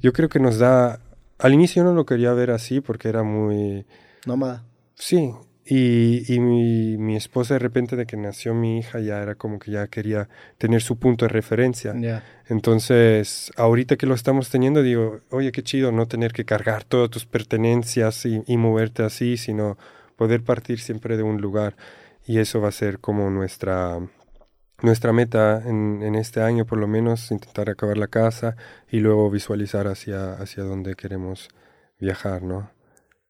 Yo creo que nos da... Al inicio no lo quería ver así porque era muy... Nómada. Sí, y, y mi, mi, esposa de repente de que nació mi hija ya era como que ya quería tener su punto de referencia. Entonces, ahorita que lo estamos teniendo, digo, oye, qué chido no tener que cargar todas tus pertenencias y, y moverte así, sino poder partir siempre de un lugar. Y eso va a ser como nuestra, nuestra meta en, en, este año, por lo menos, intentar acabar la casa y luego visualizar hacia, hacia dónde queremos viajar, ¿no?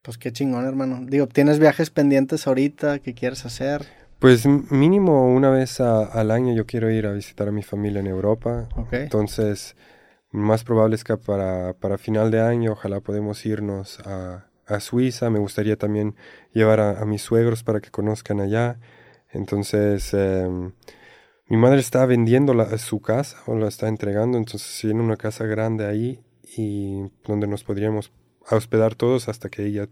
Pues qué chingón, hermano. Digo, ¿tienes viajes pendientes ahorita que quieres hacer? Pues mínimo una vez al año yo quiero ir a visitar a mi familia en Europa. Entonces, más probable es que para, para final de año ojalá podemos irnos a, a Suiza. Me gustaría también llevar a, mis suegros para que conozcan allá. Entonces, em, mi madre está vendiendo la, su casa o la está entregando. Entonces, tiene una casa grande ahí y donde nos podríamos a hospedar todos hasta que ella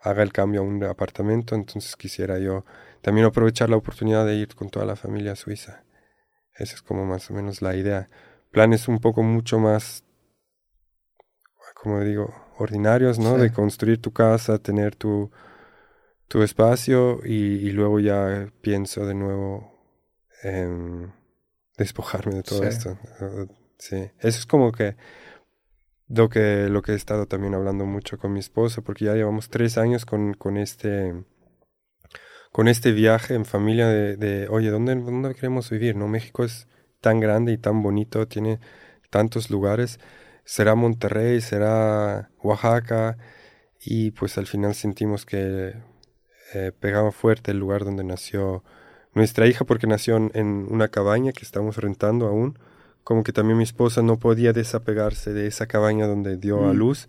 haga el cambio a un apartamento. Entonces quisiera yo también aprovechar la oportunidad de ir con toda la familia a Suiza. Esa es como más o menos la idea. Planes un poco mucho más, como digo, ordinarios, ¿no? De construir tu casa, tener tu, tu espacio y, luego ya pienso de nuevo en despojarme de todo esto. Sí, eso es como que lo que, lo que he estado también hablando mucho con mi esposa, porque ya llevamos tres años con, con este con este viaje en familia de, de, oye, ¿dónde, ¿dónde queremos vivir? ¿No? México es tan grande y tan bonito, tiene tantos lugares. Será Monterrey, será Oaxaca, y pues al final sentimos que eh, pegaba fuerte el lugar donde nació nuestra hija, porque nació en una cabaña que estamos rentando aún como que también mi esposa no podía desapegarse de esa cabaña donde dio a mm. luz.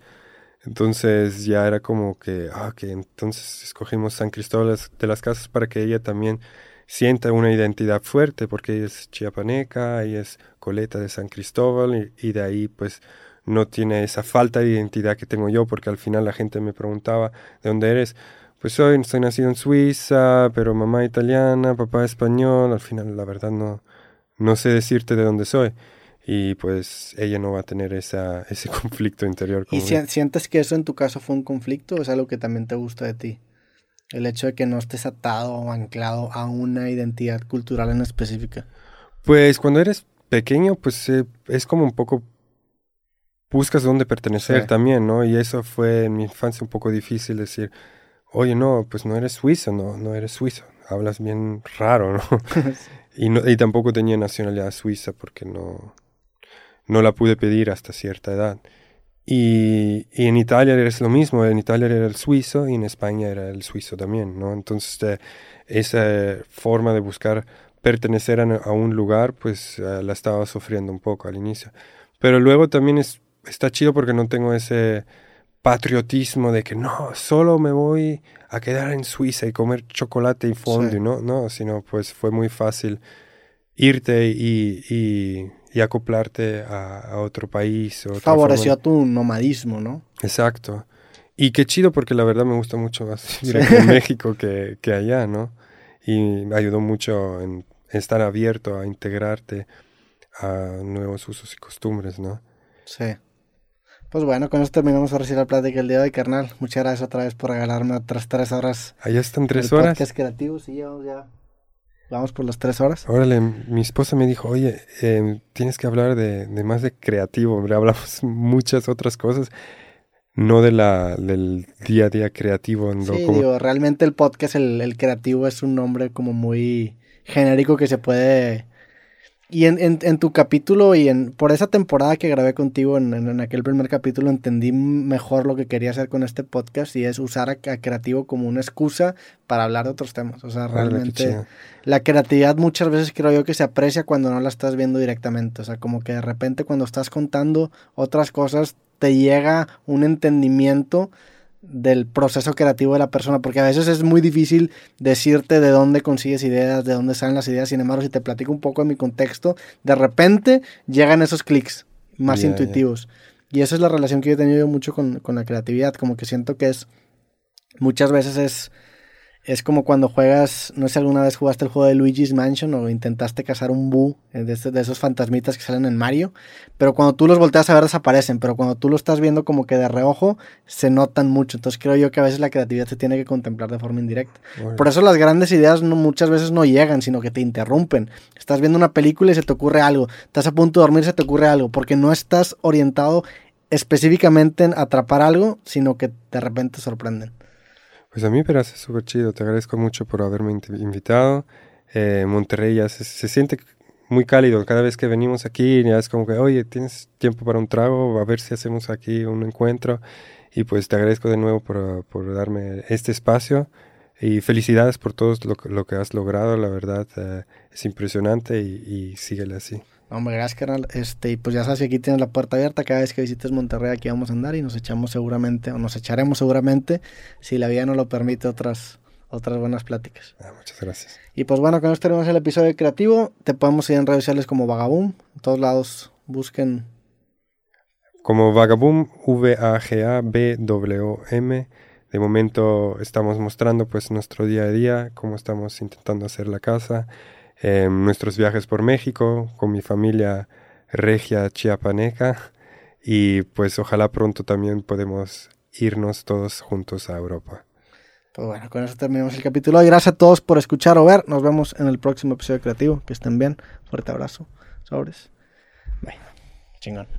Entonces ya era como que, ah, que entonces escogimos San Cristóbal de las Casas para que ella también sienta una identidad fuerte, porque ella es chiapaneca, ella es coleta de San Cristóbal y, de ahí pues no tiene esa falta de identidad que tengo yo, porque al final la gente me preguntaba, ¿de dónde eres? Pues soy, estoy nacido en Suiza, pero mamá italiana, papá español, al final la verdad no, no sé decirte de dónde soy. Y pues ella no va a tener esa, ese conflicto interior. ¿Y sientes que eso en tu caso fue un conflicto o es algo que también te gusta de ti? El hecho de que no estés atado o anclado a una identidad cultural en específica. Pues cuando eres pequeño, pues eh, es como un poco buscas dónde pertenecer Sí. también, ¿no? Y eso fue en mi infancia un poco difícil decir, oye, no, pues no eres suizo, no, no eres suizo, hablas bien raro, ¿no? y, no y tampoco tenía nacionalidad suiza porque no, no la pude pedir hasta cierta edad. Y, y en Italia es lo mismo, en Italia era el suizo y en España era el suizo también, ¿no? Entonces eh, esa forma de buscar pertenecer a, a un lugar, pues eh, la estaba sufriendo un poco al inicio. Pero luego también es, está chido porque no tengo ese patriotismo de que no, solo me voy a quedar en Suiza y comer chocolate y fondue, Sí. ¿no? No, sino pues fue muy fácil irte y, y, y acoplarte a, a otro país. o Favoreció forma- tu nomadismo, ¿no? Exacto. Y qué chido porque la verdad me gusta mucho más vivir aquí en México que, que allá, ¿no? Y me ayudó mucho en estar abierto a integrarte a nuevos usos y costumbres, ¿no? Sí. Pues bueno, con eso terminamos ahora sí la plática del día de hoy, carnal. Muchas gracias otra vez por regalarme otras tres horas. Allá están tres horas. Podcast creativo, sí, ya vamos, ya. Vamos por las tres horas. Órale, mi esposa me dijo, oye, eh, tienes que hablar de, de más de creativo, hablamos muchas otras cosas, no de la, del día a día creativo. ¿no? Sí, Como- digo, realmente el podcast, el, el creativo, es un nombre como muy genérico que se puede... Y en, en, en tu capítulo y en por esa temporada que grabé contigo en, en- aquel primer capítulo entendí mejor lo que quería hacer con este podcast y es usar a, a creativo como una excusa para hablar de otros temas. O sea, realmente la creatividad muchas veces creo yo que se aprecia cuando no la estás viendo directamente. O sea, como que de repente cuando estás contando otras cosas te llega un entendimiento del proceso creativo de la persona, porque a veces es muy difícil decirte de dónde consigues ideas, de dónde salen las ideas, sin embargo, si te platico un poco de mi contexto, de repente llegan esos clics más intuitivos. Y esa es la relación que yo he tenido mucho con, con la creatividad, como que siento que es, muchas veces es, es como cuando juegas, no sé si alguna vez jugaste el juego de Luigi's Mansion o intentaste cazar un Boo eh, de, de esos fantasmitas que salen en Mario, pero cuando tú los volteas a ver desaparecen, pero cuando tú lo estás viendo como que de reojo se notan mucho, entonces creo yo que a veces la creatividad se tiene que contemplar de forma indirecta. Por eso las grandes ideas no, muchas veces no llegan, sino que te interrumpen. Estás viendo una película y se te ocurre algo, estás a punto de dormir y se te ocurre algo, porque no estás orientado específicamente en atrapar algo, sino que de repente te sorprenden. Pues a mí me parece súper chido. Te agradezco mucho por haberme invitado. Eh, Monterrey ya se, se siente muy cálido. Cada vez que venimos aquí ya es como que, oye, ¿tienes tiempo para un trago? A ver si hacemos aquí un encuentro. Y pues te agradezco de nuevo por, por darme este espacio. Y felicidades por todo lo, lo que has logrado. La verdad eh, es impresionante y, y síguele así. No, Hombre, gracias, carnal. Este, y pues ya sabes que aquí tienes la puerta abierta. Cada vez que visites Monterrey, aquí vamos a andar y nos echamos seguramente, o nos echaremos seguramente, si la vida nos lo permite, otras, otras buenas pláticas. Ah, muchas gracias. Y pues bueno, con esto tenemos el episodio creativo. Te podemos seguir en redes sociales como Vagaboom. En todos lados busquen. Como Vagaboom, V-A-G-A-B-W-M. De momento estamos mostrando pues nuestro día a día, cómo estamos intentando hacer la casa, eh, nuestros viajes por México con mi familia regia chiapaneca y pues ojalá pronto también podemos irnos todos juntos a Europa. Pues bueno, con eso terminamos el capítulo. Y gracias a todos por escuchar o ver. Nos vemos en el próximo episodio creativo. Que estén bien. Fuerte abrazo. Sobres. Bye. Chingón.